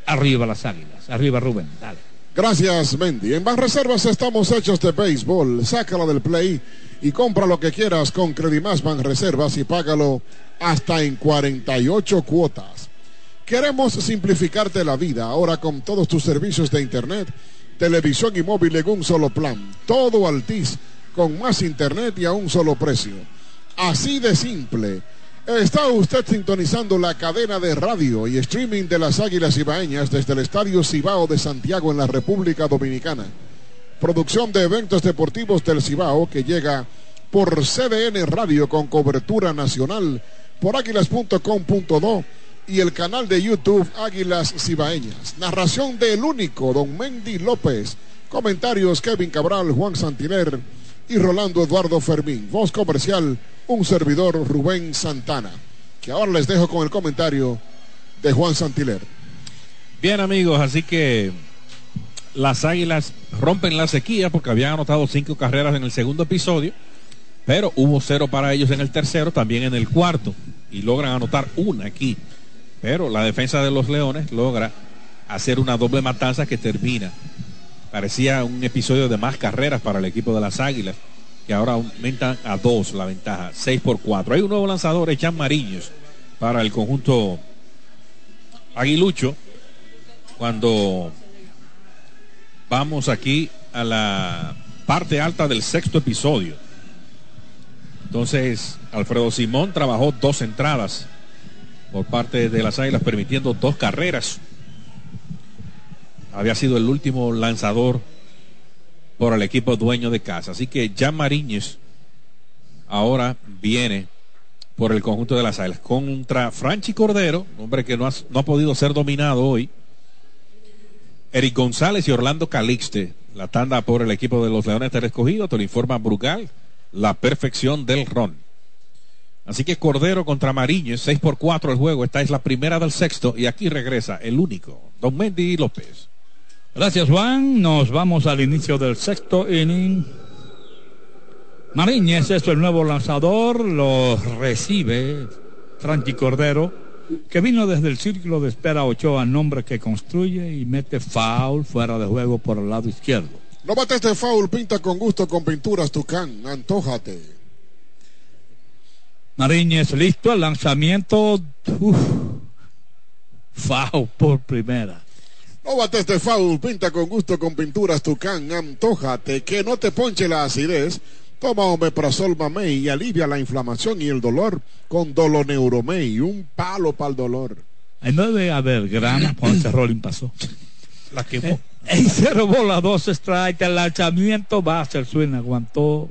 Arriba las águilas. Arriba Rubén, dale. Gracias, Mendy. En Banreservas estamos hechos de béisbol. Sácala del play y compra lo que quieras con Credimás Banreservas y págalo hasta en 48 cuotas. Queremos simplificarte la vida ahora con todos tus servicios de internet, televisión y móvil en un solo plan. Todo Altis con más internet y a un solo precio. Así de simple. Está usted sintonizando la cadena de radio y streaming de las Águilas Ibaeñas desde el Estadio Cibao de Santiago en la República Dominicana. Producción de eventos deportivos del Cibao que llega por CDN Radio con cobertura nacional por águilas.com.do y el canal de YouTube Águilas Cibaeñas. Narración del único Don Mendy López. Comentarios Kevin Cabral, Juan Santiler y Rolando Eduardo Fermín. Voz comercial, un servidor Rubén Santana. Que ahora les dejo con el comentario de Juan Santiler. Bien amigos, así que las Águilas rompen la sequía porque habían anotado cinco carreras en el segundo episodio, pero hubo cero para ellos en el tercero, también en el cuarto, y logran anotar una aquí. Pero la defensa de los Leones logra hacer una doble matanza que termina Parecía un episodio de más carreras para el equipo de las Águilas, que ahora aumentan a dos la ventaja, seis por cuatro. Hay un nuevo lanzador, Echan Mariños, para el conjunto aguilucho. Cuando vamos aquí a la parte alta del sexto episodio. Entonces, Alfredo Simón trabajó dos entradas por parte de las Águilas, permitiendo dos carreras había sido el último lanzador por el equipo dueño de casa. Así que ya Mariñez ahora viene por el conjunto de las Águilas contra Franchi Cordero, hombre que no ha, no ha podido ser dominado hoy. Eric González y Orlando Calixte. La tanda por el equipo de los Leones del Escogido, te lo informa Brugal, la perfección del ron. Así que Cordero contra Mariñez, 6 por 4 el juego. Esta es la primera del sexto y aquí regresa el único, Don Mendy López. Gracias Juan, nos vamos al inicio del sexto inning. Mariñez es el nuevo lanzador, lo recibe Frankie Cordero, que vino desde el círculo de espera Ochoa, nombre que construye y mete foul fuera de juego por el lado izquierdo. No bates este foul, pinta con gusto con pinturas Tucán, antójate. Mariñez listo, el lanzamiento. Uf, foul por primera. No bates este foul, pinta con gusto con pinturas Tucán, antójate, que no te ponche la acidez. Toma Omeprazol Mamey y alivia la inflamación y el dolor con Doloneuromey, un palo para el dolor. Ahí no debe haber grana cuando ese rolling pasó. La quemó. En cero bola, dos strikes, el lanzamiento va a ser suena, aguantó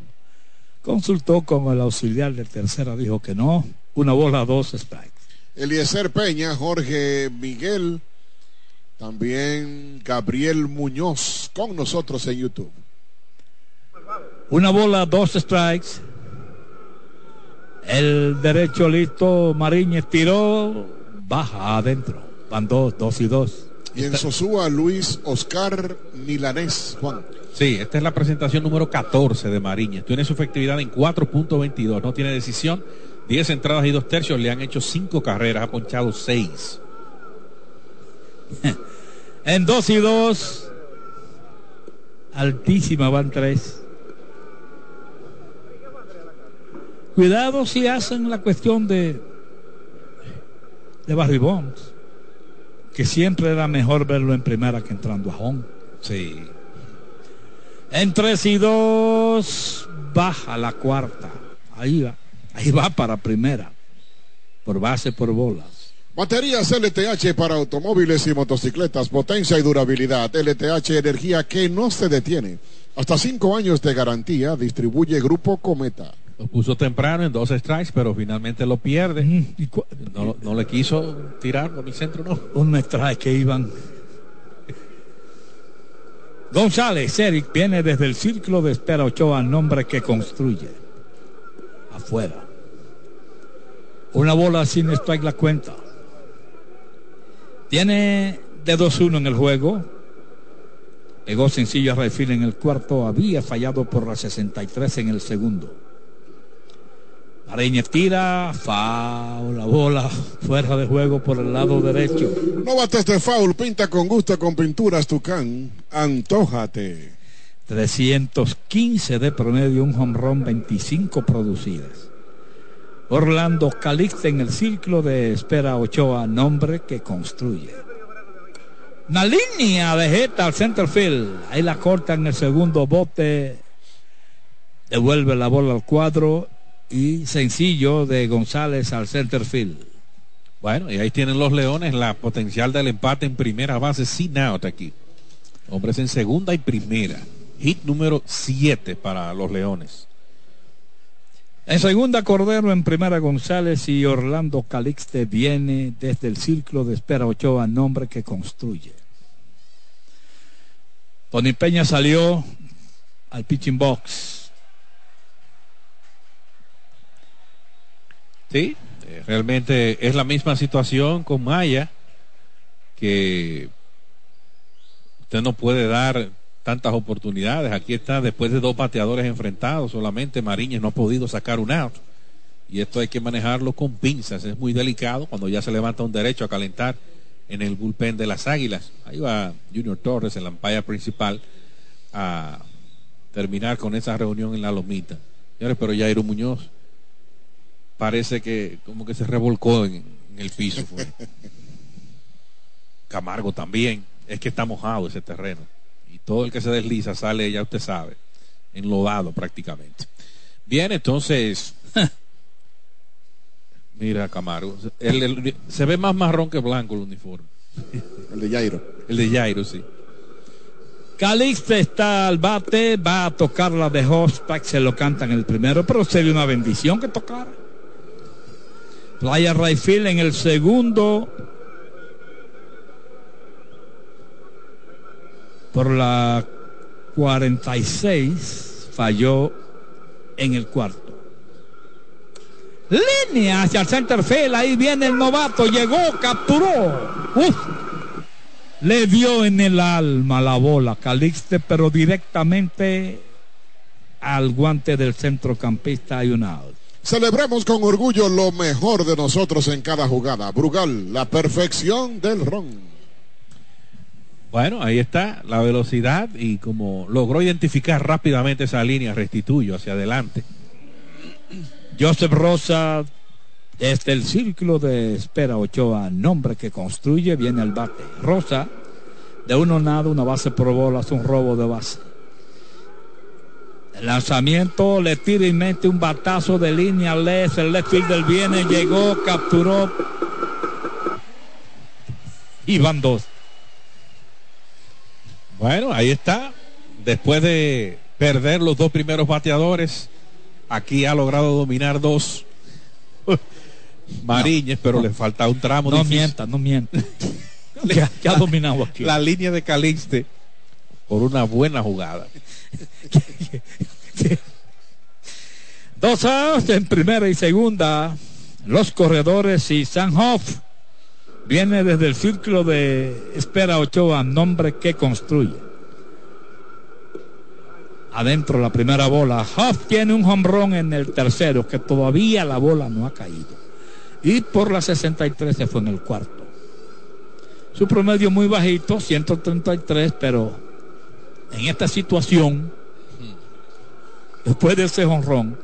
Consultó con el auxiliar de tercera, dijo que no. Una bola, dos strikes. Eliezer Peña, Jorge Miguel, también Gabriel Muñoz con nosotros en YouTube. Una bola, dos strikes. El derecho listo, Mariñez tiró, baja adentro. Van dos, dos y dos. Y en Sosúa, Luis Oscar Milanés, Juan. Sí, esta es la presentación número 14 de Mariñez. Tiene su efectividad en 4.22. No tiene decisión. 10 entradas y dos tercios. Le han hecho 5 carreras. Ha ponchado 6. en 2 y 2. Altísima van 3. Cuidado si hacen la cuestión de de Barry Bonds, que siempre era mejor verlo en primera que entrando a home. Sí. En 3 y 2 baja la cuarta. Ahí va. Ahí va para primera. Por base, por bolas. Baterías LTH para automóviles y motocicletas, potencia y durabilidad. LTH Energía que no se detiene. Hasta 5 años de garantía, distribuye Grupo Cometa. Lo puso temprano en dos strikes, pero finalmente lo pierde. no, no, le quiso tirar por el centro, no. Un strike que iban González, Eric, viene desde el círculo de espera Ochoa, nombre que construye. Afuera. Una bola sin strike la cuenta. Tiene de 2-1 en el juego. Pegó sencillo a Refil en el cuarto. Había fallado por la 63 en el segundo. Areña tira, foul, la bola fuera de juego por el lado derecho. No bates de foul, pinta con gusto con pinturas Tucán, antójate. 315 de promedio, un home run, 25 producidas. Orlando Calixte en el círculo de espera Ochoa, nombre que construye. Una línea de Jeta al center field. Ahí la corta en el segundo bote. Devuelve la bola al cuadro y sencillo de González al center field. Bueno, y ahí tienen los Leones la potencial del empate en primera base sin out aquí. Hombres en segunda y primera. Hit número 7 para los Leones. En segunda Cordero, en primera González y Orlando Calixte viene desde el círculo de espera Ochoa, nombre que construye. Tony Peña salió al pitching box Sí, realmente es la misma situación con Maya, que usted no puede dar tantas oportunidades. Aquí está, después de dos bateadores enfrentados, solamente Mariñez no ha podido sacar un out. Y esto hay que manejarlo con pinzas, es muy delicado cuando ya se levanta un derecho a calentar en el bullpen de las Águilas. Ahí va Junior Torres, en la ampalla principal, a terminar con esa reunión en la lomita. Señores, pero Jairo Muñoz parece que como que se revolcó en, el piso. Camargo también. Es que está mojado ese terreno. Y todo el que se desliza sale, ya usted sabe, enlodado prácticamente. Bien, entonces. Mira, Camargo. se ve más marrón que blanco el uniforme. El de Jairo. El de Jairo, sí. Calixte está al bate, va a tocar la de Hospack, se lo cantan el primero, pero sería una bendición que tocara. Playa Rayfield en el segundo. Por la 46 falló en el cuarto. Línea hacia el center field. Ahí viene el novato. Llegó, capturó. Uf. Le dio en el alma la bola Calixte, pero directamente al guante del centrocampista hay un out. Celebremos con orgullo lo mejor de nosotros en cada jugada. Brugal, la perfección del ron. Bueno, ahí está la velocidad y como logró identificar rápidamente esa línea, restituyo hacia adelante. Joseph Rosa, desde el círculo de espera Ochoa, nombre que construye, viene al bate. Rosa, de uno nada, una base por bolas, un robo de base. El lanzamiento le tira y mete un batazo de línea left, el left fielder viene, llegó, capturó. Y van dos. Bueno, ahí está. Después de perder los dos primeros bateadores, aquí ha logrado dominar dos. Mariñez, no, pero no, le falta un tramo. No difícil. mienta, no mienta. ya, ya ha dominado aquí. La línea de Calixte por una buena jugada. Dos outs en primera y segunda. Los corredores y Sanhoff viene desde el círculo de espera Ochoa, nombre que construye. Adentro la primera bola. Hoff tiene un hombrón en el tercero, que todavía la bola no ha caído. Y por la 63 se fue en el cuarto. Su promedio muy bajito, 133, pero en esta situación, después de ese honrón,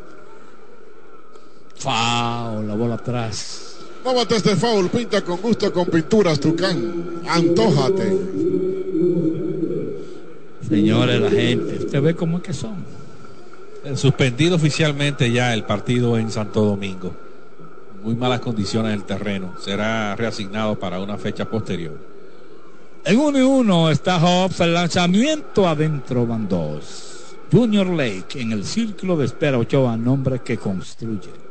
foul, la bola atrás. No bates de foul, pinta con gusto con pinturas Tucán. Antójate. Señores, la gente, usted ve cómo es que son. Suspendido oficialmente ya el partido en Santo Domingo. Muy malas condiciones del terreno. Será reasignado para una fecha posterior. En uno y uno está Hobbs, el lanzamiento adentro van dos. Junior Lake en el círculo de espera Ochoa, nombre que construye.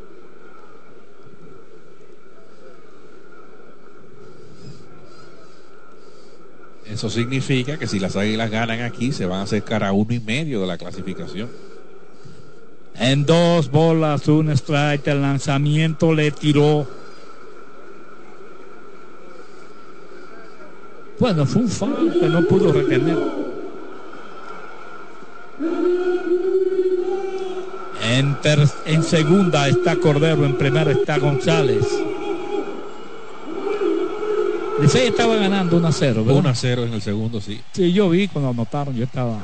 Eso significa que si las águilas ganan aquí, se van a acercar a uno y medio de la clasificación. En dos bolas, un strike, el lanzamiento le tiró. Bueno, fue un foul que no pudo retener. En, en segunda está Cordero, en primera está González. Licey estaba ganando 1 a 0, 1 a 0 en el segundo, sí. Sí, yo vi cuando anotaron, yo estaba.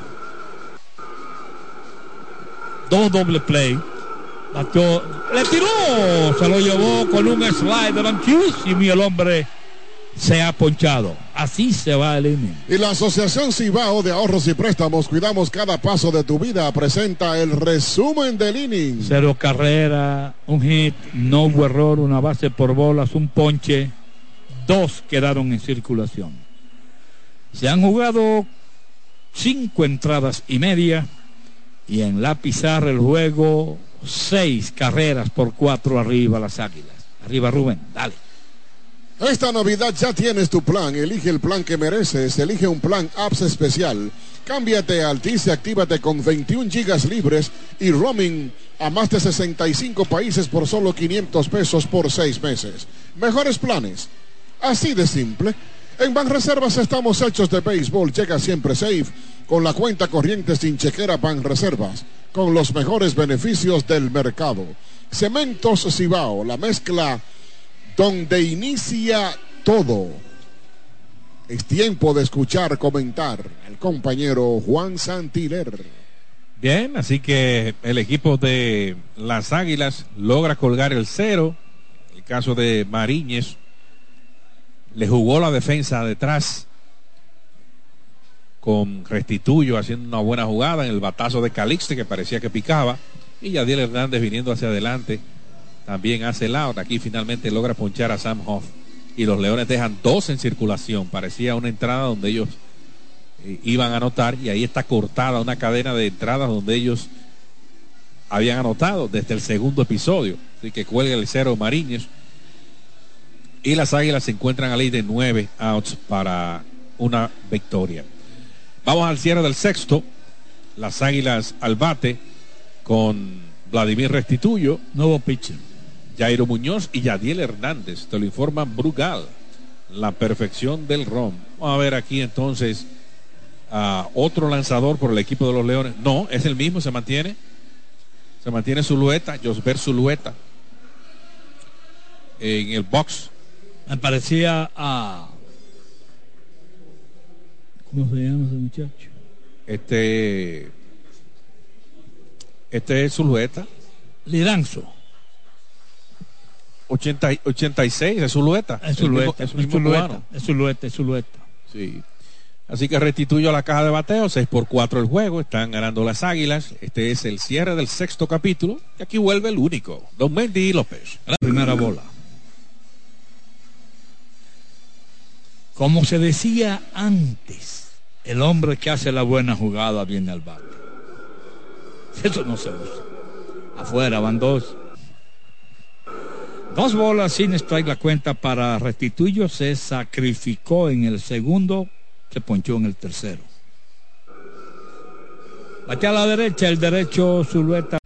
Dos doble play. Batió, le tiró, se lo llevó con un slide y el hombre se ha ponchado. Así se va el inning. Y la Asociación Cibao de Ahorros y Préstamos, cuidamos cada paso de tu vida, presenta el resumen del inning. Cero carrera, un hit, no hubo error, una base por bolas, un ponche dos quedaron en circulación. Se han jugado cinco entradas y media y en la pizarra el juego seis carreras por cuatro arriba las águilas. Arriba Rubén, dale. Esta Navidad ya tienes tu plan. Elige el plan que mereces. Elige un plan apps especial. Cámbiate a Altis y actívate con 21 gigas libres y roaming a más de 65 países por solo 500 pesos por seis meses. Mejores planes Así de simple. En Banreservas estamos hechos de béisbol. Llega siempre safe con la cuenta corriente sin chequera Banreservas, con los mejores beneficios del mercado. Cementos Cibao, la mezcla donde inicia todo. Es tiempo de escuchar comentar al compañero Juan Santiler. Bien, así que el equipo de las Águilas logra colgar el cero. El caso de Mariñez le jugó la defensa detrás con Restituyo haciendo una buena jugada en el batazo de Calixte que parecía que picaba y Yadiel Hernández viniendo hacia adelante también hace el out. Aquí finalmente logra ponchar a Sam Hoff y los Leones dejan dos en circulación. Parecía una entrada donde ellos eh, iban a anotar y ahí está cortada una cadena de entradas donde ellos habían anotado desde el segundo episodio. Así que cuelga el cero Mariñez y las Águilas se encuentran a ley de nueve outs para una victoria. Vamos al cierre del sexto. Las águilas al bate con Vladimir Restituyo, Nuevo pitcher. Jairo Muñoz y Yadiel Hernández. Te lo informa Brugal. La perfección del ROM. Vamos a ver aquí entonces a otro lanzador por el equipo de los Leones. No, es el mismo, se mantiene. Se mantiene Zulueta, Josber Zulueta. En el box. Me parecía a. ¿Cómo se llama ese muchacho? Este. Este es Zulueta. Liranzo. 80, y- 86, es Zulueta. Es Zulueta. es Zulueta. Es Zulueta. Es Zulueta. Sí. Así que restituyo a la caja de bateo, 6 por 4 el juego, están ganando las águilas. Este es el cierre del sexto capítulo. Y aquí vuelve el único, Don Mendy López. La primera bola. Como se decía antes, el hombre que hace la buena jugada viene al bate. Eso no se usa. Afuera van dos. Dos bolas sin strike la cuenta para Restituyo. Se sacrificó en el segundo, se ponchó en el tercero. Bate a la derecha, el derecho Zulueta.